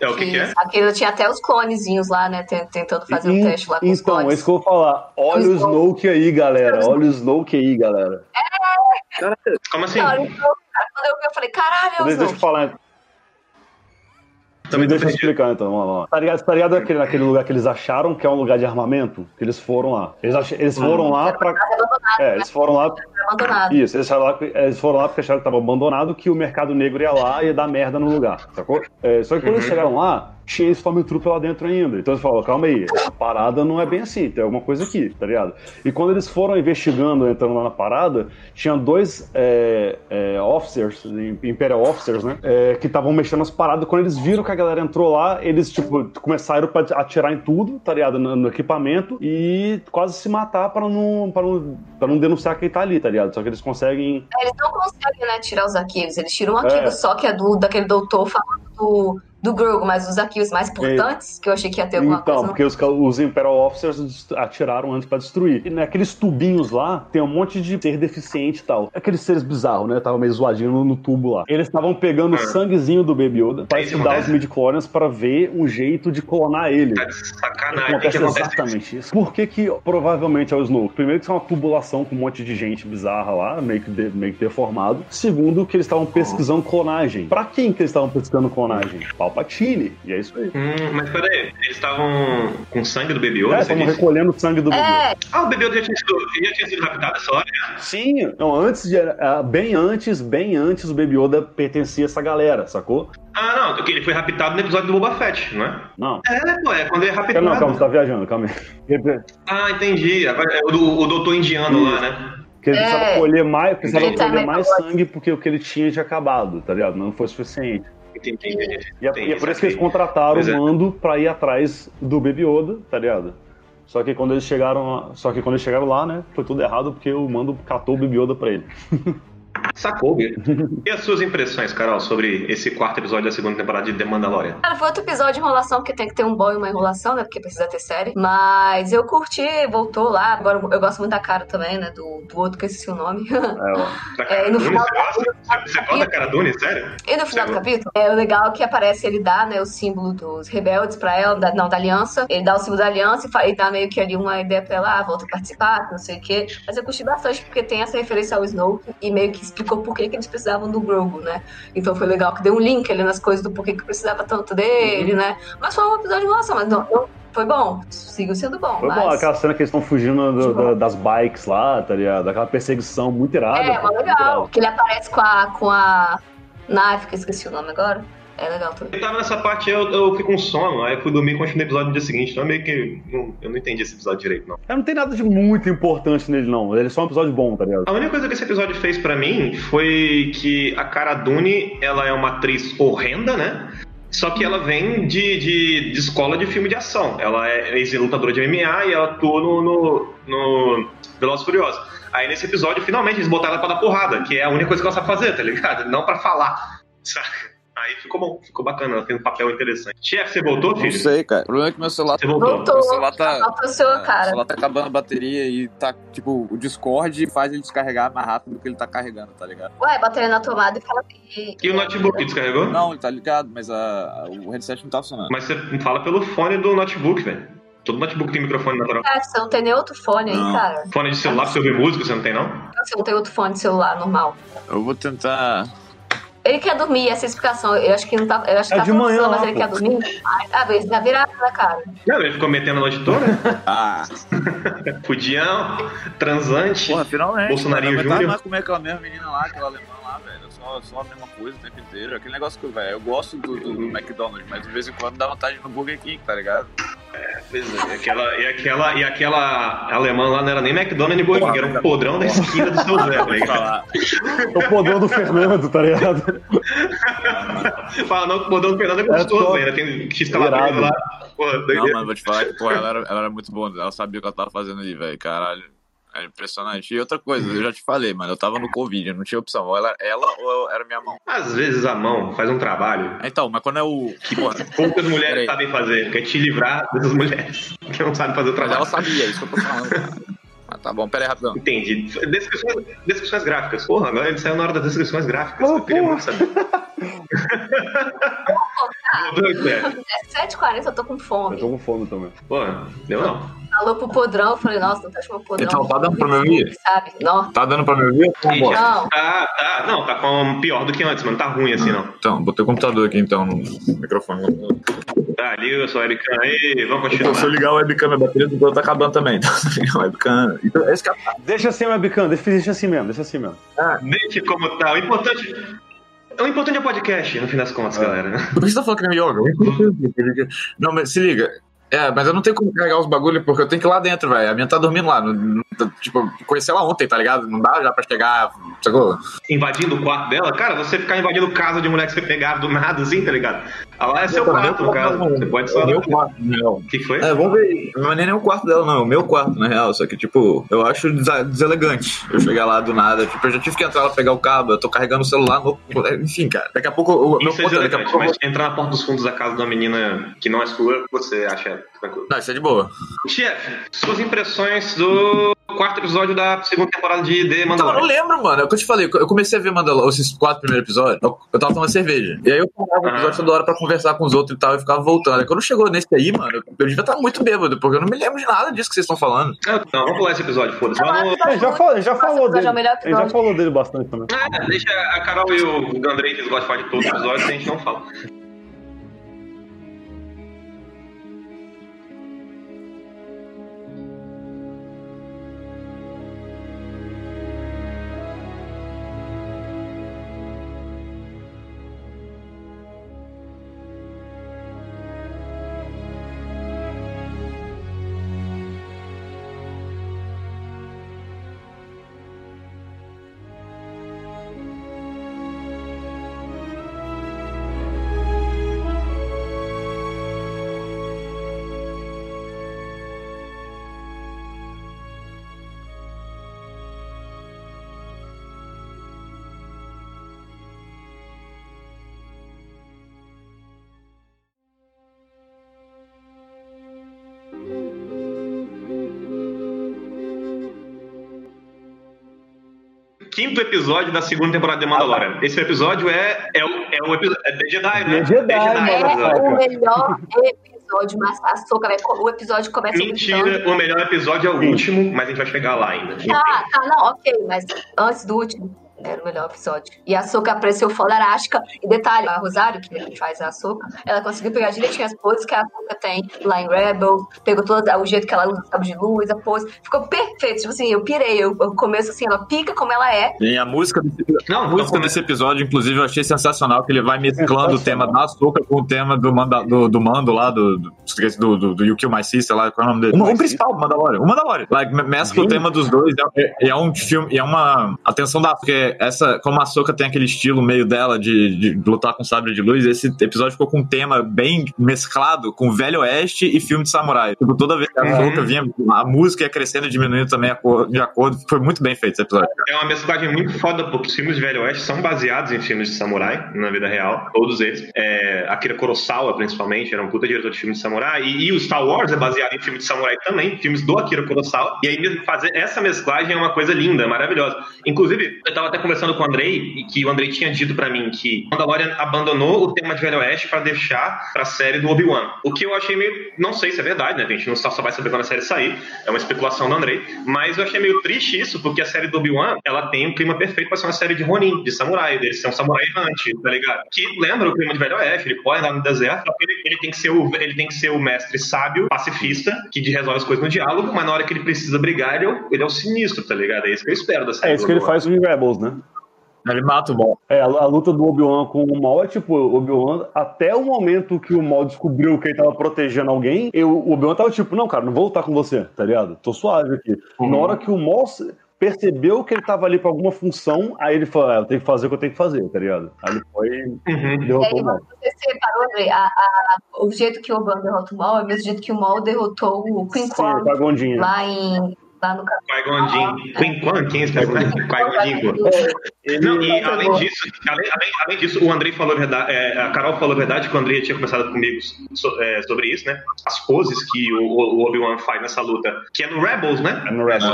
Speaker 1: É o que, que é?
Speaker 4: Aquele tinha até os clonezinhos lá, né? ten- Tentando fazer um teste lá com os
Speaker 2: Então, é
Speaker 4: clones.
Speaker 2: isso que eu vou falar. Olha o Snoke aí, galera. Olha o Snoke aí, galera.
Speaker 1: Como assim?
Speaker 4: Não, cara, quando eu vi, eu falei, caralho, é o
Speaker 2: Deixa eu te
Speaker 4: Snoke.
Speaker 2: falar.
Speaker 1: Também
Speaker 2: deixa eu explicar então, vamos lá. Tá ligado, tá ligado aquele, naquele lugar que eles acharam que é um lugar de armamento? Que eles foram lá. Eles, ach- eles foram lá pra. É, eles foram lá.
Speaker 4: abandonado.
Speaker 2: Isso, eles, lá, eles foram lá porque acharam que tava abandonado, que o mercado negro ia lá e ia dar merda no lugar, sacou? É, só que quando eles chegaram lá, tinha Stormtrooper lá dentro ainda. Então eles falaram, calma aí, a parada não é bem assim, tem alguma coisa aqui, tá ligado? E quando eles foram investigando, entrando lá na parada, tinha dois é, é, officers, Imperial Officers, né? é, que estavam mexendo nas paradas. Quando eles viram que a galera entrou lá, eles, tipo, começaram pra atirar em tudo, tá ligado? No, no equipamento e quase se matar pra não, pra, não, pra não denunciar quem tá ali, tá ligado? Só que eles conseguem.
Speaker 4: Eles não conseguem, né, tirar os arquivos. Eles tiram um arquivo
Speaker 2: É.
Speaker 4: só que é do, daquele doutor falando do, do Grogu, mas os arquivos mais importantes, que eu achei que ia ter alguma
Speaker 2: Então,
Speaker 4: coisa.
Speaker 2: porque os, os Imperial Officers atiraram antes pra destruir. E naqueles tubinhos lá, tem um monte de ser deficiente e tal. Aqueles seres bizarros, né? Tava meio zoadinho no, no tubo lá. Eles estavam pegando o sanguezinho do Baby Yoda pra estudar os
Speaker 1: acontece?
Speaker 2: midichlorians pra ver um jeito de clonar ele.
Speaker 1: Tá de sacanagem. Que
Speaker 2: acontece? exatamente isso. Por que que provavelmente é o Snoke? Primeiro que isso é uma tubulação com um monte de gente bizarra lá, meio que, de- meio que deformado. Segundo que eles estavam pesquisando clonagem. Pra quem que eles estavam pesquisando clonagem? Palpatine. E é isso aí.
Speaker 1: Hum, mas peraí, eles estavam com sangue do Baby Yoda,
Speaker 2: É, estavam recolhendo o sangue do bebê.
Speaker 4: É,
Speaker 1: Ah, o Baby Yoda já tinha sido, já tinha sido raptado essa hora?
Speaker 2: Sim, não, antes de, ah, bem antes, bem antes o Baby Yoda pertencia a essa galera, sacou?
Speaker 1: Ah, não, porque ele foi raptado no episódio do Boba Fett, não é?
Speaker 2: Não.
Speaker 1: É, pô, é quando ele é raptado.
Speaker 2: Não, calma, você tá viajando, calma aí.
Speaker 1: Ah, entendi. É o, do, o doutor indiano lá, né?
Speaker 2: Porque ele
Speaker 4: É.
Speaker 2: precisava colher mais, precisava colher mais sangue porque o que ele tinha tinha acabado, tá ligado? Não foi suficiente.
Speaker 1: Entendi.
Speaker 2: E é, e é por isso que eles contrataram o
Speaker 1: é.
Speaker 2: mando pra ir atrás do Baby Yoda, tá ligado? Só que quando eles chegaram, só que quando eles chegaram lá, né, foi tudo errado porque o mando catou o Baby Yoda pra ele.
Speaker 1: Sacou, Bia. E as suas impressões, Carol, sobre esse quarto episódio da segunda temporada de The Mandalorian?
Speaker 4: Cara, foi outro episódio de enrolação, porque tem que ter um bom e uma enrolação, né? Porque precisa ter série. Mas eu curti, voltou lá. Agora eu gosto muito da cara também, né? Do, do outro que eu esqueci o nome.
Speaker 2: É,
Speaker 4: É, e no
Speaker 1: Dune,
Speaker 4: final-
Speaker 1: você gosta? Você, você gosta da cara Dune, sério?
Speaker 4: E no final do capítulo, é o legal que aparece ele dá, né, o símbolo dos rebeldes pra ela, da- não, da aliança. Ele dá o símbolo da aliança e, e dá meio que ali uma ideia pra ela, ah, volta a participar, não sei o quê. Mas eu curti bastante porque tem essa referência ao Snoke e meio que explicou por que, que eles precisavam do Grogu, né? Então foi legal que deu um link ali nas coisas do porquê que precisava tanto dele,
Speaker 2: Uhum.
Speaker 4: né? Mas foi um episódio relação, mas não, não- foi bom. Sigo sendo bom,
Speaker 2: Foi
Speaker 4: mas...
Speaker 2: bom, aquela cena que eles estão fugindo do- da- das bikes lá, tá ligado? Aquela perseguição muito irada.
Speaker 4: É, mas legal. Que ele aparece com a, com a nave, que eu esqueci o nome agora. É legal também.
Speaker 1: Eu tava nessa parte, eu, eu fiquei com sono, aí eu fui dormir e continuei o episódio no dia seguinte. Então meio que. não- eu não entendi esse episódio direito, não.
Speaker 2: É, Não tem nada de muito importante nele, não. Ele é só um episódio bom, tá ligado?
Speaker 1: A única coisa que esse episódio fez pra mim foi que a Cara Dune, ela é uma atriz horrenda, né? Só que ela vem de, de, de escola de filme de ação. Ela é ex-lutadora de MMA e ela atua no, no, no Velozes e Furiosos. Aí nesse episódio, finalmente, eles botaram ela pra dar porrada, que é a única coisa que ela sabe fazer, tá ligado? Não pra falar, saca? Aí ficou bom, ficou bacana, ela tem um papel interessante. Chefe, você voltou,
Speaker 5: Não
Speaker 1: filho?
Speaker 5: sei, cara. O problema é que meu celular
Speaker 1: Você voltou?
Speaker 4: Voltou.
Speaker 5: Meu celular tá.
Speaker 4: Voltou o seu,
Speaker 5: é,
Speaker 4: cara.
Speaker 5: O celular tá acabando a bateria e tá, tipo, o Discord faz ele descarregar mais rápido do que ele tá carregando, tá ligado?
Speaker 4: Ué, ele na tomada e fala que.
Speaker 1: E o notebook descarregou?
Speaker 5: Não, ele tá ligado, mas a, o headset não tá funcionando.
Speaker 1: Mas você fala pelo fone do notebook, velho. Todo notebook tem microfone natural.
Speaker 4: Ah, você não tem nem outro fone aí,
Speaker 5: Não.
Speaker 4: cara.
Speaker 1: Fone de celular pra você ouvir música, você não tem, não?
Speaker 4: Você não tem outro fone de celular normal.
Speaker 5: Eu vou tentar.
Speaker 4: Ele quer dormir, essa explicação. Eu acho que não tá. Eu acho que
Speaker 2: É
Speaker 4: tá
Speaker 2: de manhã lá,
Speaker 4: mas ele
Speaker 2: pô.
Speaker 4: quer dormir. Ai, tá, vez da virada, cara?
Speaker 1: Não, ele ficou metendo a noite toda.
Speaker 5: Ah,
Speaker 1: Fudião, transante.
Speaker 5: porra, finalmente.
Speaker 1: Bolsonarinho
Speaker 5: cara, eu tava
Speaker 1: Júnior.
Speaker 5: mais comer aquela mesma menina lá, aquela alemã. Só, só a mesma coisa o tempo inteiro. Aquele negócio que, velho, eu gosto do, do, do McDonald's, mas de vez em quando dá vontade no Burger King, tá ligado?
Speaker 1: Pois é, e aquela, e, aquela, e aquela alemã lá não era nem McDonald's nem Burger King, era um podrão da esquina do seu Zé, tá ligado?
Speaker 5: falar.
Speaker 2: É o podrão do Fernando, tá ligado?
Speaker 1: Fala, não, que o podrão do Fernando é gostoso
Speaker 2: top.
Speaker 1: ainda, tem X calabresa lá. Porra,
Speaker 5: Não, mano, vou te falar que, porra, ela era, ela era muito boa. Ela sabia o que ela tava fazendo ali, velho. Caralho. Era impressionante. E outra coisa, eu já te falei, mano, eu tava no Covid, eu não tinha opção. Ou ela, ela ou eu- era minha mão.
Speaker 1: Às vezes a mão faz um trabalho
Speaker 5: Então, mas quando é o.
Speaker 1: que poucas mulheres
Speaker 5: Peraí.
Speaker 1: sabem fazer, que é te livrar dessas mulheres que não sabem fazer o
Speaker 5: mas
Speaker 1: trabalho.
Speaker 5: ela sabia, isso que eu tô falando, cara. Mas tá bom, pera aí, rapidão.
Speaker 1: Entendi. Descrições, descrições gráficas. Porra, agora ele saiu na hora das descrições gráficas.
Speaker 2: Oh,
Speaker 1: eu queria muito saber. Doido, é.
Speaker 4: É 7h40, eu tô com
Speaker 2: Eu
Speaker 4: fome.
Speaker 2: tô com fome também.
Speaker 1: Pô, deu não.
Speaker 4: Falou pro podrão, eu falei, nossa, não tá chamando podrão.
Speaker 5: Então, tá dando pra me ouvir?
Speaker 4: Sabe? Não.
Speaker 5: Tá dando pra me ouvir?
Speaker 1: Entendi.
Speaker 4: Não.
Speaker 1: Tá, tá. Não, tá com pior do que antes, mano. Tá ruim assim, não.
Speaker 5: Então, botei o computador aqui então no microfone.
Speaker 1: Tá, liga a sua webcam aí, vamos
Speaker 5: Então, se eu
Speaker 1: continuar.
Speaker 5: ligar o webcam, a bateria do computador tá acabando também. Então, se eu ligar o webcam. Então, esse cara.
Speaker 2: Deixa assim a webcam, deixa, deixa assim mesmo, deixa assim mesmo.
Speaker 1: Deixa como tá. O importante. O importante é o podcast, no fim das contas,
Speaker 2: É.
Speaker 1: galera.
Speaker 5: Por que você tá falando que é yoga? Não, mas se liga. É, mas eu não tenho como carregar os bagulho porque eu tenho que ir lá dentro, velho. A minha tá dormindo lá. tipo, conheci ela ontem, tá ligado? Não dá já pra chegar, sacou?
Speaker 1: Invadindo o quarto dela, cara, você ficar invadindo casa de mulher que você pegar do nada, assim, tá ligado? Ah, lá é seu quarto, no caso. Você pode só.
Speaker 5: É o meu quarto, na real.
Speaker 1: O que foi?
Speaker 5: É, vamos ver. Não é nem o quarto dela, não. É o meu quarto, na real. Só que, tipo, eu acho deselegante eu chegar lá do nada. Tipo, eu já tive que entrar lá pegar o cabo. Eu tô carregando o celular no. Enfim, cara. Daqui a pouco. O meu
Speaker 1: Isso
Speaker 5: ponto é, daqui a pouco.
Speaker 1: mas entrar na porta dos fundos da casa de uma menina que não é sua, você acha tranquilo.
Speaker 5: Não, isso é de boa.
Speaker 1: Chefe, suas impressões do quarto episódio da segunda temporada de The
Speaker 5: Então, eu não
Speaker 1: Mandalorian.
Speaker 5: lembro, mano. É o que eu te falei. Eu comecei a ver Mandalorian, esses quatro primeiros episódios. Eu, tava tomando cerveja. E aí eu parava o episódio
Speaker 1: Ah.
Speaker 5: toda hora pra conversar com os outros e tal. E ficava voltando. Aí quando chegou nesse aí, mano, eu, devia estar muito bêbado, porque eu não me lembro de nada disso que vocês estão falando.
Speaker 1: Ah, Não, vamos pular esse episódio, foda-se. Vamos.
Speaker 2: É, já, falou, já falou dele.
Speaker 4: é
Speaker 2: já falou dele bastante também.
Speaker 1: Ah, deixa a Carol e o Gandrei, que eles gostam de falar de todos os episódios, a gente não fala. Quinto episódio da segunda temporada de Mandalorian. Esse episódio é, é, o, é o episódio. É The Jedi, né?
Speaker 2: The Jedi,
Speaker 1: The
Speaker 2: mano.
Speaker 4: É o melhor episódio, mas a soca vai. O episódio começa.
Speaker 1: Mentira, o melhor episódio é o último, mas a gente vai chegar lá ainda.
Speaker 4: Ah, tá, não, ok, mas antes do último. Era o melhor episódio. E a Soca apareceu fodástica. E detalhe, a Rosário, que faz a Soca, ela conseguiu pegar direitinho as poses que a Soca tem lá em Rebel. Pegou todo o jeito que ela usa o cabo de luz, a pose. Ficou perfeito. Tipo assim, eu pirei. Eu, eu começo assim, ela pica como ela é.
Speaker 5: E a música desse,
Speaker 1: Não,
Speaker 5: a música desse episódio, inclusive, eu achei sensacional, que ele vai mesclando o tema da açúcar com o tema do, manda, do, do mando lá, do, do, do, do, You Kill My Sister, lá, qual é o nome dele? O, o principal do Mandalorian, o Mandalorian. Like, me- mescla o tema dos dois, e é, é um filme, e é uma atenção da que é, porque essa, como a Soca tem aquele estilo meio dela de, de lutar com sabre de luz, esse episódio ficou com um tema bem mesclado com Velho Oeste e filme de samurai. Tipo, toda vez que a
Speaker 1: Uhum.
Speaker 5: Soca vinha, a música ia crescendo e diminuindo também a cor- de acordo. Foi muito bem feito esse episódio.
Speaker 1: É uma mesclagem muito foda, porque os filmes de Velho Oeste são baseados em filmes de samurai, na vida real, todos eles. É, Akira Kurosawa, principalmente, era um puta diretor de filme de samurai, e, e o Star Wars é baseado em filme de samurai também, filmes do Akira Kurosawa, e aí fazer essa mesclagem é uma coisa linda, maravilhosa. Inclusive, eu tava até conversando com o Andrei, que o Andrei tinha dito pra mim que Mandalorian abandonou o tema de Velho Oeste pra deixar pra série do Obi-Wan. O que eu achei meio. Não sei se é verdade, né? A gente não só vai saber quando a série sair. É uma especulação do Andrei. Mas eu achei meio triste isso, porque a série do Obi-Wan, ela tem um clima perfeito pra ser uma série de Ronin, de samurai, dele ser um samurai errante, tá ligado? Que lembra o clima de Velho Oeste, ele pode andar no deserto, só que ele, ele tem que ser o, ele tem que ser o mestre sábio, pacifista, que resolve as coisas no diálogo, mas na hora que ele precisa brigar, ele é o, ele é o sinistro, tá ligado? É isso que eu espero da série.
Speaker 2: É isso que ele faz com os Rebels, né?
Speaker 5: Ele mata o bom.
Speaker 2: É, a, a luta do Obi-Wan com o Maul é tipo, o Obi-Wan, até o momento que o Maul descobriu que ele tava protegendo alguém, eu, o Obi-Wan tava tipo, não, cara, não vou lutar com você, tá ligado? Tô suave aqui.
Speaker 1: Uhum.
Speaker 2: Na hora que o Maul percebeu que ele tava ali pra alguma função, aí ele falou, ah, eu tenho que fazer o que eu tenho que fazer, tá ligado? Aí ele foi e
Speaker 1: Uhum.
Speaker 4: E
Speaker 2: derrotou
Speaker 4: aí,
Speaker 2: o Maul.
Speaker 4: você separou, André, a- a- o jeito que o Oban derrota o Maul é o mesmo jeito que o Maul derrotou o Queen
Speaker 2: Sim,
Speaker 4: lá, em, lá no
Speaker 1: Qui-Gon Jinn. Quem é esse personagem? Qui-Gon Jinn.
Speaker 2: Ele,
Speaker 1: Não, e além disso, além, além- além disso, o Andrei falou a verdade, é, a Carol falou a verdade que o Andrei tinha conversado comigo so- é, sobre isso, né? As poses que o, o Obi-Wan faz nessa luta, que é no Rebels, né?
Speaker 2: É no Rebels.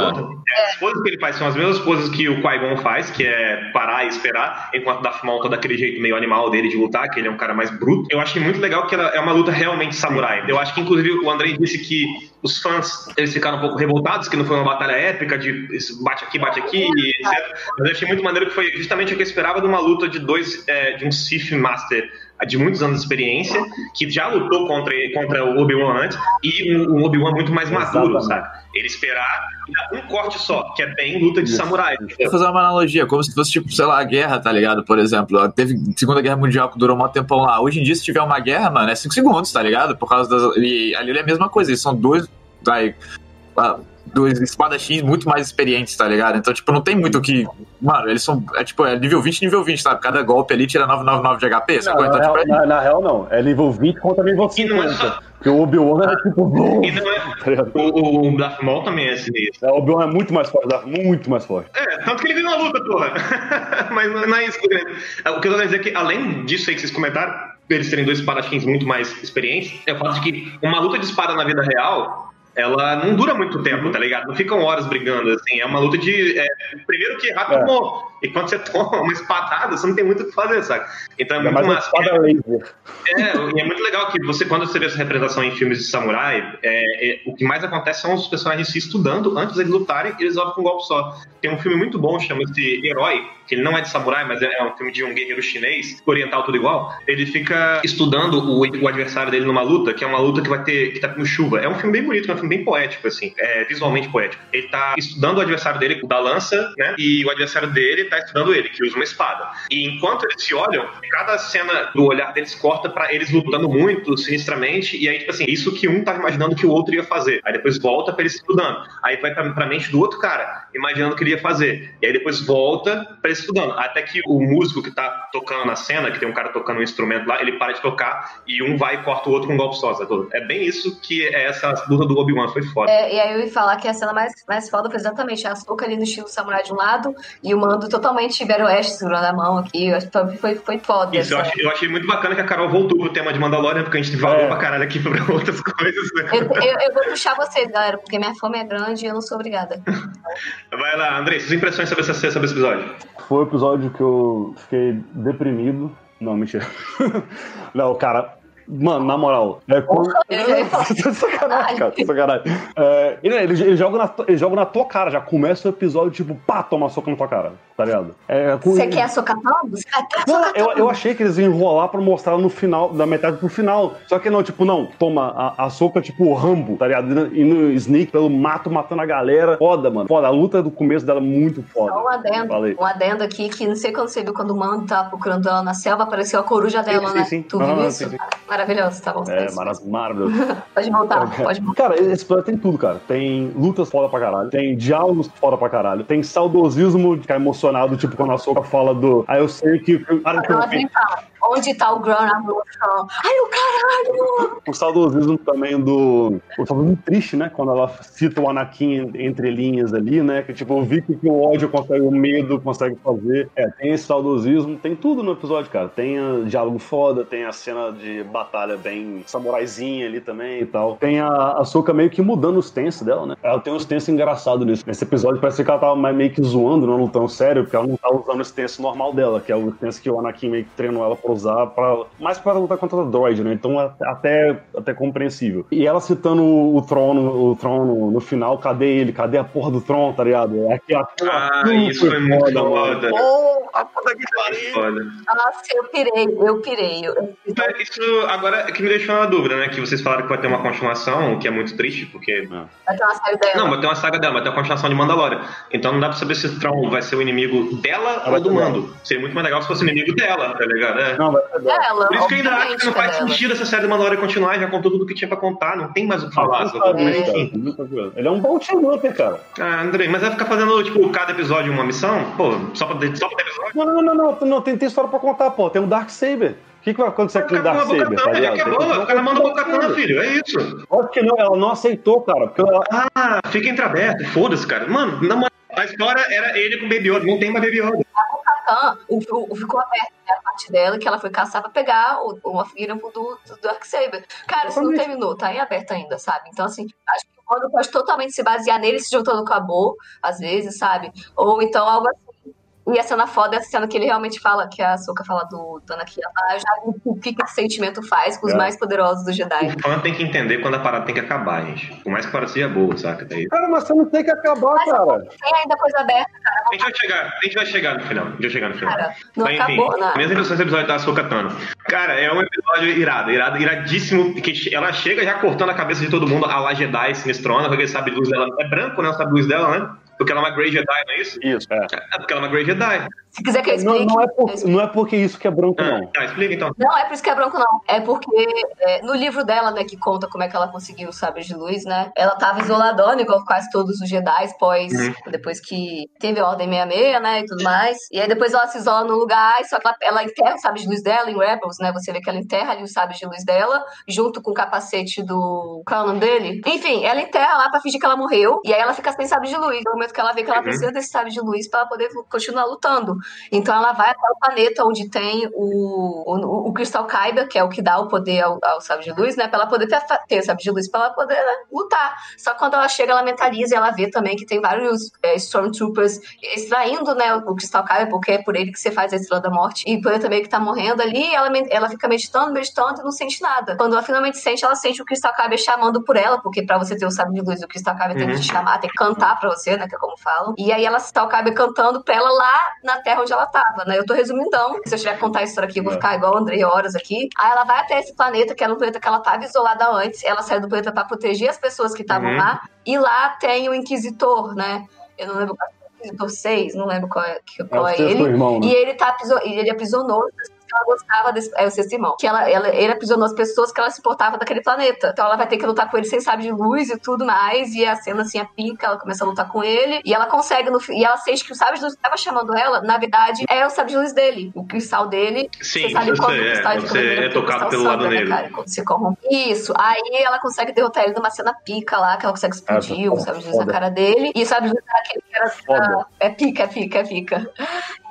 Speaker 1: É, as poses que ele faz são as mesmas poses que o Qui-Gon faz, que é parar e esperar, enquanto Darth Maul tá daquele jeito meio animal dele de lutar, que ele é um cara mais bruto. Eu achei muito legal que ela é uma luta realmente samurai. Eu acho que, inclusive, o Andrei disse que os fãs, eles ficaram um pouco revoltados, que não foi uma batalha épica de bate aqui, bate aqui, etc. Mas eu achei muito maneiro que foi justamente o que eu esperava de uma luta de dois, é, de um Sith Master de muitos anos de experiência, que já lutou contra, contra o Obi-Wan antes, e um, um Obi-Wan muito mais maduro,
Speaker 2: Exatamente.
Speaker 1: sabe? Ele esperar um corte só, que é bem luta de
Speaker 2: Isso.
Speaker 1: samurai.
Speaker 5: Vou fazer uma analogia, como se fosse, tipo, sei lá, a guerra, tá ligado? Por exemplo, teve Segunda Guerra Mundial que durou um tempão lá. Hoje em dia, se tiver uma guerra, mano, é 5 segundos, tá ligado? Por causa das. E ali é a mesma coisa, eles são dois. Vai, ah, dois espadachins muito mais experientes, tá ligado? Então, tipo, não tem muito o que. Mano, eles são. É tipo, é nível 20, nível 20, sabe? Cada golpe ali tira 999 de HP, sacou?
Speaker 2: na,
Speaker 5: Então, tipo,
Speaker 2: real,
Speaker 5: é-
Speaker 2: na- na real, não. É nível 20 contra nível
Speaker 1: E não é
Speaker 2: 50.
Speaker 1: só-
Speaker 2: Porque o Obi-Wan é tipo.
Speaker 1: E não é,
Speaker 2: tá
Speaker 1: o, o, o Darth Maul também é sinistro.
Speaker 2: É, O Obi-Wan é muito mais forte, Darth, muito mais forte.
Speaker 1: É, tanto que ele ganhou a luta, porra. Mas não é isso que eu dizer. O que eu quero dizer é que, além disso aí que vocês comentaram, eles terem dois espadachins muito mais experientes, é o fato de que uma luta de espada na vida real, ela não dura muito tempo, tá ligado? Não ficam horas brigando, assim. É uma luta de. é, primeiro que errar,
Speaker 2: É.
Speaker 1: E quando você toma uma espadada, você não tem muito o que fazer, sabe? Então é
Speaker 2: Ainda
Speaker 1: muito massa.
Speaker 2: espada laser.
Speaker 1: É, e é muito legal que você, quando você vê essa representação em filmes de samurai, é, é, o que mais acontece são os personagens se estudando antes deles lutarem e eles optam com um golpe só. Tem um filme muito bom, chama-se Herói, que ele não é de samurai, mas é um filme de um guerreiro chinês, oriental tudo igual. Ele fica estudando o, o adversário dele numa luta, que é uma luta que vai ter, que tá com chuva. É um filme bem bonito, é um filme bem poético, assim, é visualmente poético. Ele tá estudando o adversário dele da lança, né? E o adversário dele tá estudando ele, que usa uma espada. E enquanto eles se olham, cada cena do olhar deles corta pra eles lutando muito, sinistramente, e aí, tipo assim, isso que um tava imaginando que o outro ia fazer. Aí depois volta pra eles estudando. Aí vai pra, pra mente do outro cara, imaginando o que ele ia fazer. E aí depois volta pra eles estudando. Até que o músico que tá tocando na cena, que tem um cara tocando um instrumento lá, ele para de tocar e um vai e corta o outro com um golpe só. É bem isso que é essa luta do Foi foda.
Speaker 4: É, e aí eu ia falar que a cena mais, mais foda foi exatamente a Soca ali no estilo samurai de um lado e o mando totalmente Velho Oeste segurando a mão aqui. Eu acho que foi, foi foda.
Speaker 1: Isso, eu achei, eu achei muito bacana que a Carol voltou pro tema de Mandalorian, porque a gente valeu
Speaker 2: É.
Speaker 1: pra caralho aqui pra outras coisas. né?
Speaker 4: Eu, eu- eu vou puxar vocês, galera, porque minha fome é grande e eu não sou obrigada.
Speaker 1: Vai lá, Andrei, suas impressões sobre, essa, sobre esse episódio.
Speaker 2: Foi o episódio que eu fiquei deprimido. Não, mentira. Não, cara. Mano, na moral. É
Speaker 4: falar,
Speaker 2: sacanagem, cara. Sacanagem. É, ele, ele, ele joga na, tua- ele joga na tua cara, já começa o episódio, tipo, pá, toma soco na tua cara. Tá ligado? É, com-
Speaker 4: Você quer quer
Speaker 2: Não, eu, eu achei que eles iam enrolar pra mostrar no final, da metade pro final. Só que não, tipo, não, toma a, a soca, tipo, o Rambo, tá ligado? E no sneak pelo mato, matando a galera. Foda, mano. Foda. A luta do começo dela é muito foda.
Speaker 4: Só um adendo,
Speaker 2: Falei.
Speaker 4: um adendo aqui que não sei quando você viu quando o mano tava procurando ela na selva, apareceu a coruja dela,
Speaker 2: Sim,
Speaker 4: né?
Speaker 2: sim, sim.
Speaker 4: Tu viu isso?
Speaker 2: sim, sim.
Speaker 4: Maravilhoso, tá bom.
Speaker 2: É, mara- maravilhoso.
Speaker 4: Pode voltar, pode voltar.
Speaker 2: Cara, esse episódio tem tudo, cara. Tem lutas foda pra caralho, tem diálogos foda pra caralho, tem saudosismo de ficar emocionado, tipo quando a Soca fala do. Ah, eu sei que. Para que eu
Speaker 4: Onde tá o Grão na evolução? Ai, o caralho!
Speaker 2: O saudosismo também do. O saudosismo triste, né? Quando ela cita o Anakin entre linhas ali, né? Que tipo, eu vi que o ódio consegue, o medo consegue fazer. É, tem esse saudosismo, tem tudo no episódio, cara. Tem diálogo foda, tem a cena de batalha bem samuraizinha ali também e tal. Tem a, a Soka meio que mudando os tensos dela, né? Ela tem uns tensos engraçados nisso. Nesse episódio parece que ela tava meio que zoando, não lutando sério, porque ela não tá usando esse tenso normal dela, que é o tenso que o Anakin meio que treinou ela pra usar, pra, mais pra lutar contra o droid, né? Então é até, até compreensível. E ela citando o, o trono, o trono no final, cadê ele? Cadê a porra do trono, tá ligado? É aquela,
Speaker 1: Ah,
Speaker 2: aquilo
Speaker 1: isso foi muito foda.
Speaker 2: Porra, puta que pariu.
Speaker 4: Nossa, eu pirei, eu pirei. Eu-
Speaker 1: Mas Isso agora é que me deixou na dúvida, né? Que vocês falaram que vai ter uma continuação, o que é muito triste, porque.
Speaker 4: Vai ter uma série dela.
Speaker 1: Não, vai ter uma saga dela, vai ter uma continuação de Mandalorian. Então não dá pra saber se o Tron vai ser o inimigo dela
Speaker 2: vai
Speaker 1: ou do. Mando. Seria muito mais legal se fosse o inimigo dela, tá ligado? É.
Speaker 2: Não, vai ser dela.
Speaker 4: Dela,
Speaker 1: Por isso que eu ainda acho que não
Speaker 4: é
Speaker 1: faz
Speaker 4: dela.
Speaker 1: sentido essa série do Mandalorian continuar, já contou tudo o que tinha pra contar, não tem mais o que falar.
Speaker 4: É.
Speaker 2: Ele é um bom team cara.
Speaker 1: Ah, Andrei, mas vai ficar fazendo, tipo, cada episódio uma missão? Pô, só pra, só pra ter episódio?
Speaker 2: Não, não, não, não, não, tem, tem história pra contar, pô. Tem o Dark Saber. O que, que vai acontecer com o Dark Saber, tá ligado?
Speaker 1: acabou, o cara manda o Bocatana, filho, é isso.
Speaker 2: Acho que não, ela não aceitou, cara. Porque ela,
Speaker 1: Ah, fica entreaberto, foda-se, cara. Mano, na moral, a história era ele com Baby Yoda, não tem mais Baby Yoda.
Speaker 4: Satã, o, o, ficou aberto né, a parte dela que ela foi caçar pra pegar o, uma figura do, do Darksaber. Cara, isso não terminou, tá em aberto ainda, sabe? Então, assim, acho que o Mando pode totalmente se basear nele se juntando com a Bo, às vezes, sabe? Ou então algo assim. E a cena foda é a cena que ele realmente fala, que a Soka fala do, do Anakin. Ela já o que, que esse sentimento faz com os
Speaker 2: É.
Speaker 4: mais poderosos do Jedi.
Speaker 1: O fã tem que entender quando a parada tem que acabar, gente. Por mais que a parada seja boa, saca? Daí.
Speaker 2: Cara, mas você não tem que acabar, cara.
Speaker 4: Tem ainda coisa aberta,
Speaker 1: A gente vai chegar, a gente vai chegar no final. A gente vai chegar no final.
Speaker 4: cara. Não
Speaker 1: Mas, enfim,
Speaker 4: acabou, né?
Speaker 1: Minhas impressões desse episódio da Ahsoka Tano. Cara, é um episódio irado, irado, iradíssimo, porque che- ela chega já cortando a cabeça de todo mundo, a lá Jedi Sinistrona, porque sabe luz dela é branco, né? O sabe luz dela, né? Porque ela é uma Grey Jedi, não é isso?
Speaker 2: Isso, é.
Speaker 1: É porque ela é uma Grey Jedi.
Speaker 4: Se quiser que eu
Speaker 2: Não,
Speaker 4: explique.
Speaker 2: não, é
Speaker 4: eu
Speaker 2: por- não é porque isso que é branco,
Speaker 1: Ah,
Speaker 2: não.
Speaker 1: tá, explica então.
Speaker 4: Não, é por isso que é branco, não. É porque é, no livro dela, né, que conta como é que ela conseguiu o sabre de luz, né? Ela tava isoladona, igual quase todos os Jedi, pós,
Speaker 1: Uhum.
Speaker 4: depois que teve a Ordem 66, né, e tudo mais. E aí depois ela se isola no lugar, só que ela, ela enterra o sabre de luz dela em Rebels, né? Você vê que ela enterra ali o sabre de luz dela, junto com o capacete do. Qual é o nome dele? Enfim, ela enterra lá pra fingir que ela morreu, e aí ela fica sem sabre de luz. No momento que ela vê que ela
Speaker 1: Uhum.
Speaker 4: precisa desse sabre de luz pra ela poder continuar lutando. Então ela vai até o planeta onde tem o, o, o Crystal Kyber, que é o que dá o poder ao, ao sabre de luz, né? Pra ela poder ter, ter sabre de luz, pra ela poder né, lutar. Só que quando ela chega, ela mentaliza e ela vê também que tem vários é, Stormtroopers extraindo, né, o Crystal Kyber, porque é por ele que você faz a Estrela da Morte. E por ele também que tá morrendo ali, ela, ela fica meditando, meditando e não sente nada. Quando ela finalmente sente, ela sente o Crystal Kyber chamando por ela, porque pra você ter o sabre de luz, o Crystal Kyber tem que
Speaker 1: Uhum.
Speaker 4: te chamar, tem que cantar pra você, né, é como falam. E aí ela o Kyber cantando pra ela lá na terra onde ela tava, né? Eu tô resumindão. Se eu tiver que contar a história aqui, eu vou
Speaker 2: É.
Speaker 4: ficar igual o Andrei horas aqui. Aí ela vai até esse planeta, que era um planeta que ela tava isolada antes. Ela saiu do planeta pra proteger as pessoas que estavam
Speaker 1: Uhum.
Speaker 4: lá. E lá tem o Inquisitor, né? Eu não lembro qual é o Inquisitor 6, não lembro qual é,
Speaker 2: É
Speaker 4: qual é,
Speaker 2: sexto
Speaker 4: ele.
Speaker 2: irmão, né?
Speaker 4: E ele tá e ele aprisionou as ela gostava desse. É o sexto irmão. Que ela, ela, ele aprisionou as pessoas que ela se portava daquele planeta. Então ela vai ter que lutar com ele sem sabre de luz e tudo mais. E a cena assim, a pica, ela começa a lutar com ele. E ela consegue, no, e ela sente que o sabre de luz que tava chamando ela, na verdade, é o sabre de luz dele. O cristal dele.
Speaker 1: Sim,
Speaker 4: você sabe quando
Speaker 1: sei,
Speaker 4: o
Speaker 1: é,
Speaker 4: cristal fica
Speaker 1: você é tocado pelo lado
Speaker 4: né,
Speaker 1: negro.
Speaker 4: cara, quando você corrompe. Isso. Aí ela consegue derrotar ele numa cena pica lá, que ela consegue explodir
Speaker 2: Ah,
Speaker 4: o sabre de luz na cara dele. E o sabre de luz era aquele que era.
Speaker 2: Foda.
Speaker 4: É pica, é pica, é pica.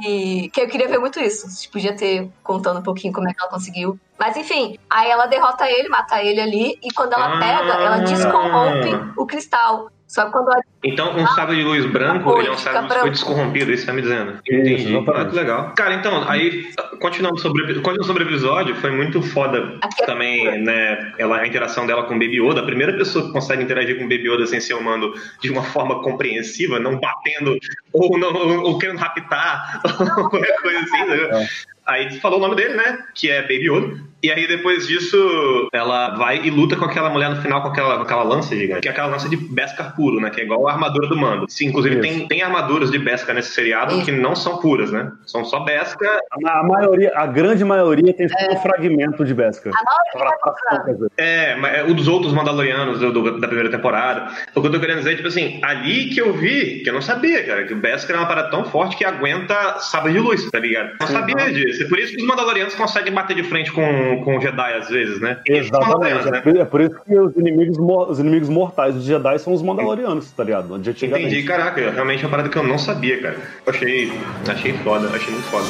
Speaker 4: E que eu queria ver muito isso. A gente podia ter contando um pouquinho como é que ela conseguiu. Mas enfim, aí ela derrota ele, mata ele ali, e quando ela
Speaker 1: Ah.
Speaker 4: pega, ela descorrompe o cristal. Só que quando ela
Speaker 1: Então, um sabre de luz branco, ele é um sabre que foi descorrompido, isso tá me dizendo.
Speaker 2: Isso,
Speaker 1: Entendi.
Speaker 2: exatamente.
Speaker 1: Ah, que legal. Cara, então, aí, continuando sobre, continuando sobre o episódio, foi muito foda
Speaker 4: Aqui é
Speaker 1: também, né, ela, a interação dela com o Baby Yoda. A primeira pessoa que consegue interagir com o Baby Yoda sem ser humano de uma forma compreensiva, não batendo, ou, não, ou, ou querendo raptar, ou qualquer coisa assim, né? Aí tu falou o nome dele, né? Que é Baby Yoda. E aí depois disso, ela vai e luta com aquela mulher no final com aquela, com aquela lança gigante. Que é aquela lança de Beskar puro, né? Que é igual a armadura do mando. Sim, inclusive tem, tem armaduras de Beskar nesse seriado
Speaker 4: Isso.
Speaker 1: que não são puras, né? São só Beskar.
Speaker 2: A, a maioria, a grande maioria tem
Speaker 4: É.
Speaker 2: um fragmento de Beskar.
Speaker 4: A maioria
Speaker 2: Pra- pra-
Speaker 4: é
Speaker 2: pra-
Speaker 1: É, mas é, o dos outros Mandalorianos do- do- da primeira temporada. O que eu tô querendo dizer, tipo assim, ali que eu vi, que eu não sabia, cara, que o Beskar é uma parada tão forte que aguenta sabre de luz, tá ligado? Não sabia disso. É por isso que os Mandalorianos conseguem bater de frente com, com o Jedi às vezes, né?
Speaker 2: Exatamente. É
Speaker 1: né?
Speaker 2: por, é por isso que os inimigos, os inimigos mortais dos Jedi são os Mandalorianos, tá ligado? Antigamente.
Speaker 1: Entendi, caraca, realmente é uma parada que eu não sabia, cara. Eu achei, achei foda, achei muito foda.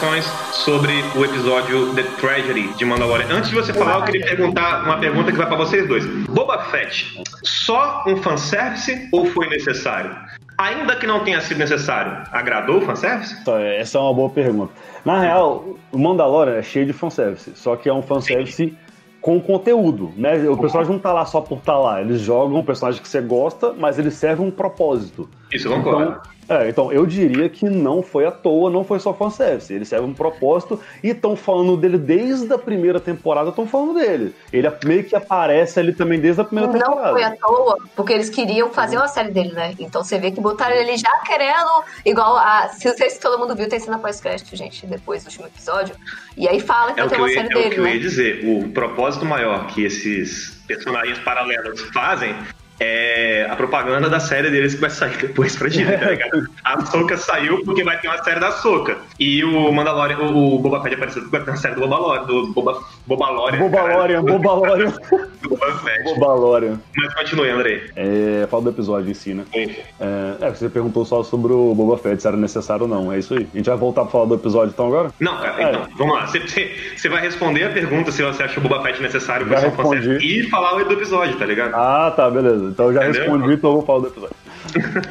Speaker 1: Impressões sobre o episódio The Tragedy de Mandalorian. Antes de você falar, eu queria perguntar uma pergunta que vai pra vocês dois. Boba Fett, só um fanservice ou foi necessário? Ainda que não tenha sido necessário, agradou o fanservice?
Speaker 2: Então, Essa é uma boa pergunta. Na real, o Mandalorian é cheio de fanservice, só que é um fanservice com conteúdo, né? O personagem não tá lá só por estar lá, eles jogam um personagem que você gosta, mas ele serve um propósito.
Speaker 1: Isso, concordo.
Speaker 2: Então, é, então, eu diria que não foi à toa, não foi só fanservice. Ele serve um propósito e estão falando dele desde a primeira temporada, estão falando dele. Ele meio que aparece ali também desde a primeira
Speaker 4: Não
Speaker 2: temporada.
Speaker 4: foi à toa, porque eles queriam fazer uma série dele, né? Então você vê que botaram ele já querendo, igual a. Se não sei se todo mundo viu, tem cena pós-crédito, gente, depois do último episódio. E aí fala que
Speaker 1: É
Speaker 4: vai
Speaker 1: o
Speaker 4: ter
Speaker 1: que, eu
Speaker 4: uma
Speaker 1: ia,
Speaker 4: série
Speaker 1: é o
Speaker 4: dele,
Speaker 1: que eu ia
Speaker 4: né?
Speaker 1: dizer. O propósito maior que esses personagens paralelos fazem é a propaganda da série deles que vai sair depois pra Disney, tá ligado? A Soca saiu porque vai ter uma série da Soca. E o Mandalorian, o, o Boba Fett apareceu porque vai ter uma série do Bobalorian, do Boba, Bobalorian.
Speaker 2: Bobalorian, Bobalorian,
Speaker 1: Boba Fett.
Speaker 2: Bobalorian.
Speaker 1: Mas continue, Andrei.
Speaker 2: É, fala do episódio em si, né? É, é, você perguntou só sobre o Boba Fett, se era necessário ou não. É isso aí. A gente vai voltar pra falar do episódio então agora?
Speaker 1: Não, cara,
Speaker 2: É.
Speaker 1: então, vamos lá. Você, vai responder a pergunta se você acha o Boba Fett necessário pra
Speaker 2: respondi.
Speaker 1: e falar do episódio, tá ligado?
Speaker 2: Ah, tá, beleza. Então eu já
Speaker 1: Entendeu?
Speaker 2: respondi, então eu vou falar do episódio.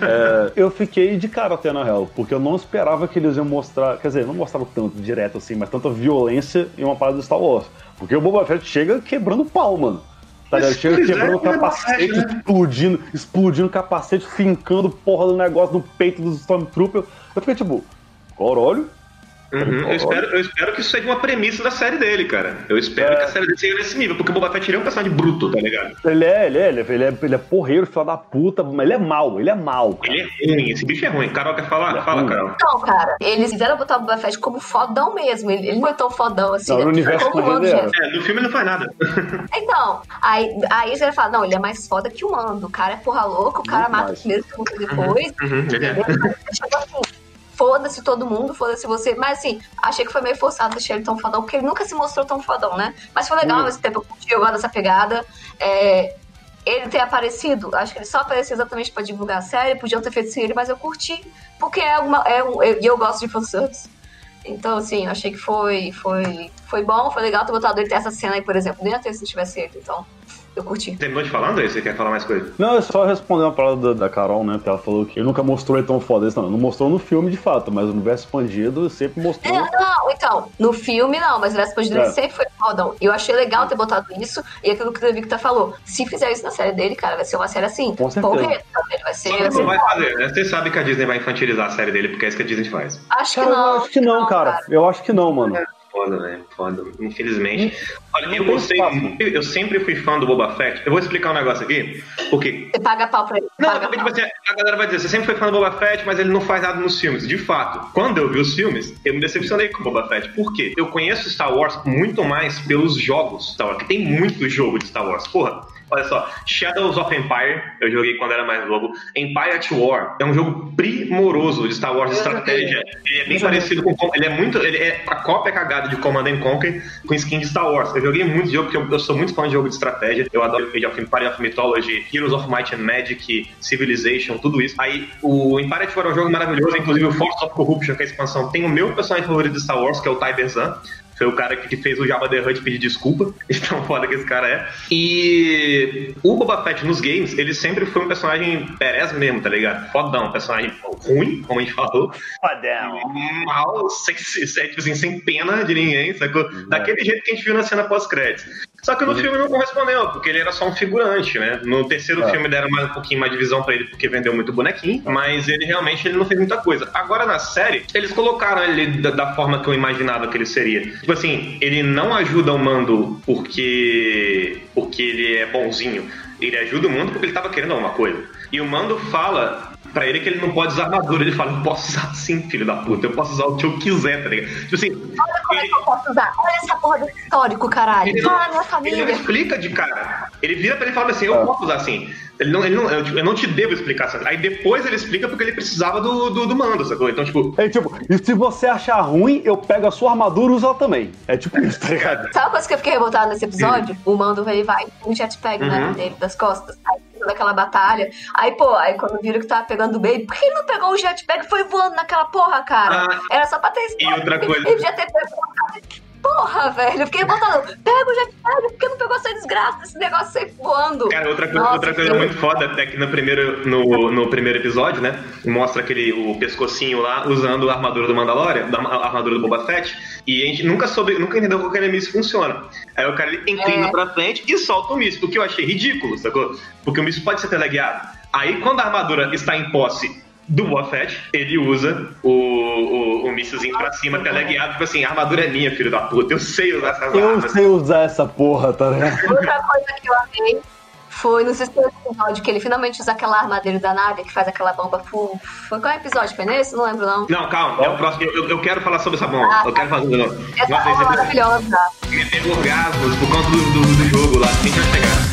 Speaker 2: É, eu fiquei de cara até na real, porque eu não esperava que eles iam mostrar, quer dizer, não mostraram tanto direto assim, mas tanta violência em uma parada do Star Wars. Porque o Boba Fett chega quebrando pau, mano. Tá ligado? Chega
Speaker 1: é,
Speaker 2: quebrando o
Speaker 1: o
Speaker 2: capacete,
Speaker 1: né?
Speaker 2: explodindo, explodindo o capacete, fincando porra do negócio no peito dos Stormtroopers. Eu fiquei tipo, caralho,
Speaker 1: Uhum, eu, espero, eu espero que isso seja uma premissa da série dele, cara. Eu espero
Speaker 2: É.
Speaker 1: que a série dele seja nesse nível, porque o Boba Fett ele é um personagem bruto, tá ligado?
Speaker 2: ele é, ele é, ele é, ele é, ele é porreiro, filho da puta, mas ele é mal, ele é mal, cara.
Speaker 1: Ele é ruim, esse bicho é ruim. Carol quer falar?
Speaker 2: É
Speaker 1: Fala,
Speaker 2: ruim.
Speaker 1: Carol.
Speaker 4: Não, cara, eles quiseram botar o Boba Fett como fodão mesmo. Ele, ele não é tão fodão assim.
Speaker 2: Não, no
Speaker 4: né?
Speaker 2: universo
Speaker 4: como já
Speaker 2: era.
Speaker 1: É, no filme ele não faz nada.
Speaker 4: Então, aí, aí você vai falar, não, ele é mais foda que o Mando. O cara é porra louca, o cara
Speaker 2: Muito
Speaker 4: mata
Speaker 2: mais.
Speaker 4: primeiro, segundo depois.
Speaker 1: Uhum, ele é.
Speaker 4: Tipo assim, foda-se todo mundo, foda-se você. Mas assim, achei que foi meio forçado deixar ele tão fodão, porque ele nunca se mostrou tão fodão, né? Mas foi legal
Speaker 2: Hum.
Speaker 4: ao mesmo tempo, eu curti, eu gosto dessa pegada. É, ele ter aparecido, acho que ele só apareceu exatamente pra divulgar a série, podiam ter feito sem ele, mas eu curti, porque é uma. É um, eu, e eu gosto de fanservice. Então, assim, eu achei que foi, foi, foi bom, foi legal ter botado ele ter essa cena aí, por exemplo. Nem até se tivesse ele, então eu curti.
Speaker 1: Terminou de falar, André? Você quer falar mais coisa?
Speaker 2: Não, é só responder uma palavra da, da Carol, né? Porque ela falou que ele nunca mostrou ele tão foda. Isso não, não mostrou no filme de fato, mas no universo expandido sempre mostrou.
Speaker 4: É, não, então, no filme não, mas o Post dele
Speaker 2: É.
Speaker 4: sempre foi fodão. E eu achei legal ter botado isso, e aquilo que o Victor falou. Se fizer isso na série dele, cara, vai ser uma série assim.
Speaker 2: Com certeza.
Speaker 4: porreta, ele vai ser.
Speaker 1: Que
Speaker 4: Vai
Speaker 1: não
Speaker 4: ser
Speaker 1: vai fazer, né? Você sabe que a Disney vai infantilizar a série dele, porque é isso que a Disney faz.
Speaker 4: acho que
Speaker 2: Cara,
Speaker 4: não.
Speaker 2: eu acho que não, cara. Eu acho que não, mano.
Speaker 1: Foda, velho. Foda. Infelizmente. Olha,
Speaker 2: não
Speaker 1: eu gostei. Eu sempre fui fã do Boba Fett. Eu vou explicar um negócio aqui. Porque
Speaker 4: Você paga pau pra ele.
Speaker 1: Não,
Speaker 4: paga
Speaker 1: porque, tipo assim, a galera vai dizer, você sempre foi fã do Boba Fett, mas ele não faz nada nos filmes. De fato, quando eu vi os filmes, eu me decepcionei com o Boba Fett. Por quê? Eu conheço Star Wars muito mais pelos jogos Star Wars, que tem muito jogo de Star Wars. Porra, olha só, Shadows of Empire, eu joguei quando era mais novo. Empire at War é um jogo primoroso de Star Wars de estratégia. Ele é bem parecido com. Ele é muito. Ele é a cópia cagada de Command and Conquer com skin de Star Wars. Eu joguei muito jogo, porque eu, eu sou muito fã de jogo de estratégia. Eu adoro Age of Empire of Mythology, Heroes of Might and Magic, Civilization, tudo isso. Aí o Empire at War é um jogo maravilhoso, inclusive o Force of Corruption, que é a expansão, tem o meu personagem favorito de Star Wars, que é o Tiber Zan. Foi o cara que fez o Jabba the Hutt pedir desculpa. Então, foda que esse cara é. E o Boba Fett nos games, ele sempre foi um personagem perez mesmo, tá ligado? Fodão, um personagem ruim, como a gente falou.
Speaker 2: Fodão.
Speaker 1: Mal, sem, sem, tipo assim, sem pena de ninguém, sacou? Daquele jeito que a gente viu na cena pós-créditos. Só que no filme não correspondeu, porque ele era só um figurante, né? No terceiro
Speaker 2: É.
Speaker 1: filme deram mais um pouquinho mais de visão pra ele, porque vendeu muito bonequinho, mas ele realmente ele não fez muita coisa. Agora na série, eles colocaram ele da, da forma que eu imaginava que ele seria. Tipo assim, ele não ajuda o Mando porque, porque ele é bonzinho. Ele ajuda o Mando porque ele tava querendo alguma coisa. E o Mando fala pra ele que ele não pode usar armadura. Ele fala, eu posso usar sim, filho da puta. Eu posso usar o que eu quiser, tá ligado? Tipo assim,
Speaker 4: Olha como é que eu posso usar. Olha essa porra do histórico, caralho.
Speaker 1: Ele não-
Speaker 4: Fala na minha
Speaker 1: Ele não
Speaker 4: família.
Speaker 1: explica de cara. Ele vira pra ele e fala assim: Eu
Speaker 2: Ah.
Speaker 1: posso usar assim. Ele não, ele não, eu, eu não te devo explicar. Sabe? Aí depois ele explica porque ele precisava do, do, do mando, sacou? Então, tipo,
Speaker 2: É tipo, e se você achar ruim, eu pego a sua armadura e uso ela também. É tipo isso, tá ligado?
Speaker 4: Sabe uma coisa que eu fiquei revoltada nesse episódio? O Mando ele vai o jetpack, né,
Speaker 1: Uhum.
Speaker 4: dele, das costas. Aí, daquela batalha. Aí, pô, aí quando viram que tava pegando o Baby, por que ele não pegou o jetpack e foi voando naquela porra, cara?
Speaker 1: Ah,
Speaker 4: Era só pra ter
Speaker 1: e outra coisa-
Speaker 4: Ele podia ter pego Porra, velho. Eu fiquei botando, pega o jetpack, por que não pegou essa desgraça, esse negócio sair voando?
Speaker 1: cara, outra coisa,
Speaker 4: Nossa,
Speaker 1: outra coisa muito foda até que no primeiro, no, no primeiro episódio, né? Mostra aquele o pescocinho lá usando a armadura do Mandalorian, da a armadura do Boba Fett. E a gente nunca soube, nunca entendeu como aquele míssil funciona. Aí o cara ele inclina
Speaker 4: É.
Speaker 1: pra frente e solta o míssil, o que eu achei ridículo, sacou? Porque o míssil pode ser teleguiado. Aí quando a armadura está em posse do Boba Fett, ele usa o, o, o míssilzinho pra cima, teleguiado, tipo assim, a armadura é minha, filho da puta, eu sei usar essas
Speaker 2: Eu
Speaker 1: armas.
Speaker 2: sei usar essa porra, tá ligado?
Speaker 4: Outra coisa que eu amei foi no sexto episódio, que ele finalmente usa aquela armadura da nave que faz aquela bomba full. Foi qual episódio? Foi nesse? Não lembro, não.
Speaker 1: Não, calma, é o próximo. Eu, eu quero falar sobre essa bomba.
Speaker 4: Ah,
Speaker 1: eu quero falar sobre ela.
Speaker 4: Essa
Speaker 1: Nossa,
Speaker 4: bomba
Speaker 1: esse
Speaker 4: maravilhosa.
Speaker 1: me teve orgasmos por conta do, do, do jogo lá. A gente vai pegar.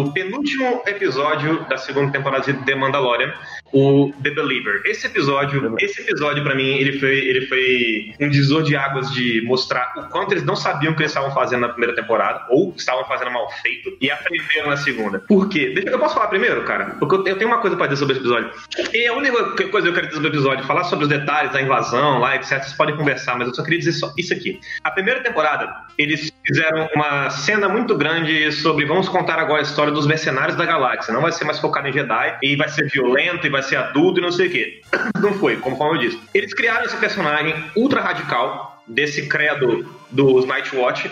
Speaker 1: O penúltimo episódio da segunda temporada de The Mandalorian, o The Believer. Esse episódio, esse episódio para mim, ele foi, ele foi um divisor de águas de mostrar o quanto eles não sabiam o que eles estavam fazendo na primeira temporada, ou estavam fazendo mal feito, e aprenderam na segunda. Por quê? Deixa, eu posso falar primeiro, cara? Porque eu tenho, eu tenho uma coisa pra dizer sobre esse episódio. E a única coisa que eu quero dizer sobre o episódio, falar sobre os detalhes da invasão lá, etc, vocês podem conversar, mas eu só queria dizer só isso aqui. A primeira temporada, eles fizeram uma cena muito grande sobre vamos contar agora a história dos mercenários da galáxia. Não vai ser mais focado em Jedi, e vai ser violento, e vai ser adulto, e não sei o quê. Não foi, conforme eu disse. Eles criaram esse personagem ultra radical, desse credo dos Nightwatch,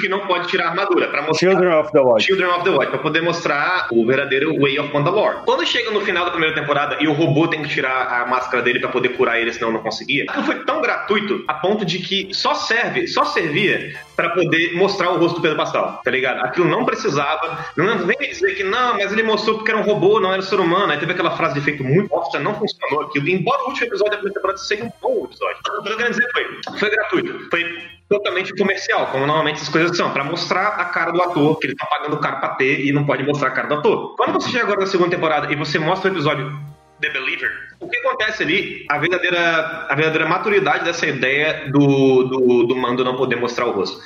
Speaker 1: que não pode tirar a armadura, pra mostrar...
Speaker 2: Children of the Watch.
Speaker 1: Children of the Watch, pra poder mostrar o verdadeiro Way of Mandalore. Quando chega no final da primeira temporada e o robô tem que tirar a máscara dele pra poder curar ele, senão não conseguia, aquilo foi tão gratuito a ponto de que só serve, só servia pra poder mostrar o rosto do Pedro Pascal, tá ligado? Aquilo não precisava, não vem me dizer que não, mas ele mostrou porque era um robô, não era um ser humano, aí teve aquela frase de efeito muito bosta, não funcionou aquilo, embora o último episódio da primeira temporada seja um bom episódio. O que eu quero dizer foi, foi gratuito, foi totalmente comercial, como normalmente essas coisas são, pra mostrar a cara do ator, que eles estão pagando caro pra ter e não pode mostrar a cara do ator. Quando você chega agora na segunda temporada e você mostra o episódio The Believer, o que acontece ali, a verdadeira, a verdadeira maturidade dessa ideia do, do, do mando não poder mostrar o rosto.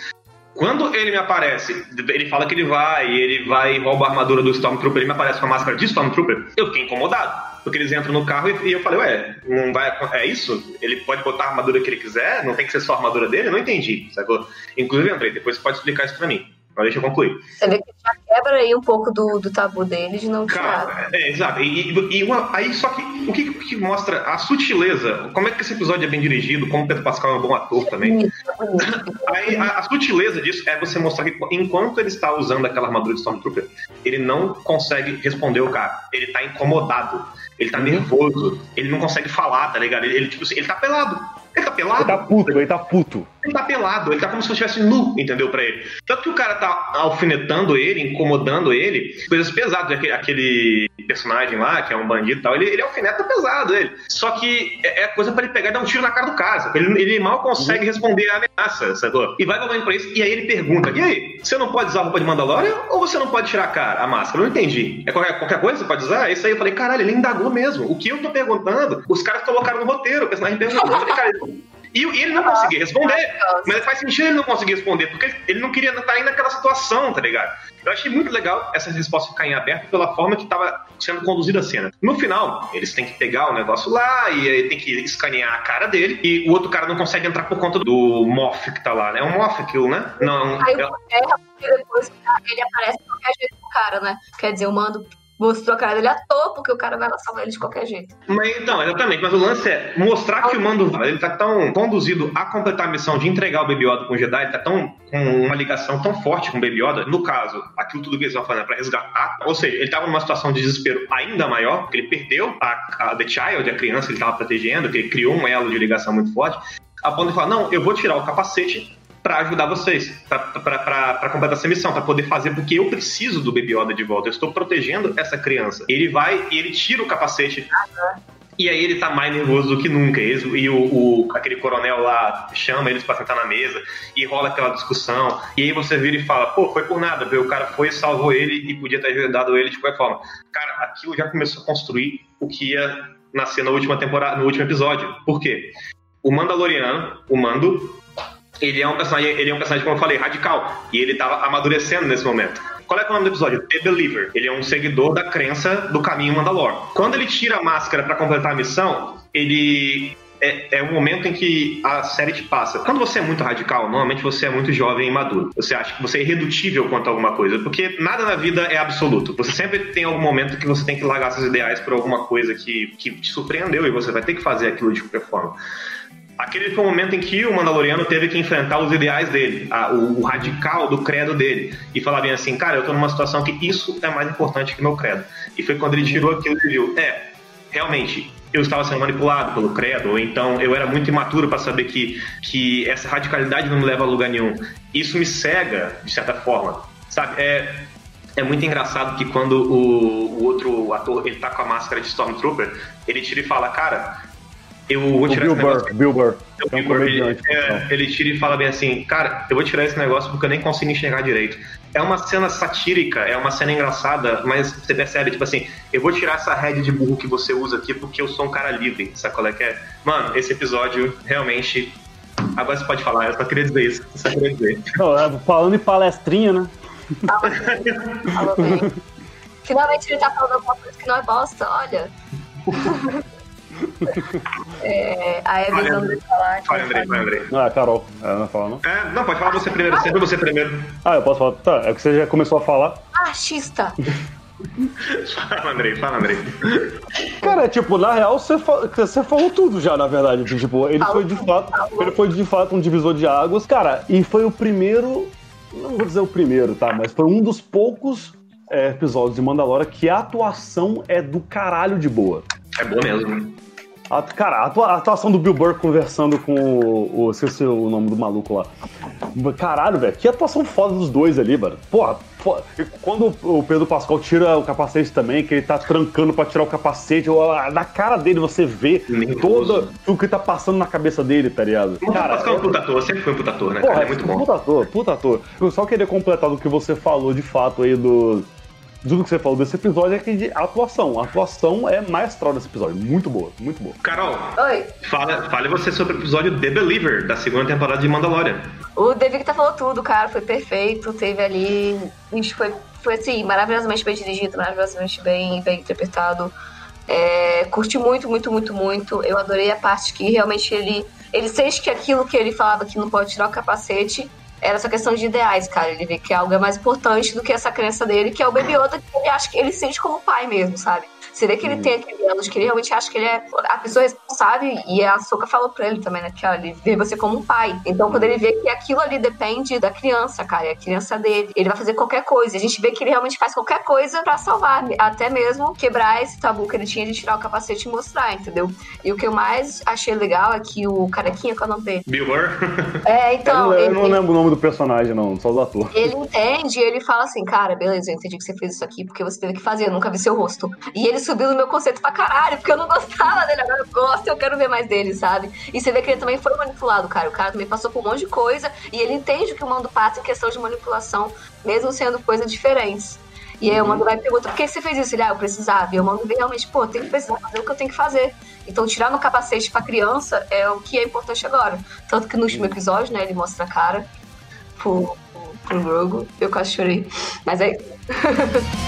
Speaker 1: Quando ele me aparece, ele fala que ele vai, ele vai rouba a armadura do Stormtrooper, ele me aparece com a máscara de Stormtrooper, eu fiquei incomodado. Porque eles entram no carro e, e eu falei, ué, não vai, é isso? Ele pode botar a armadura que ele quiser? Não tem que ser só a armadura dele? Eu não entendi, sacou? Inclusive, Andrei, depois você pode explicar isso pra mim. Mas deixa eu concluir.
Speaker 4: Você vê que já quebra aí um pouco do, do tabu dele de não tirar.
Speaker 1: Cara, é, exato. E, e- e uma- aí, só que o que, que mostra a sutileza, como é que esse episódio é bem dirigido, como o Pedro Pascal é um bom ator também. Aí, a, a sutileza disso é você mostrar que enquanto ele está usando aquela armadura de Stormtrooper, ele não consegue responder o cara. Ele tá incomodado. Ele tá nervoso. Ele não consegue falar, tá ligado? Ele, ele, tipo assim, ele tá pelado. Ele tá pelado.
Speaker 2: Ele tá puto, ele tá puto.
Speaker 1: Ele tá pelado, ele tá como se estivesse nu, entendeu, pra ele. Tanto que o cara tá alfinetando ele, incomodando ele, coisas pesadas, aquele, aquele personagem lá, que é um bandido e tal, ele, ele alfineta pesado ele. Só que é é coisa pra ele pegar e dar um tiro na cara do cara, ele, ele mal consegue responder a ameaça, sacou? E vai falando pra isso, e aí ele pergunta, e aí, você não pode usar roupa de Mandalorian ou você não pode tirar a cara, a máscara? Eu não entendi. É qualquer, qualquer coisa você pode usar? Isso aí eu falei, caralho, ele indagou mesmo. O que eu tô perguntando, os caras colocaram no roteiro, o personagem perguntou. Eu falei, cara, e, e ele não conseguia responder. Mas faz sentido ele não conseguir responder, porque ele, não queria estar aí naquela situação, tá ligado? Eu achei muito legal essa resposta ficar em aberto pela forma que estava sendo conduzida a cena. No final, eles têm que pegar o negócio lá e aí tem que escanear a cara dele e o outro cara não consegue entrar por conta do Moff que tá lá, né? É um Moff aquilo, né? Não,
Speaker 4: Aí
Speaker 1: é-
Speaker 4: depois ele aparece de qualquer jeito pro cara, né? Quer dizer, o mando mostrou a cara dele à toa, porque o cara vai lá salvar ele de qualquer jeito.
Speaker 1: Mas então, exatamente, mas o lance é mostrar que o Mando ele tá tão conduzido a completar a missão de entregar o Baby Yoda com o Jedi, tá tão com uma ligação tão forte com o Baby Yoda, no caso, aquilo tudo que eles vão fazer é pra resgatar, ou seja, ele tava numa situação de desespero ainda maior, porque ele perdeu a, a The Child, a criança que ele tava protegendo, que ele criou um elo de ligação muito forte, a ponto de falar, não, eu vou tirar o capacete pra ajudar vocês, pra completar essa missão, pra poder fazer, porque eu preciso do Baby Yoda de volta, eu estou protegendo essa criança. Ele vai e ele tira o capacete e aí ele tá mais nervoso do que nunca. Eles- e o, o- aquele coronel lá chama eles pra sentar na mesa e rola aquela discussão. E aí você vira e fala, pô, foi por nada, viu? o cara foi e salvou ele e podia ter ajudado ele de qualquer forma. Cara, aquilo já começou a construir o que ia nascer na última temporada, no último episódio. Por quê? O Mandaloriano, o Mando, ele é um personagem, ele é um personagem, como eu falei, radical. E ele tava amadurecendo nesse momento. Qual é, é o nome do episódio? The Believer. Ele é um seguidor da crença do caminho Mandalor. Quando ele tira a máscara pra completar a missão, ele é, é o momento em que a série te passa. Quando você é muito radical, normalmente você é muito jovem e maduro. Você acha que você é irredutível quanto a alguma coisa, porque nada na vida é absoluto. Você sempre tem algum momento que você tem que largar seus ideais por alguma coisa que, que te surpreendeu e você vai ter que fazer aquilo de qualquer forma. Aquele foi o momento em que o Mandaloriano teve que enfrentar os ideais dele, a- o, o radical do credo dele, e falar bem assim, cara, eu tô numa situação que isso é mais importante que meu credo. E foi quando ele tirou aquilo e viu, é, realmente, eu estava sendo manipulado pelo credo, ou então eu era muito imaturo para saber que, que essa radicalidade não me leva a lugar nenhum. Isso me cega, de certa forma, sabe? É, é muito engraçado que quando o, o outro ator, ele tá com a máscara de Stormtrooper, ele tira e fala, cara, eu vou
Speaker 2: O
Speaker 1: tirar
Speaker 2: Bill
Speaker 1: esse negócio
Speaker 2: Burr, Bill Burr. É um
Speaker 1: fico- ele, é, ele tira e fala bem assim, cara, eu vou tirar esse negócio porque eu nem consigo enxergar direito. É uma cena satírica, é uma cena engraçada, mas você percebe, tipo assim, eu vou tirar essa rede de burro que você usa aqui porque eu sou um cara livre, sabe qual é que é? Mano, esse episódio realmente. Agora você pode falar, eu só queria dizer isso, só queria dizer.
Speaker 2: Não, é, falando em palestrinha, né?
Speaker 4: Finalmente ele tá falando alguma coisa que não é bosta, olha. é, a Eva
Speaker 1: Olha,
Speaker 4: não deixa falar.
Speaker 1: Vai, Andrei, vai, Andrei.
Speaker 2: Não, é a Carol. Ela não fala, não?
Speaker 1: É, não, pode falar você primeiro, sempre você primeiro.
Speaker 2: Ah, eu posso falar. Tá, é que você já começou a falar.
Speaker 4: Machista!
Speaker 1: Fala, Andrei, fala, Andrei.
Speaker 2: Cara, tipo, na real, você, fa- você falou tudo já, na verdade. que, Tipo, ele
Speaker 4: Falou
Speaker 2: foi de fato.
Speaker 4: falou.
Speaker 2: Ele foi de fato um divisor de águas. Cara, e foi o primeiro. Não vou dizer o primeiro, tá? Mas foi um dos poucos é, episódios de Mandalorian que a atuação é do caralho de boa.
Speaker 1: É boa mesmo.
Speaker 2: A- cara, a, atua- a atuação do Bill Burr conversando com o. o esqueci o nome do maluco lá. Caralho, velho, que atuação foda dos dois ali, mano. Porra, e quando o Pedro Pascal tira o capacete também, que ele tá trancando pra tirar o capacete, na cara dele você vê toda tudo que tá passando na cabeça dele, tá ligado?
Speaker 1: O
Speaker 2: Cara,
Speaker 1: Pascal é um puta ator, sempre foi um puta ator, né,
Speaker 2: Porra,
Speaker 1: cara? É muito bom.
Speaker 2: Puta ator, puta ator. Eu só queria completar do que você falou de fato aí do. Tudo que você falou desse episódio é que de atuação. A atuação é maestral desse episódio. Muito boa, muito boa.
Speaker 1: Carol,
Speaker 4: Oi,
Speaker 1: fala, fale você sobre o episódio The Believer, da segunda temporada de Mandalorian.
Speaker 4: o David tá falou tudo, cara, foi perfeito, teve ali. Foi, foi assim, maravilhosamente bem dirigido, maravilhosamente bem, bem interpretado. É, curti muito, muito, muito, muito. Eu adorei a parte que realmente ele. Ele sente que aquilo que ele falava que não pode tirar o capacete era essa questão de ideais, cara. Ele vê que algo é mais importante do que essa crença dele, que é o Baby Yoda, que ele acha que ele sente como pai mesmo, sabe? Você vê que ele tem aquele elo de que ele realmente acha que ele é a pessoa responsável e a Soka falou pra ele também, né? Que ó, ele vê você como um pai. Então, quando ele vê que aquilo ali depende da criança, cara, é a criança dele, ele vai fazer qualquer coisa. A gente vê que ele realmente faz qualquer coisa pra salvar, até mesmo quebrar esse tabu que ele tinha de tirar o capacete e mostrar, entendeu? E o que eu mais achei legal é que o carequinha, qual é o nome dele?
Speaker 1: Bill Burr?
Speaker 4: É, então.
Speaker 2: eu,
Speaker 4: ele,
Speaker 2: não lembro o nome do personagem, não, só do ator.
Speaker 4: ele entende e ele fala assim, cara, beleza, eu entendi que você fez isso aqui porque você teve que fazer, eu nunca vi seu rosto. E ele subiu no meu conceito pra caralho, porque eu não gostava dele, agora eu gosto, eu quero ver mais dele, sabe? E você vê que ele também foi manipulado, cara. O cara também passou por um monte de coisa e ele entende o que o Mando passa em questão de manipulação, mesmo sendo coisas diferentes. E aí o Mando vai e pergunta, por que você fez isso? Ele, ah, eu precisava. E o Mando vê realmente, pô, tem que precisar fazer o que eu tenho que fazer. Então tirar no capacete pra criança é o que é importante agora. Tanto que no último episódio, né, ele mostra a cara pro, pro Grogu. Eu quase chorei. Mas é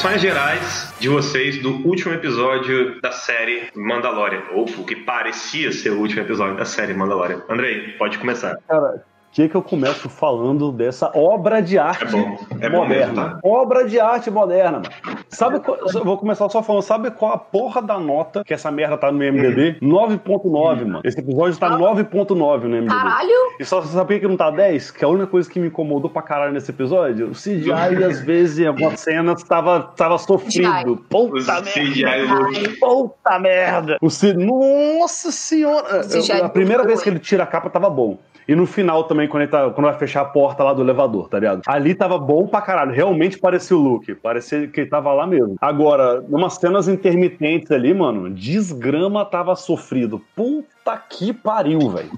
Speaker 1: Impressões gerais de vocês do último episódio da série Mandalorian, ou o que parecia ser o último episódio da série Mandalorian. Andrei, pode começar.
Speaker 2: Cara, que, que eu começo falando dessa obra de arte
Speaker 1: É bom, é bom
Speaker 2: moderna?
Speaker 1: mesmo, tá?
Speaker 2: Obra de arte moderna, mano. Sabe qual, eu vou começar só falando, sabe qual a porra da nota que essa merda tá no MDB? 9.9, mano. Esse episódio tá 9.9 no MDB.
Speaker 4: caralho!
Speaker 2: E só você sabia que não tá 10? Que a única coisa que me incomodou pra caralho nesse episódio, o CGI às vezes em algumas cenas tava, tava sofrido. Puta
Speaker 1: Os
Speaker 2: merda.
Speaker 1: CGI loucos.
Speaker 2: Puta merda! O C... Nossa senhora! A primeira vez que ele tira a capa tava bom. E no final também, quando, ele tá, quando vai fechar a porta lá do elevador, tá ligado? Ali tava bom pra caralho. Realmente parecia o Luke. Parecia que ele tava lá mesmo. Agora, numas cenas intermitentes ali, mano, desgrama tava sofrido. Puta que pariu, velho.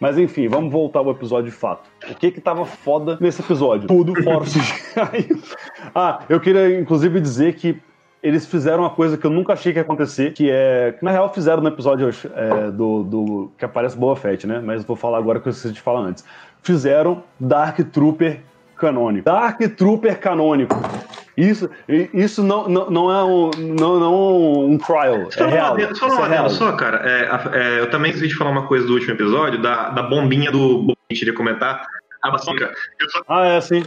Speaker 2: Mas enfim, vamos voltar ao episódio de fato. O que que tava foda nesse episódio? Tudo fora o CGI. ah, eu queria inclusive dizer que eles fizeram uma coisa que eu nunca achei que ia acontecer, que é. Que na real fizeram no episódio é, do, do. que aparece Boa Fett, né? Mas vou falar agora que eu esqueci de falar antes. Fizeram Dark Trooper canônico. Dark Trooper canônico. Isso, isso não, não, não é um, não, não um trial.
Speaker 1: Só
Speaker 2: É
Speaker 1: uma
Speaker 2: real.
Speaker 1: adendo- Só uma
Speaker 2: é
Speaker 1: só, cara. É, é, eu também esqueci de falar uma coisa do último episódio, da, da bombinha do. Bom, a gente iria comentar. A maçônica. Eu só
Speaker 2: Ah, é assim.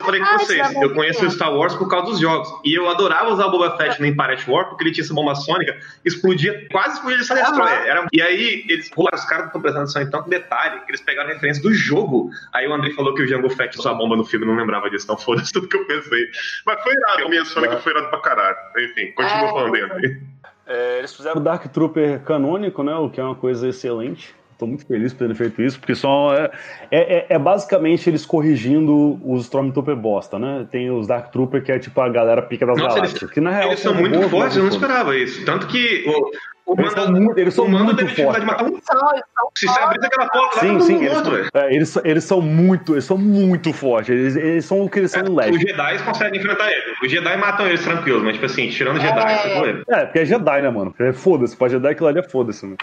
Speaker 1: falei com
Speaker 4: Ah,
Speaker 1: vocês, eu conheço Star Wars por causa dos jogos. E eu adorava usar o Boba Fett no Empire War porque ele tinha essa bomba sônica, explodia, quase explodia essa Destroyer. Era, e aí, eles, pô, os caras não estão prestando atenção em tanto detalhe que eles pegaram referência do jogo. Aí o André falou que o Jango Fett usou a bomba no filme, não lembrava disso, então foda-se tudo que eu pensei. Mas foi irado, a minha sônica foi irado pra caralho. Enfim, continua
Speaker 4: É.
Speaker 1: falando aí, André.
Speaker 2: É, eles fizeram o Dark Trooper canônico, né? O que é uma coisa excelente. Tô muito feliz por terem feito isso, porque só é, é, é- é basicamente eles corrigindo os Stormtrooper bosta, né? Tem os Dark Trooper, que é tipo a galera pica das
Speaker 1: Nossa,
Speaker 2: galáxias.
Speaker 1: eles-
Speaker 2: que na real
Speaker 1: Eles são
Speaker 2: são
Speaker 1: muito
Speaker 2: bons,
Speaker 1: fortes, eu não esperava isso. Tanto que o, o
Speaker 2: Eles são
Speaker 1: Manda-
Speaker 2: muito- eles são
Speaker 1: o Mando
Speaker 2: muito
Speaker 1: teve dificuldade de
Speaker 2: fortes.
Speaker 1: matar um.
Speaker 4: São, eles são
Speaker 1: Se você abrir aquela porta lá,
Speaker 2: Sim,
Speaker 1: todo
Speaker 2: sim,
Speaker 1: mundo
Speaker 2: eles,
Speaker 1: morto,
Speaker 2: são, é, eles, são- eles são muito, eles são muito fortes. Eles, eles são o que eles são em
Speaker 1: Os. Jedi conseguem enfrentar ele. Os Jedi matam eles tranquilos, mas tipo assim, tirando Jedi,
Speaker 4: É.
Speaker 2: É, porque é Jedi, né, mano? É, foda-se, pra Jedi aquilo ali é foda-se, né?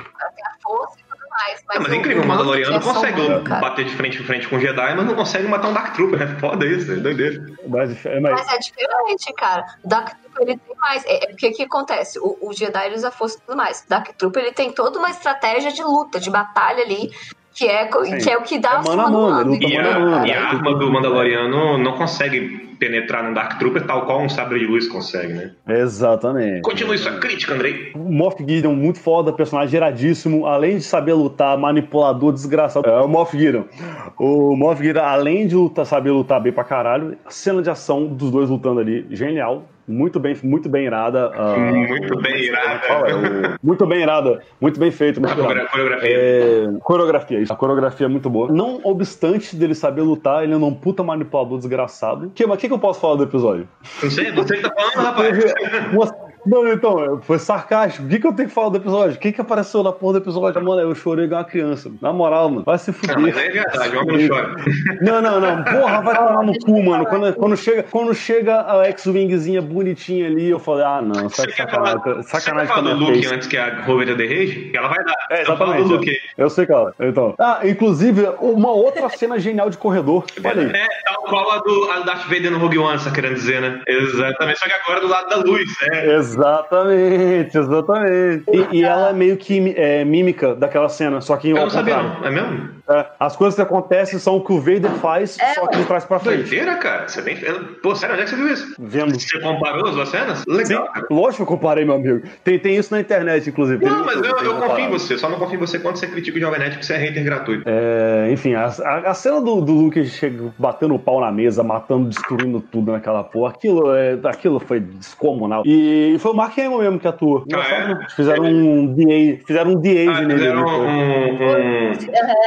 Speaker 4: força e tudo mais. Mas,
Speaker 1: Não, mas é incrível, o Mandaloriano
Speaker 4: é
Speaker 1: consegue
Speaker 4: cara.
Speaker 1: bater de frente em frente com o Jedi, mas não consegue matar um Dark Trooper, é foda isso, é doideira.
Speaker 2: Mas, é, mas-
Speaker 4: Mas é diferente, cara. Dark Trooper ele tem mais. É, é porque o que acontece? O, o Jedi ele usa força e tudo mais. Dark Trooper ele tem toda uma estratégia de luta, de batalha ali, que é,
Speaker 2: Sim.
Speaker 4: que é o que dá
Speaker 2: É
Speaker 4: o
Speaker 2: mano a mano, luta
Speaker 1: E
Speaker 2: mano a mano,
Speaker 1: e a arma do Mandaloriano não consegue penetrar num Dark Trooper tal qual um sabre de luz consegue, né?
Speaker 2: Exatamente.
Speaker 1: Continue sua crítica, Andrei.
Speaker 2: O Moff Gideon, muito foda, personagem iradíssimo, além de saber lutar, manipulador, desgraçado. É o Moff Gideon. O Moff Gideon, além de lutar, saber lutar bem pra caralho, cena de ação dos dois lutando ali, genial. Muito bem, muito bem irada. ah,
Speaker 1: Muito bem irada.
Speaker 2: fala, é o- muito bem irada, muito bem feito. Muito
Speaker 1: A
Speaker 2: irado.
Speaker 1: coreografia.
Speaker 2: É, coreografia, isso. A coreografia é muito boa. Não obstante dele saber lutar, ele é um puta manipulador desgraçado. Que, mas o que, que eu posso falar do episódio?
Speaker 1: Não sei, você que tá falando, rapaz.
Speaker 2: Não, então, foi sarcástico. O que, que eu tenho que falar do episódio? O que, que apareceu na porra do episódio? Mano, eu chorei igual uma criança. Na moral, mano, vai se
Speaker 1: Não, mas
Speaker 2: fuder.
Speaker 1: é verdade, o homem não chora.
Speaker 2: Não, não, não. Porra, vai tomar no cu, mano. Quando, quando, chega, quando chega a X-Wingzinha bonitinha ali, eu falei, ah, não,
Speaker 1: Você
Speaker 2: saca-
Speaker 1: quer falar,
Speaker 2: sacanagem,
Speaker 1: você
Speaker 2: sacanagem
Speaker 1: falar do Luke
Speaker 2: face.
Speaker 1: antes que a Rover The Rage? Que ela vai dar.
Speaker 2: É, exatamente.
Speaker 1: do Luke.
Speaker 2: Eu sei, cara. Então. Ah, inclusive, uma outra cena genial de corredor. Olha aí.
Speaker 1: É, tal qual a do, a do Darth Vader no Rogue One, você tá querendo dizer, né? Exatamente, só que agora do lado da luz, é.
Speaker 2: Exatamente, exatamente. E, e ela é meio que é, mímica daquela cena, só que em
Speaker 1: Eu não sabia,
Speaker 2: contrário.
Speaker 1: não. É mesmo?
Speaker 2: É, as coisas que acontecem são o que o Vader faz,
Speaker 4: É.
Speaker 2: só que de trás pra frente.
Speaker 1: Doideira, cara. Você nem. Pô, sério, onde é que você viu isso?
Speaker 2: Vendo.
Speaker 1: Você comparou as duas cenas?
Speaker 2: Sim,
Speaker 1: Legal, cara.
Speaker 2: lógico que eu comparei, meu amigo. Tem, tem isso na internet, inclusive. Tem
Speaker 1: Não, mas eu, eu confio em você. Só não confio em você quando você critica o Jovem Nerd porque você é hater gratuito.
Speaker 2: É, enfim, a, a- a cena do, do Luke chega, batendo o pau na mesa, matando, destruindo tudo naquela porra, aquilo, é, aquilo foi descomunal. E foi o Mark Hamill mesmo que atuou. Engraçado,
Speaker 1: é?
Speaker 2: né? Fizeram um DA, fizeram um DA
Speaker 1: Ah,
Speaker 2: nele.
Speaker 1: fizeram
Speaker 2: né?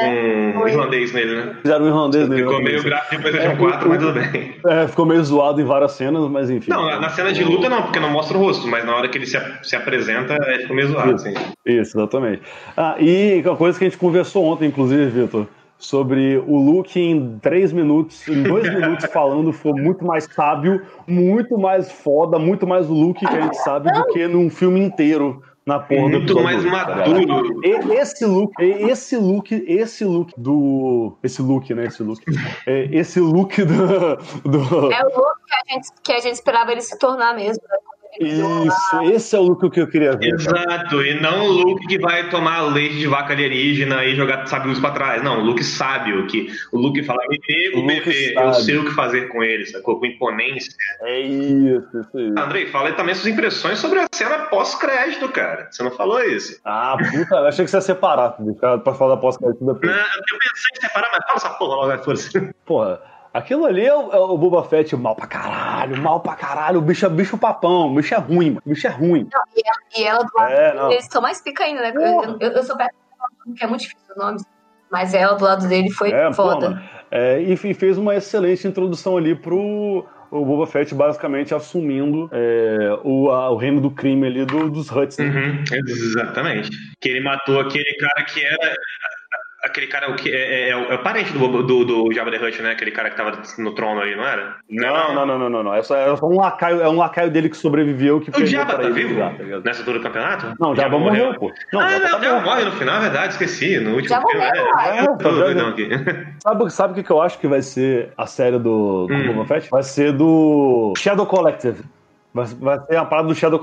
Speaker 1: um, um, um irlandês nele, né?
Speaker 2: Fizeram um irlandês nele.
Speaker 1: Ficou meio gráfico de PlayStation 4, mas tudo bem.
Speaker 2: É, ficou meio zoado em várias cenas, mas enfim.
Speaker 1: Não, na, na cena de luta não, porque não mostra o rosto, mas na hora que ele se, se apresenta, é, ficou meio zoado, assim.
Speaker 2: Isso, exatamente. Ah, e uma coisa que a gente conversou ontem, inclusive, Vitor, sobre o Luke em três minutos, em dois minutos falando, foi muito mais sábio, muito mais foda, muito mais o Luke que a gente sabe do que num filme inteiro na porra do
Speaker 1: Muito
Speaker 2: episódio
Speaker 1: mais
Speaker 2: tá
Speaker 1: maduro.
Speaker 2: E- Esse look, esse look, esse look do. Esse look, né? Esse look. É, Esse look do. do-
Speaker 4: É o look que a gente, que a gente esperava ele se tornar mesmo. né?
Speaker 2: Isso, esse é o look que eu queria ver. cara.
Speaker 1: Exato, e não o Luke que vai tomar leite de vaca alienígena e jogar sabios pra trás. Não, o Luke sábio, que o Luke fala, me dê o bebê, eu sei o que fazer com ele, sacou? Com imponência.
Speaker 2: É isso, isso aí.
Speaker 1: Andrei, fala aí também suas impressões sobre a cena pós-crédito, cara. Você não falou isso.
Speaker 2: Ah, puta, eu achei que você ia separar, cara, pra falar da pós-crédito
Speaker 1: Não,
Speaker 2: depois.
Speaker 1: eu pensei em separar, mas fala essa porra logo, foda-se.
Speaker 2: Porra, aquilo ali é o, é o Boba Fett mal pra caralho, mal pra caralho. O bicho é bicho papão, o bicho é ruim, mano. O bicho é ruim.
Speaker 4: E ela do lado
Speaker 2: É, não.
Speaker 4: Eles são mais pica ainda, né? Eu, eu, eu sou péssima, porque é muito difícil os nomes. Mas ela do lado dele foi
Speaker 2: É,
Speaker 4: foda.
Speaker 2: É, e fe- fez uma excelente introdução ali pro o Boba Fett basicamente assumindo é, o, a- o reino do crime ali do- dos Huts. né?
Speaker 1: Uhum, exatamente. Que ele matou aquele cara que era. Aquele cara o que é, é, é o- é o parente do, do, do Jabba the Hutt, né? Aquele cara que tava no trono ali, não era?
Speaker 2: Não, não, não, não, não, não. Essa é só um lacaio, é um lacaio dele que sobreviveu que
Speaker 1: O Jabba tá vivo?
Speaker 2: lugar, tá?
Speaker 1: Nessa altura do campeonato?
Speaker 2: Não, Jabba morreu, pô. Não,
Speaker 1: ah,
Speaker 2: Jabba
Speaker 1: não,
Speaker 2: tá
Speaker 1: Jabba morre no final, é verdade, esqueci. No último filme.
Speaker 4: morreu,
Speaker 1: é.
Speaker 2: É. Sabe, sabe o que que eu acho que vai ser a série do, do
Speaker 1: Hum.
Speaker 2: Boba Fett? Vai ser do Shadow Collective. Vai, ser a parada do Shadow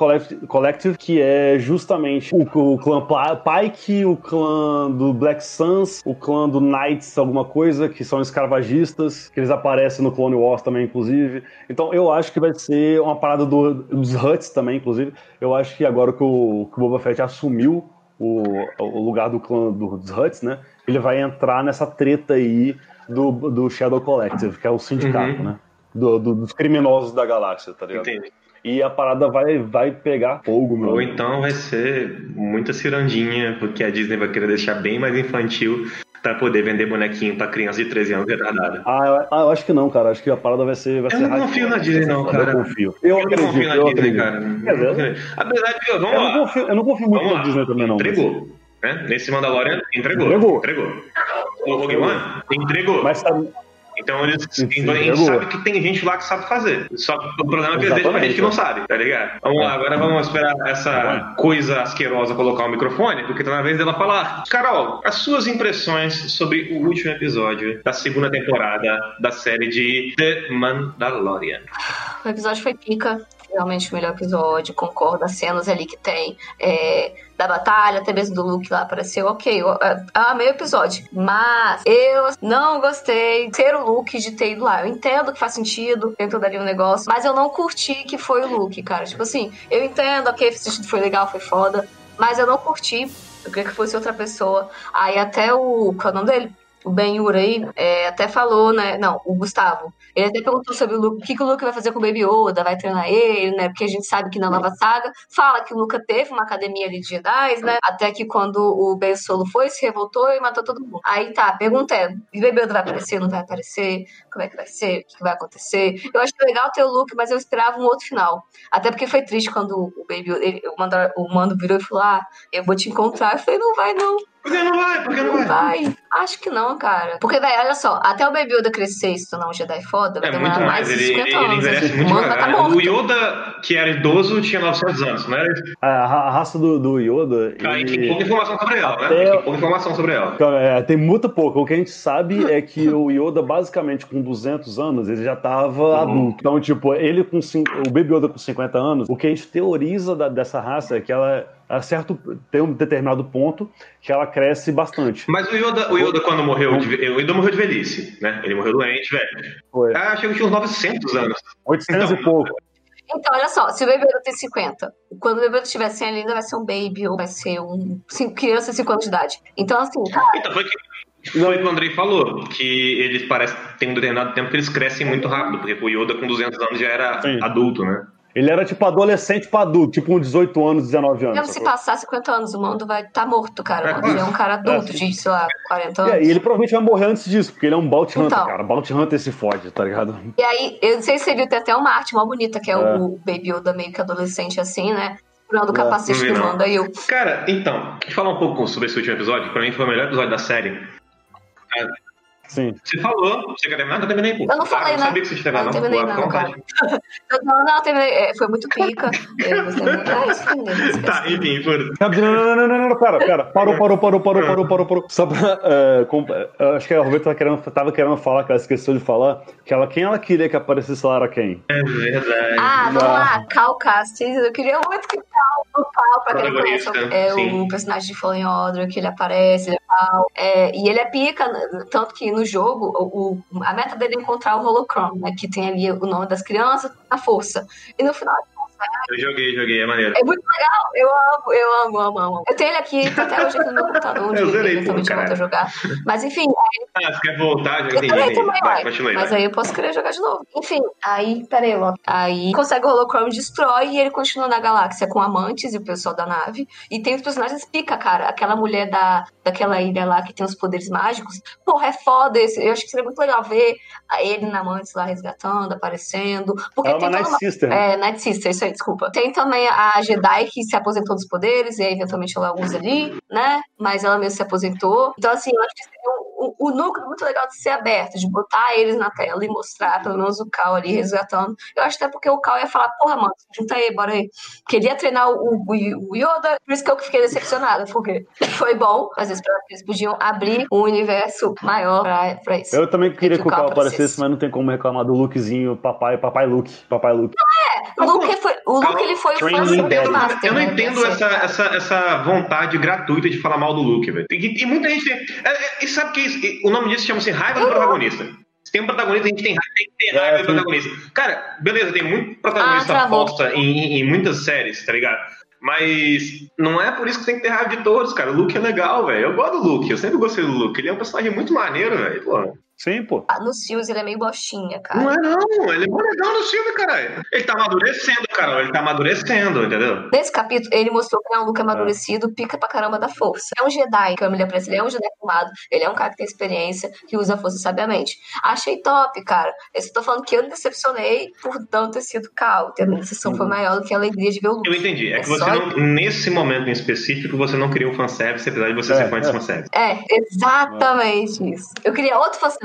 Speaker 2: Collective, que é justamente o, o clã Pike, o clã do Black Suns, o clã do Knights, alguma coisa, que são escravagistas, que eles aparecem no Clone Wars também, inclusive. Então eu acho que vai ser uma parada do- dos Huts também, inclusive. Eu acho que agora que o, que o Boba Fett assumiu o, o lugar do clã do- dos Huts, né? Ele vai entrar nessa treta aí do, do Shadow Collective, que é o sindicato,
Speaker 1: Uhum.
Speaker 2: né? Do- do- dos criminosos da galáxia, tá ligado?
Speaker 1: Entendi.
Speaker 2: E a parada vai, vai pegar fogo, meu.
Speaker 1: Ou
Speaker 2: amigo.
Speaker 1: então vai ser muita cirandinha, porque a Disney vai querer deixar bem mais infantil pra poder vender bonequinho pra criança de 13 anos retardada.
Speaker 2: Ah, eu, ah, eu acho que não, cara. Acho que a parada vai ser. Vai
Speaker 1: Eu
Speaker 2: ser
Speaker 1: não confio na Disney, não, cara.
Speaker 2: Eu confio. Eu,
Speaker 1: Eu não
Speaker 2: acredito,
Speaker 1: confio na
Speaker 2: eu
Speaker 1: Disney,
Speaker 2: acredito.
Speaker 1: cara.
Speaker 2: Quer dizer,
Speaker 1: Apesar de que, vamos
Speaker 2: eu,
Speaker 1: lá.
Speaker 2: não confio, eu não confio muito
Speaker 1: Vamos
Speaker 2: na
Speaker 1: lá.
Speaker 2: Disney também, não.
Speaker 1: Entregou. Né? Nesse Mandalorian, entregou.
Speaker 2: Entregou.
Speaker 1: Entregou. O Rogue One, entregou.
Speaker 2: Mas sabe,
Speaker 1: Então eles,
Speaker 2: Sim,
Speaker 1: então, a gente
Speaker 2: entregou.
Speaker 1: sabe que tem gente lá que sabe fazer. Só que o problema é que eles deixam pra gente que não
Speaker 2: é.
Speaker 1: sabe, tá ligado? Vamos lá, agora vamos esperar essa coisa asquerosa colocar o microfone, porque tá na vez dela falar. Carol, as suas impressões sobre o último episódio da segunda temporada da série de The Mandalorian.
Speaker 4: O episódio foi pica. Realmente o melhor episódio, concordo. As cenas ali que tem é, da batalha, até mesmo do Luke lá apareceu, ok. Eu, eu amei o episódio. Mas eu não gostei de ser o Luke de ter ido lá. Eu entendo que faz sentido dentro dali um negócio, mas eu não curti que foi o Luke, cara. Tipo assim, eu entendo, ok, foi legal, foi foda. Mas eu não curti. Eu queria que fosse outra pessoa. Aí até o. Qual é o nome dele? O Ben aí é, até falou, né? Não, o Gustavo. Ele até perguntou sobre o Luke, o que, que o Luke vai fazer com o Baby Yoda, vai treinar ele, né? Porque a gente sabe que na nova saga fala que o Luca teve uma academia ali de Jedi, né? Até que quando o Ben Solo foi, se revoltou e matou todo mundo. Aí tá, pergunta é, o Baby Yoda vai aparecer, não vai aparecer? Como é que vai ser? O que, vai acontecer? Eu acho legal ter o Luke, mas eu esperava um outro final. Até porque foi triste quando o Baby Yoda, ele- o, Mando, o Mando virou e falou, ah, eu vou te encontrar. Eu falei, não vai não.
Speaker 1: Por que não vai? Por que não
Speaker 4: Não
Speaker 1: vai?
Speaker 4: vai. Acho que não, cara. Porque, velho, olha só, até o Baby Yoda crescer e se tornar um Jedi foda, vai
Speaker 1: É
Speaker 4: demorar mais
Speaker 1: mais,
Speaker 4: de
Speaker 1: ele,
Speaker 4: 50
Speaker 1: ele, ele
Speaker 4: anos.
Speaker 1: envelhece
Speaker 4: assim.
Speaker 1: muito
Speaker 4: mano tá.
Speaker 1: O Yoda, que era idoso, tinha 900 anos, não era?
Speaker 2: A, a raça do, do Yoda.
Speaker 1: Tem
Speaker 2: ele-
Speaker 1: pouca informação sobre ela, né?
Speaker 2: Até-
Speaker 1: Tem pouca informação sobre ela.
Speaker 2: É, tem muito pouco. O que a gente sabe é que o Yoda, basicamente, com 200 anos, ele já tava adulto. Então, tipo, ele com cin- o Baby Yoda com 50 anos, o que a gente teoriza da- dessa raça é que ela, a certo, tem um determinado ponto que ela cresce bastante.
Speaker 1: Mas o Yoda, o Yoda quando morreu, de, o Yoda morreu de velhice, né? Ele morreu doente, velho.
Speaker 2: Foi.
Speaker 1: Ah, achei que tinha uns 900 anos.
Speaker 2: 800
Speaker 1: Então,
Speaker 2: e pouco.
Speaker 4: Então, olha só, se o Yoda tem 50, quando o Yoda estiver 100, ele ainda vai ser um baby ou vai ser um cin- criança de 5 anos de idade. Então, assim, cara,
Speaker 1: Então, foi que, foi o que o Andrei falou, que eles parecem tem um determinado tempo que eles crescem muito rápido, porque o Yoda com 200 anos já era
Speaker 2: Sim.
Speaker 1: adulto, né?
Speaker 2: Ele era tipo adolescente pra adulto, tipo um 18 anos, 19 anos.
Speaker 4: mesmo se passar 50 anos, o mundo vai estar morto, cara.
Speaker 1: É,
Speaker 4: O mundo já é um cara adulto
Speaker 2: é,
Speaker 4: de, sei lá, 40 anos.
Speaker 2: É, e ele provavelmente vai morrer antes disso, porque ele é um Bounty Hunter,
Speaker 4: Então.
Speaker 2: cara. Bounty Hunter se fode, tá ligado?
Speaker 4: E aí, eu não sei se você viu, tem até uma arte mó bonita, que é,
Speaker 2: É.
Speaker 4: o Baby Yoda meio que adolescente assim, né? Segurando o
Speaker 2: É,
Speaker 4: capacete do
Speaker 1: não.
Speaker 4: mando. Aí eu,
Speaker 1: Cara, então, deixa eu falar um pouco sobre esse último episódio, que pra mim foi o melhor episódio da série.
Speaker 2: Sim.
Speaker 1: Você falou, você quer terminar? Eu terminei, pô.
Speaker 4: Eu não falei,
Speaker 1: ah, eu
Speaker 4: né?
Speaker 1: sabia que você tinha
Speaker 4: Eu não
Speaker 1: terminado,
Speaker 4: terminei, não,
Speaker 1: fica à vontade.
Speaker 4: eu, não, não, terminei. é, Foi muito pica. Ah, isso foi mesmo,
Speaker 1: Tá, enfim, por...
Speaker 2: Não, não, não, não, não, não, pera, pera. Parou, parou, parou, parou, parou, parou, parou. Só pra. é, com- acho que a Roberta tava querendo, tava querendo falar, que ela esqueceu de falar, que ela, quem ela queria que aparecesse lá era quem?
Speaker 1: É verdade.
Speaker 4: Ah, vamos
Speaker 2: Não.
Speaker 4: lá, Cal Castes. Eu queria muito que Cal, o Cal, pra quem não conhece, é o personagem de Fallen Order, que ele aparece, ele é Cal. É, e ele é pica, tanto que no jogo, o, a meta dele é encontrar o Holocron, né? Que tem ali o nome das crianças, a força. E no final,
Speaker 1: Eu joguei, joguei, é maneiro.
Speaker 4: é muito legal. Eu amo, eu amo, amo, amo. Eu tenho ele aqui, tá até hoje aqui no meu computador, onde
Speaker 1: Eu zerei, pô,
Speaker 4: eu volto a
Speaker 1: cara.
Speaker 4: jogar. Mas enfim,
Speaker 1: Ah, você quer voltar? Já
Speaker 4: Eu
Speaker 1: entendi,
Speaker 4: também,
Speaker 1: entendi.
Speaker 4: também,
Speaker 1: Vai,
Speaker 4: vai.
Speaker 1: continue,
Speaker 4: Mas
Speaker 1: vai.
Speaker 4: aí eu posso querer jogar de novo. Enfim, aí, peraí, Loki. Aí consegue o Holocron, destrói e ele continua na galáxia com amantes e o pessoal da nave. E tem os personagens pica, cara. Aquela mulher da, daquela ilha lá que tem os poderes mágicos. Porra, é foda esse. Eu acho que seria muito legal ver ele na amantes lá resgatando, aparecendo. Porque
Speaker 2: é
Speaker 4: tem
Speaker 2: uma
Speaker 4: toda
Speaker 2: Night
Speaker 4: uma
Speaker 2: Sister. né?
Speaker 4: é, Night Sister, isso aí, desculpa. Tem também a Jedi que se aposentou dos poderes, e aí eventualmente ela usa ali, né? Mas ela mesmo se aposentou. Então, assim, eu acho que seria um, um- um núcleo muito legal de ser aberto, de botar eles na tela e mostrar pelo menos o Cal ali resgatando. Eu acho até porque o Cal ia falar, porra, mano, junta aí, bora aí. Queria treinar o, o, o Yoda, por isso que eu fiquei decepcionada, porque foi bom, mas eu esperava que eles podiam abrir um universo maior pra, pra isso.
Speaker 2: Eu também queria
Speaker 4: que
Speaker 2: que o
Speaker 4: Cal
Speaker 2: aparecesse. mas não tem como reclamar do lookzinho papai, papai Luke, papai Luke.
Speaker 4: O Luke, foi, o Luke ele foi o fã do. Master,
Speaker 1: Eu não
Speaker 4: né,
Speaker 1: entendo essa, essa, essa vontade gratuita de falar mal do Luke, velho. E, e muita gente tem. é, é, E sabe que isso- e o nome disso chama-se raiva do protagonista. Se tem um protagonista, a gente tem raiva, tem que ter
Speaker 2: É,
Speaker 1: raiva do protagonista. Cara, beleza, tem muito protagonista
Speaker 4: Ah,
Speaker 1: aposta em, em- em muitas séries, tá ligado? Mas não é por isso que tem que ter raiva de todos, cara. O Luke é legal, velho. Eu gosto do Luke, eu sempre gostei do Luke. Ele é um personagem muito maneiro, velho.
Speaker 2: Sim, pô.
Speaker 4: Ah, Nos filmes ele é meio bostinha, cara.
Speaker 1: Não é não, ele é mó legal no filme, caralho. Ele tá amadurecendo, cara. Ele tá amadurecendo, entendeu?
Speaker 4: Nesse capítulo, ele mostrou que é um Luke amadurecido, pica pra caramba da força. É um Jedi, que a mulher parece, ele é um Jedi formado, ele é um cara que tem experiência, que usa a força sabiamente. Achei top, cara. Eu só tô falando que eu me decepcionei por não ter sido Cal. A minha decepção foi maior do que a alegria de ver o Luke.
Speaker 1: Eu entendi. É
Speaker 4: É
Speaker 1: que você
Speaker 4: só-
Speaker 1: não, nesse momento em específico, você não queria um fanservice, apesar de você
Speaker 2: É,
Speaker 1: ser fã de
Speaker 2: é.
Speaker 1: fanservice.
Speaker 4: É, exatamente isso. Eu queria outro fanservice,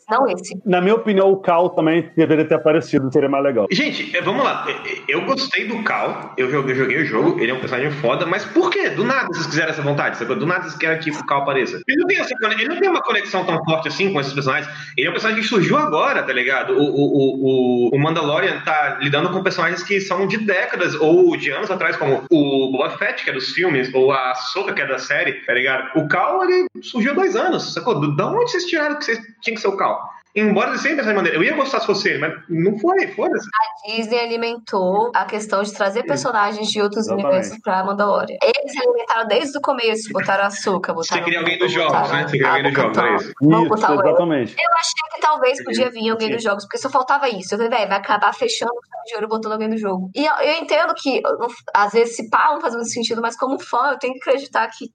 Speaker 4: não esse.
Speaker 2: Na minha opinião, o Cal também deveria ter aparecido, seria mais legal.
Speaker 1: Gente, é, vamos lá. É, é, Eu gostei do Cal, eu joguei, eu joguei o jogo, ele é um personagem foda, mas por quê? Do nada vocês quiseram essa vontade, sacou? Do nada vocês querem que o Cal apareça. Ele não, tem essa, ele não tem uma conexão tão forte assim com esses personagens. Ele é um personagem que surgiu agora, tá ligado? O, o, o, o- Mandalorian tá lidando com personagens que são de décadas ou de anos atrás, como o Boba Fett, que é dos filmes, ou a Soka, que é da série, tá ligado? O Cal, ele surgiu há dois anos, sacou? Da onde vocês tiraram que vocês tinha que ser o Cal? Embora ele sempre dessa maneira. Eu ia gostar se fosse ele, mas não foi, foda-se.
Speaker 4: Disney alimentou a questão de trazer personagens de outros
Speaker 2: Exatamente.
Speaker 4: universos pra Mandalorian. Eles alimentaram desde o começo, botaram açúcar, botaram...
Speaker 1: Você queria alguém dos jogos, né? Você queria alguém dos jogos, é isso?
Speaker 4: Vamos
Speaker 2: Isso, exatamente.
Speaker 4: Eu achei que talvez podia vir alguém
Speaker 2: Sim.
Speaker 4: dos jogos, porque só faltava isso. Eu falei, velho, vai acabar fechando o ouro botando alguém do jogo. E eu, eu entendo que, às vezes, se pá, não faz muito sentido, mas como fã, eu tenho que acreditar que,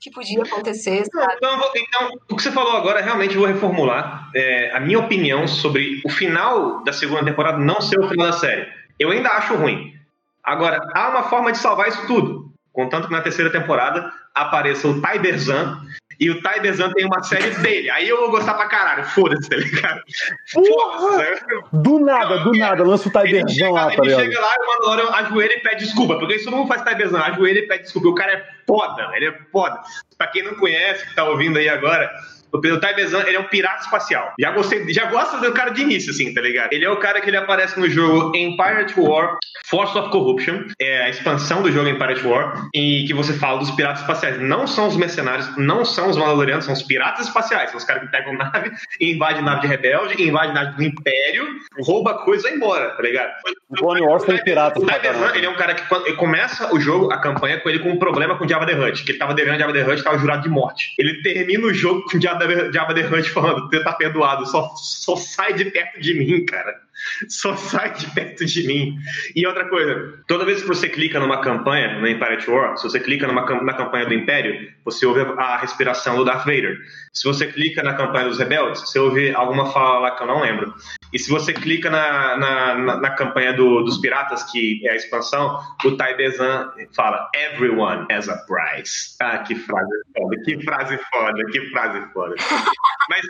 Speaker 4: que podia acontecer, sabe?
Speaker 1: Então, eu vou- então, o que você falou agora, realmente eu vou reformular é, a minha opinião sobre o final da segunda temporada não ser o final da série. Eu ainda acho ruim. Agora, há uma forma de salvar isso tudo. Contanto que na terceira temporada apareça o Tiberzan e o Tiberzan tem uma série dele. Aí eu vou gostar pra caralho. Foda-se, tá ligado? Foda-se.
Speaker 2: Do nada, do nada, lança o
Speaker 1: Ele chega,
Speaker 2: lá, tá
Speaker 1: ele
Speaker 2: ligado?
Speaker 1: chega lá e o Mandalorian ajoelha e pede desculpa, porque isso mundo faz Tiberzan, ajoelha e pede desculpa. O cara é foda, ele é foda. Pra quem não conhece, que tá ouvindo aí agora, o Pedro Taibezan, ele é um pirata espacial. Já gostei, já gosto do cara de início, assim, tá ligado? Ele é o cara que ele aparece no jogo Empire at War, Force of Corruption, é a expansão do jogo Empire at War, e que você fala dos piratas espaciais. Não são os mercenários, não são os Mandalorianos, são os piratas espaciais. São os caras que pegam nave invadem nave de rebelde, invadem nave do Império, rouba coisa e vai embora, tá ligado?
Speaker 2: O Clone Wars tem piratas
Speaker 1: O ele é um cara que quando ele começa o jogo, a campanha, com ele com um problema com o Jabba the Hutt, que ele tava devendo Jabba the Hutt, tava jurado de morte. Ele termina o jogo com o Jabba the Hutt falando, tá perdoado, só, só sai de perto de mim, cara. Só sai de perto de mim. E outra coisa, toda vez que você clica numa campanha, no Empire at War, se você clica numa, na campanha do Império, você ouve a, a respiração do Darth Vader. Se você clica na campanha dos rebeldes, você ouve alguma fala lá que eu não lembro. E se você clica na, na, na, na campanha do- dos piratas, que é a expansão, o Tai Bezan fala Everyone has a price. Ah, que frase foda, que frase foda, que frase foda. Mas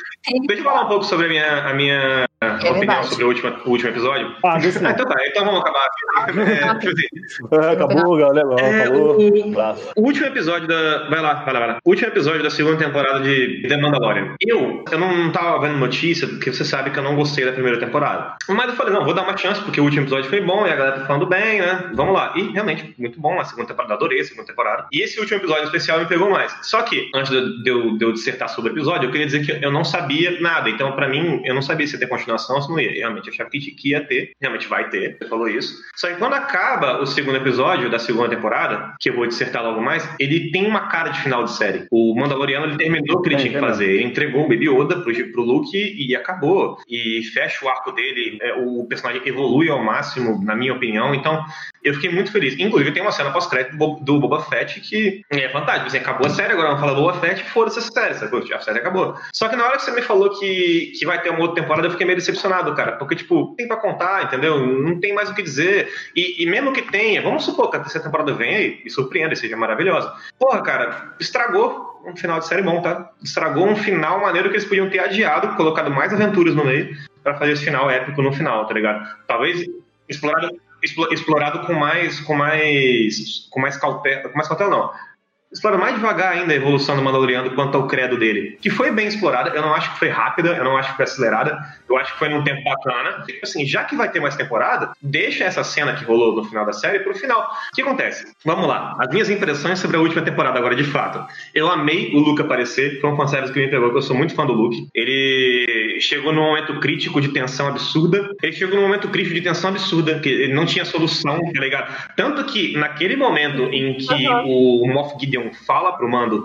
Speaker 1: deixa eu falar um pouco sobre a minha, a minha opinião
Speaker 4: verdade.
Speaker 1: sobre o último, o último episódio.
Speaker 2: Ah, desse
Speaker 1: Ah, então tá, então vamos acabar. É, tipo assim,
Speaker 2: É, acabou, galera.
Speaker 1: É,
Speaker 2: falou.
Speaker 1: o- o último episódio da. Vai lá, vai lá, vai lá. O último episódio da segunda temporada de The Mandalorian. Eu, eu não tava vendo notícia, porque você sabe que eu não gostei da primeira temporada. Mas eu falei, não, vou dar uma chance, porque o último episódio foi bom e a galera tá falando bem, né? Vamos lá. E realmente, muito bom a segunda temporada. Adorei a segunda temporada. E esse último episódio especial me pegou mais. Só que, antes de eu, de eu dissertar sobre o episódio, eu queria dizer que eu não sabia nada. Então, pra mim, eu não sabia se ia ter continuação se não ia. Eu realmente achava que que ia ter. Realmente vai ter. Você falou isso. Só que quando acaba o segundo episódio da segunda temporada, que eu vou dissertar logo mais, ele tem uma cara de final de série. O Mandaloriano, ele terminou o que ele
Speaker 2: Tem,
Speaker 1: tinha que
Speaker 2: tem
Speaker 1: fazer. Ele entregou o Baby Yoda pro, pro Luke e acabou. E fecha o arco dele. É, o personagem evolui ao máximo, na minha opinião. Então, eu fiquei muito feliz. Inclusive, tem uma cena pós-crédito do Bo- do Boba Fett que é fantástica. Assim, acabou a série, agora vamos falar do Boba Fett, foda-se essa série, sacou? A série acabou. Só que na hora que você me falou que, que vai ter uma outra temporada, eu fiquei meio decepcionado, cara. Porque, tipo, tem pra contar, entendeu? Não tem mais o que dizer. E, e mesmo que tenha, vamos supor que a terceira temporada venha e, e surpreenda, e seja maravilhosa. Porra, cara, estragou um final de série bom, tá? Estragou um final maneiro que eles podiam ter adiado, colocado mais aventuras no meio, pra fazer esse final épico no final, tá ligado? Talvez explorado, explo- explorado com mais com mais com mais cautela, com mais cautela não. Explora mais devagar ainda a evolução do Mandaloriano quanto ao credo dele, que foi bem explorada. Eu não acho que foi rápida, eu não acho que foi acelerada, eu acho que foi num tempo bacana. Tipo assim, já que vai ter mais temporada, deixa essa cena que rolou no final da série pro final. O que acontece? Vamos lá. As minhas impressões sobre a última temporada agora, de fato. Eu amei o Luke aparecer, foi um fanservice que me pegou, porque eu sou muito fã do Luke. Ele chegou num momento crítico de tensão absurda. Ele chegou num momento crítico de tensão absurda, que ele não tinha solução, tá ligado? Tanto que naquele momento em que o Moff Gideon fala pro Mando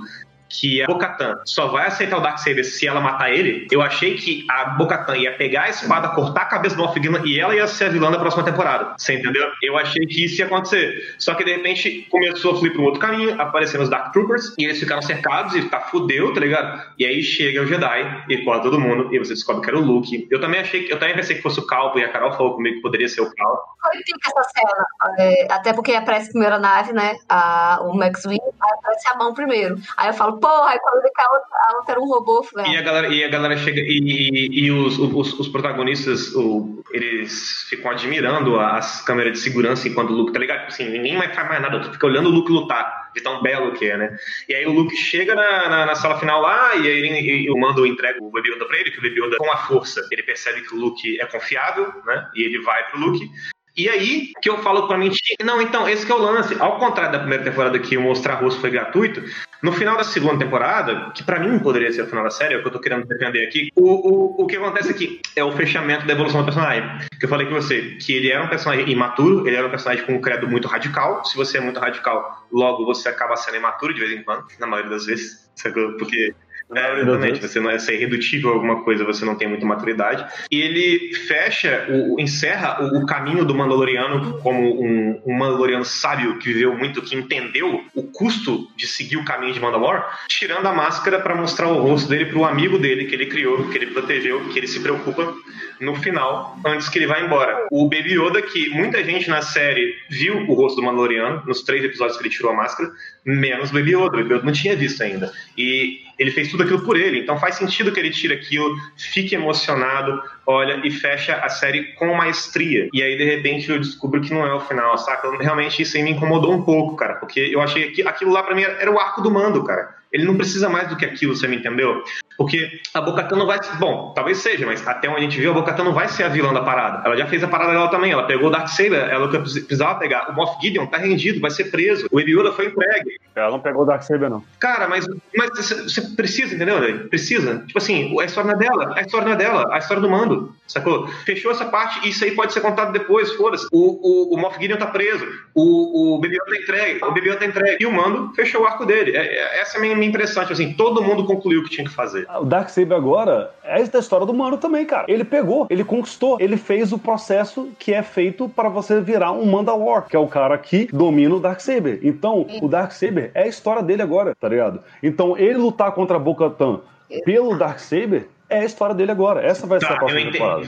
Speaker 1: que a Bocatan só vai aceitar o Darksaber se ela matar ele, eu achei que a Bocatan ia pegar a espada, cortar a cabeça do Gideon e ela ia ser a vilã da próxima temporada. Você entendeu? Eu achei que isso ia acontecer. Só que de repente começou a fluir para um outro caminho, apareceram os Dark Troopers e eles ficaram cercados e tá fudeu, tá ligado? E aí chega o Jedi e corta todo mundo e você descobre que era o Luke. Eu também achei que eu também pensei que fosse o Calpo e a Carol falou comigo que poderia ser o Calpo.
Speaker 4: Foi essa cena. É, até porque aparece a nave, né? A, o Max Wing, aparece a mão primeiro. Aí eu falo, aí quando ele cai, a outra- a outra era um robô,
Speaker 1: E
Speaker 4: velho.
Speaker 1: a galera, e a galera chega e, e- e os, os, os protagonistas, o- eles ficam admirando as câmeras de segurança enquanto o Luke, tá ligado? Tipo Assim, ninguém mais faz mais nada, tu fica olhando o Luke lutar, de tão belo que é, né? E aí o Luke chega na, na, na sala final lá, e aí ele, e o Mando entrega o Baby Yoda pra ele, que o Baby Yoda, com a força, ele percebe que o Luke é confiável, né? E ele vai pro Luke. E aí que eu falo pra mim, não, então, esse é o lance. Ao contrário da primeira temporada que o mostrar rosto foi gratuito, no final da segunda temporada, que pra mim poderia ser o final da série, é o que eu tô querendo defender aqui, o, o, o que acontece aqui é o fechamento da evolução do personagem. Que eu falei com você, que ele era um personagem imaturo, ele era um personagem com um credo muito radical. Se você é muito radical, logo você acaba sendo imaturo de vez em quando, na maioria das vezes? Porque É, exatamente, você não é ser irredutível a alguma coisa, você não tem muita maturidade. E ele fecha, o, encerra o, o caminho do Mandaloriano como um, um Mandaloriano sábio que viveu muito, que entendeu o custo de seguir o caminho de Mandalore, tirando a máscara para mostrar o rosto dele pro amigo dele que ele criou, que ele protegeu, que ele se preocupa no final, antes que ele vá embora. O Baby Yoda, que muita gente na série viu o rosto do Mandaloriano, nos três episódios que ele tirou a máscara, menos o Baby Yoda. O Baby Yoda não tinha visto ainda. E ele fez tudo aquilo por ele, então faz sentido que ele tire aquilo, fique emocionado, olha e fecha a série com maestria. E aí, de repente, eu descubro que não é o final, saca? Realmente isso aí me incomodou um pouco, cara, porque eu achei que aquilo lá pra mim era o arco do mando, cara. Ele não precisa mais do que aquilo, você me entendeu? Porque a Bocatã não vai. Bom, talvez seja, mas até onde a gente viu, a Bocatã não vai ser a vilã da parada. Ela já fez a parada dela também. Ela pegou o Darksaber, ela que precisava pegar. O Moff Gideon tá rendido, vai ser preso. O Ebiuda foi entregue.
Speaker 2: Ela não pegou o Darksaber, não.
Speaker 1: Cara, mas, mas você precisa, entendeu, velho? Precisa. Tipo assim, a história não é dela, a história não é dela, a história do mando. Sacou? Fechou essa parte e isso aí pode ser contado depois, foda-se. O, o, o Moff Gideon tá preso, o, o Baby Yoda tá entregue, o Baby Yoda tá entregue. E o mando fechou o arco dele. É, é, essa é a minha, minha impressão. Tipo assim, todo mundo concluiu o que tinha que fazer.
Speaker 2: O Darksaber agora é a história do mano também, cara. Ele pegou, ele conquistou, ele fez o processo que é feito para você virar um Mandalor, que é o cara que domina o Darksaber. Então, o Darksaber é a história dele agora, tá ligado? Então, ele lutar contra a Bo-Katan pelo Darksaber é a história dele agora. Essa vai ser
Speaker 1: Tá,
Speaker 2: a próxima
Speaker 1: eu
Speaker 2: temporada.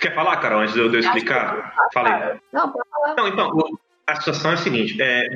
Speaker 1: Quer falar, Carol, antes de eu, de eu explicar? Falei.
Speaker 4: Não, pode falar.
Speaker 1: Não, então, a situação é a seguinte: é,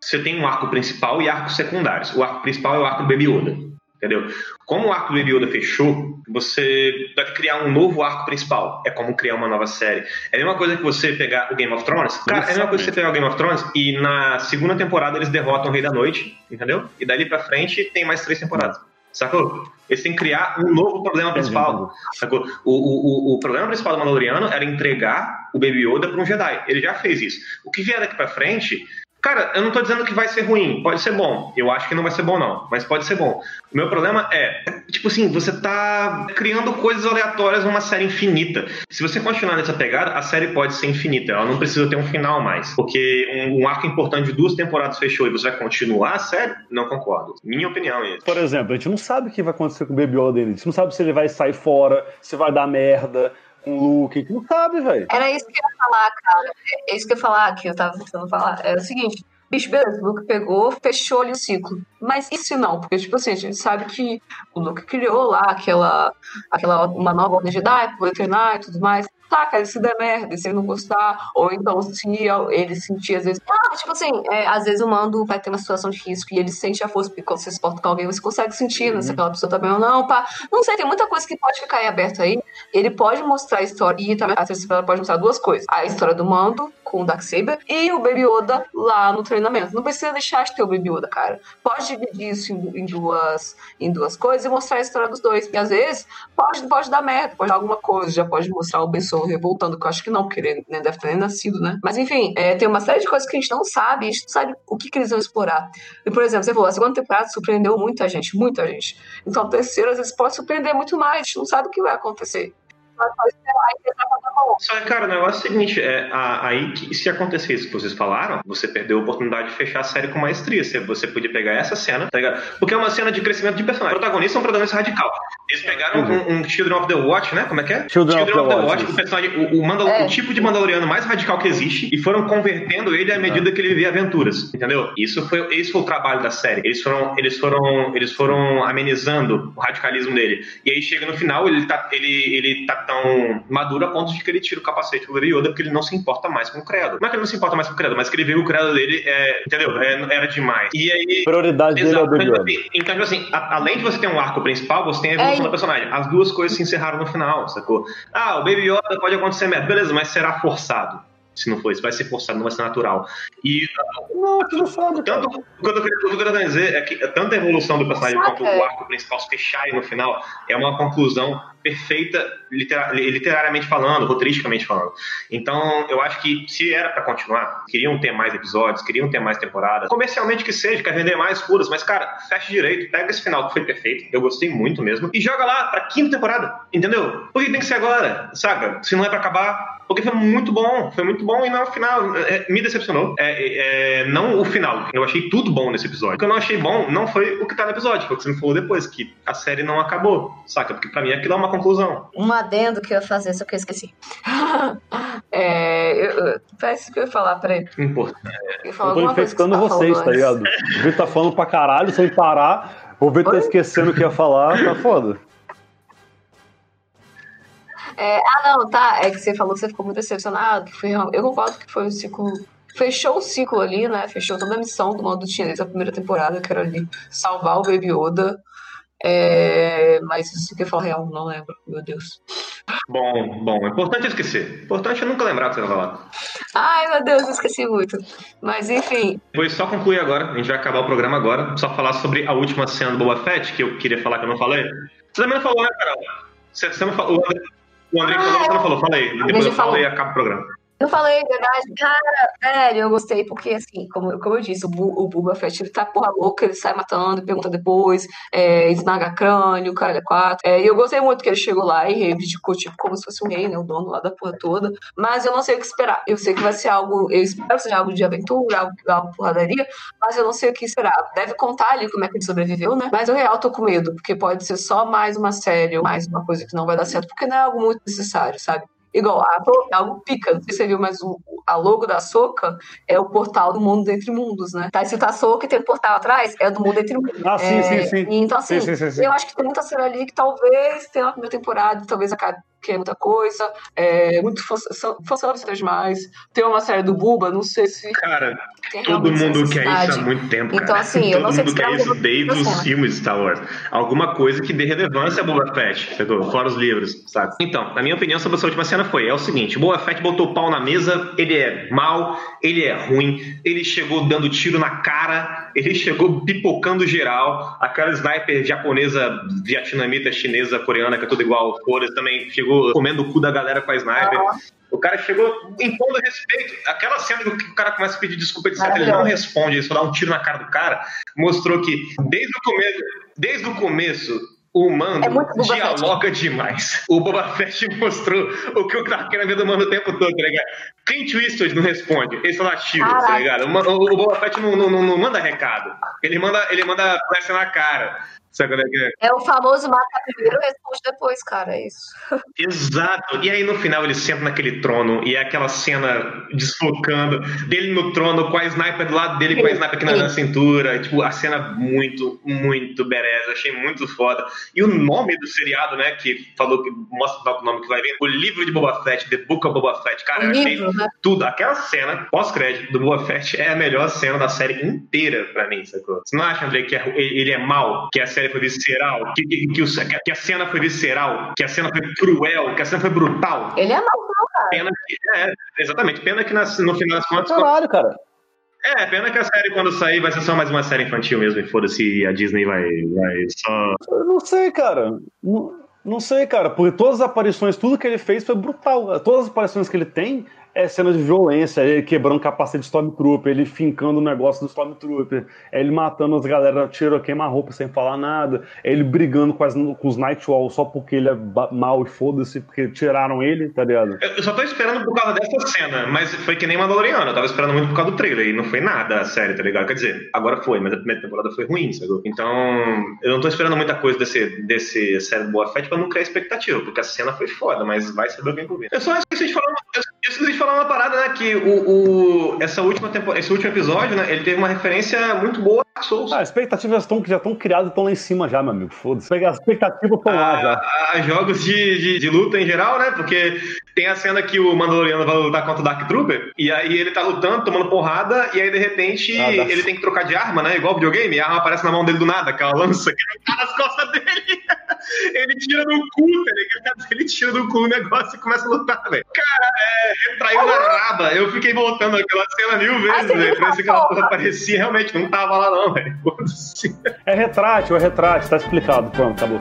Speaker 1: você tem um arco principal e arcos secundários. O arco principal é o arco do Baby Yoda. Entendeu? Como o arco do Baby Yoda fechou, você vai criar um novo arco principal. É como criar uma nova série. É a mesma coisa que você pegar o Game of Thrones. Cara, é a mesma coisa que você pegar o Game of Thrones e na segunda temporada eles derrotam o Rei da Noite, entendeu? E dali pra frente tem mais três temporadas. Sacou? Eles têm que criar um novo problema principal. Sacou? O, o, o, problema principal do Mandaloriano era entregar o Baby Yoda para um Jedi. Ele já fez isso. O que vier daqui pra frente. Cara, eu não tô dizendo que vai ser ruim, pode ser bom. Eu acho que não vai ser bom, não, mas pode ser bom. O meu problema é, tipo assim, você tá criando coisas aleatórias numa série infinita. Se você continuar nessa pegada, a série pode ser infinita, ela não precisa ter um final mais. Porque um, um arco importante de duas temporadas fechou e você vai continuar a série? Não concordo. Minha opinião é essa.
Speaker 2: Por exemplo, a gente não sabe o que vai acontecer com o Baby Yoda ainda. A gente não sabe se ele vai sair fora, se vai dar merda com o Luke. Gente não sabe, velho.
Speaker 4: Era isso que eu ia falar, cara. É isso que eu ia falar, que eu tava tentando falar. Era o seguinte. Bicho, beleza, o Luke pegou, fechou ali o ciclo. Mas se não? Porque, tipo assim, a gente sabe que o Luke criou lá aquela, aquela uma nova ordem Jedi, poder treinar e tudo mais. Tá, cara, se der merda, se ele não gostar, ou então se ele sentir, às vezes. Ah, tipo assim, é, às vezes o mando vai ter uma situação de risco e ele sente a força, porque quando você se porta com alguém, você consegue sentir, né, se aquela pessoa tá bem ou não, pá. Não sei, tem muita coisa que pode ficar em aberto aí. Ele pode mostrar a história, e também a terceira pode mostrar duas coisas: a história do mando com o Darksaber e o Baby Yoda lá no treinamento. Não precisa deixar de ter o Baby Yoda, cara. Pode dividir isso em, em duas, em duas coisas e mostrar a história dos dois. E às vezes pode, pode dar merda, pode dar alguma coisa, já pode mostrar o Ben Revoltando, que eu acho que não, porque ele nem deve ter nem nascido, né? Mas enfim, é, tem uma série de coisas que a gente não sabe, a gente não sabe o que, que eles vão explorar. E, por exemplo, você falou, a segunda temporada surpreendeu muita gente, muita gente. Então a terceira, às vezes, pode surpreender muito mais, a gente não sabe o que vai acontecer.
Speaker 1: Só que, cara, o negócio é o seguinte: é, a- aí que se acontecer isso que vocês falaram, você perdeu a oportunidade de fechar a série com maestria. Você, você podia pegar essa cena, tá ligado? Porque é uma cena de crescimento de personagem. O protagonista é um protagonista radical. Eles pegaram um, um Children of the Watch, né? Como é que é?
Speaker 2: Children of the Watch,
Speaker 1: o
Speaker 2: isso.
Speaker 1: personagem, o, o, Mandal-
Speaker 4: É.
Speaker 1: o tipo de Mandaloriano mais radical que existe, e foram convertendo ele à medida que ele vivia aventuras, entendeu? Isso foi, esse foi o trabalho da série. Eles foram, eles foram, eles foram amenizando o radicalismo dele. E aí chega no final, ele tá, ele, ele tá tão maduro a ponto de que ele tira o capacete do Baby Yoda porque ele não se importa mais com o credo. Não é que ele não se importa mais com o credo, mas que ele vê que o credo dele é, entendeu? É- era demais. E aí
Speaker 2: Prioridade dele é o
Speaker 1: Exato.
Speaker 2: Baby Yoda.
Speaker 1: assim, Então, tipo assim, a- além de você ter um arco principal, você tem a evolução
Speaker 4: É,
Speaker 1: do personagem. As duas coisas se encerraram no final, sacou? Ah, o Baby Yoda pode acontecer merda. Beleza, mas será forçado. Se não for isso, vai ser forçado, não vai ser natural. E
Speaker 2: Não, tu não sabe, cara.
Speaker 1: tanto, o que eu tô querendo- o que eu tô querendo dizer é que tanto a evolução do personagem
Speaker 4: Saca.
Speaker 1: quanto o arco principal se fecharem no final é uma conclusão perfeita, litera- literariamente falando, roteiristicamente falando. Então, eu acho que se era pra continuar, queriam ter mais episódios, queriam ter mais temporadas, comercialmente que seja, quer vender mais furas, mas, cara, fecha direito, pega esse final que foi perfeito, eu gostei muito mesmo, e joga lá pra quinta temporada, entendeu? Por que tem que ser agora, saca? Se não é pra acabar, porque foi muito bom, foi muito bom e não é o final. É, me decepcionou. É, é, não o final. Eu achei tudo bom nesse episódio. O que eu não achei bom não foi o que tá no episódio, foi o que você me falou depois, que a série não acabou, saca? Porque pra mim aquilo é uma conclusão.
Speaker 4: Um adendo que eu ia fazer, só que eu esqueci. é, eu, eu, parece que eu ia falar, peraí.
Speaker 1: Importante.
Speaker 4: Eu
Speaker 2: Eu tô infectando
Speaker 4: tava
Speaker 2: vocês, tá ligado? O Vitor tá falando pra caralho sem parar. O Vitor tá esquecendo o que ia falar, tá foda.
Speaker 4: É, ah, não, tá. É que você falou que você ficou muito decepcionado. Que foi, eu concordo que foi o ciclo. Fechou o ciclo ali, né? Fechou toda a missão do modo chinês da primeira temporada, que era ali salvar o Baby Yoda. É, mas isso que eu falo real, não lembro, meu Deus.
Speaker 1: Bom, bom. Importante é esquecer. Importante é nunca lembrar que você vai falar.
Speaker 4: Ai, meu Deus, eu esqueci muito. Mas enfim,
Speaker 1: Depois só concluir agora, a gente vai acabar o programa agora, só falar sobre a última cena do Boba Fett, que eu queria falar que eu não falei. Você também não falou, né, Carol? Você, você não falou. O André, o André falou, você não falou. Falei. Depois eu falo
Speaker 4: falou.
Speaker 1: e acaba o programa.
Speaker 4: Eu falei, verdade, cara, velho, eu gostei porque, assim, como, como eu disse, o, Bu, o Fett, ele tá porra louca, ele sai matando, pergunta depois, é, esmaga crânio, cara é quatro. É, e eu gostei muito que ele chegou lá e reivindicou, tipo, como se fosse um rei, né, o dono lá da porra toda. Mas eu não sei o que esperar. Eu sei que vai ser algo, eu espero que seja algo de aventura, algo, algo porradaria, mas eu não sei o que esperar. Deve contar ali como é que ele sobreviveu, né? Mas eu real tô com medo, porque pode ser só mais uma série ou mais uma coisa que não vai dar certo, porque não é algo muito necessário, sabe? Igual, a, é algo pica, não sei se você viu, mas o, a logo da Soca é o portal do mundo entre mundos, né? Tá escrito a Soca e tem um portal atrás, é do mundo entre mundos.
Speaker 2: Ah, sim,
Speaker 4: É,
Speaker 2: sim, sim.
Speaker 4: Então, assim,
Speaker 2: Sim, sim, sim, sim.
Speaker 4: eu acho que tem muita série ali que talvez tenha uma primeira temporada, talvez acabe que é muita coisa, é muito fanservice até demais. Tem uma série do Buba, não sei se
Speaker 1: Cara, todo mundo quer isso há muito tempo,
Speaker 4: Então,
Speaker 1: cara.
Speaker 4: assim, eu
Speaker 1: todo
Speaker 4: não sei
Speaker 1: mundo
Speaker 4: que
Speaker 1: quer isso desde os filmes de Star Wars. Alguma coisa que dê relevância a Boba Fett? Fora os livros, sabe? Então, a minha opinião sobre essa última cena foi, é o seguinte, Boba Fett botou o pau na mesa, ele é mau, ele é ruim, ele chegou dando tiro na cara, ele chegou pipocando geral, aquela sniper japonesa, vietnamita, chinesa, coreana, que é tudo igual, cores, também chegou comendo o cu da galera com a sniper. O cara chegou impondo respeito. Aquela cena que o cara começa a pedir desculpa, etc. Ele não responde, ele só dá um tiro na cara do cara. Mostrou que desde o começo, desde o começo, o Mando
Speaker 4: É Boba Fett.
Speaker 1: dialoga demais. O Boba Fett mostrou o que eu tava querendo ver do Mando o tempo todo, tá ligado? Clint Eastwood não responde, ele só dá tiro, tá ligado? O, o- o Boba Fett não, não, não- não manda recado. Ele manda, ele manda flecha na cara. É que é?
Speaker 4: É o famoso mata primeiro e responde depois, cara, é isso.
Speaker 1: Exato. E aí no final ele senta naquele trono e é aquela cena desfocando dele no trono com a sniper do lado dele com a sniper aqui na, na cintura. Tipo, a cena muito, muito bereza. Achei muito foda. E o nome do seriado, né, que falou que mostra o nome que vai vir, o livro de Boba Fett, The Book of Boba Fett. Cara,
Speaker 4: O
Speaker 1: eu achei
Speaker 4: livro, né?
Speaker 1: tudo. Aquela cena pós-crédito do Boba Fett é a melhor cena da série inteira pra mim, sacou? Você não acha, André, que é- ele é mal, que a série foi visceral, que, que, que o- que a cena foi visceral, que a cena foi cruel, que a cena foi brutal?
Speaker 4: Ele é mau, não, cara.
Speaker 1: Pena que. É, exatamente. Pena que nas- no final das contas.
Speaker 2: Caralho, cara.
Speaker 1: É, pena que a série, quando sair, vai ser só mais uma série infantil mesmo. E foda-se, a Disney vai, vai só.
Speaker 2: Eu não sei, cara. Não, não sei, cara. Porque todas as aparições, tudo que ele fez foi brutal. Todas as aparições que ele tem é cena de violência, ele quebrando capacete de Stormtrooper, ele fincando o negócio do Stormtrooper, ele matando as galera, tira, queima roupa sem falar nada, ele brigando com, as, com os Nightwall só porque ele é mal e foda-se, porque tiraram ele, tá ligado?
Speaker 1: Eu só tô esperando por causa dessa cena, mas foi que nem Mandaloriano. Eu tava esperando muito por causa do trailer e não foi nada a série, tá ligado? Quer dizer, agora foi, mas a primeira temporada foi ruim, sabe? Então, eu não tô esperando muita coisa desse, desse série Boa Fett pra não criar expectativa, porque a cena foi foda, mas vai saber bem por vir. Eu só esqueci de falar, eu esqueci uma parada, né? Que o, o- essa última tempo, esse último episódio, né? Ele teve uma referência muito boa a Souls.
Speaker 2: Ah, as expectativas tão, já estão criadas e estão lá em cima já, meu amigo, foda-se. As expectativas estão lá já.
Speaker 1: a, a jogos de, de, de luta em geral, né? Porque tem a cena que o Mandaloriano vai lutar contra o Dark Trooper, e aí ele tá lutando, tomando porrada, e aí de repente
Speaker 2: Ah,
Speaker 1: ele tem que trocar de arma, né? Igual videogame, a arma aparece na mão dele do nada, aquela lança que tá nas costas dele. ele tira do cu, tá ligado? Ele tira do cu o negócio e começa a lutar, velho. Cara, é, retraiu na raba. Eu fiquei voltando aquela cena mil vezes, velho. se
Speaker 4: essa
Speaker 1: aquela
Speaker 4: porra?
Speaker 1: porra aparecia, realmente não tava lá não, velho.
Speaker 2: É retrátil, é retrátil, tá explicado. Pronto, acabou.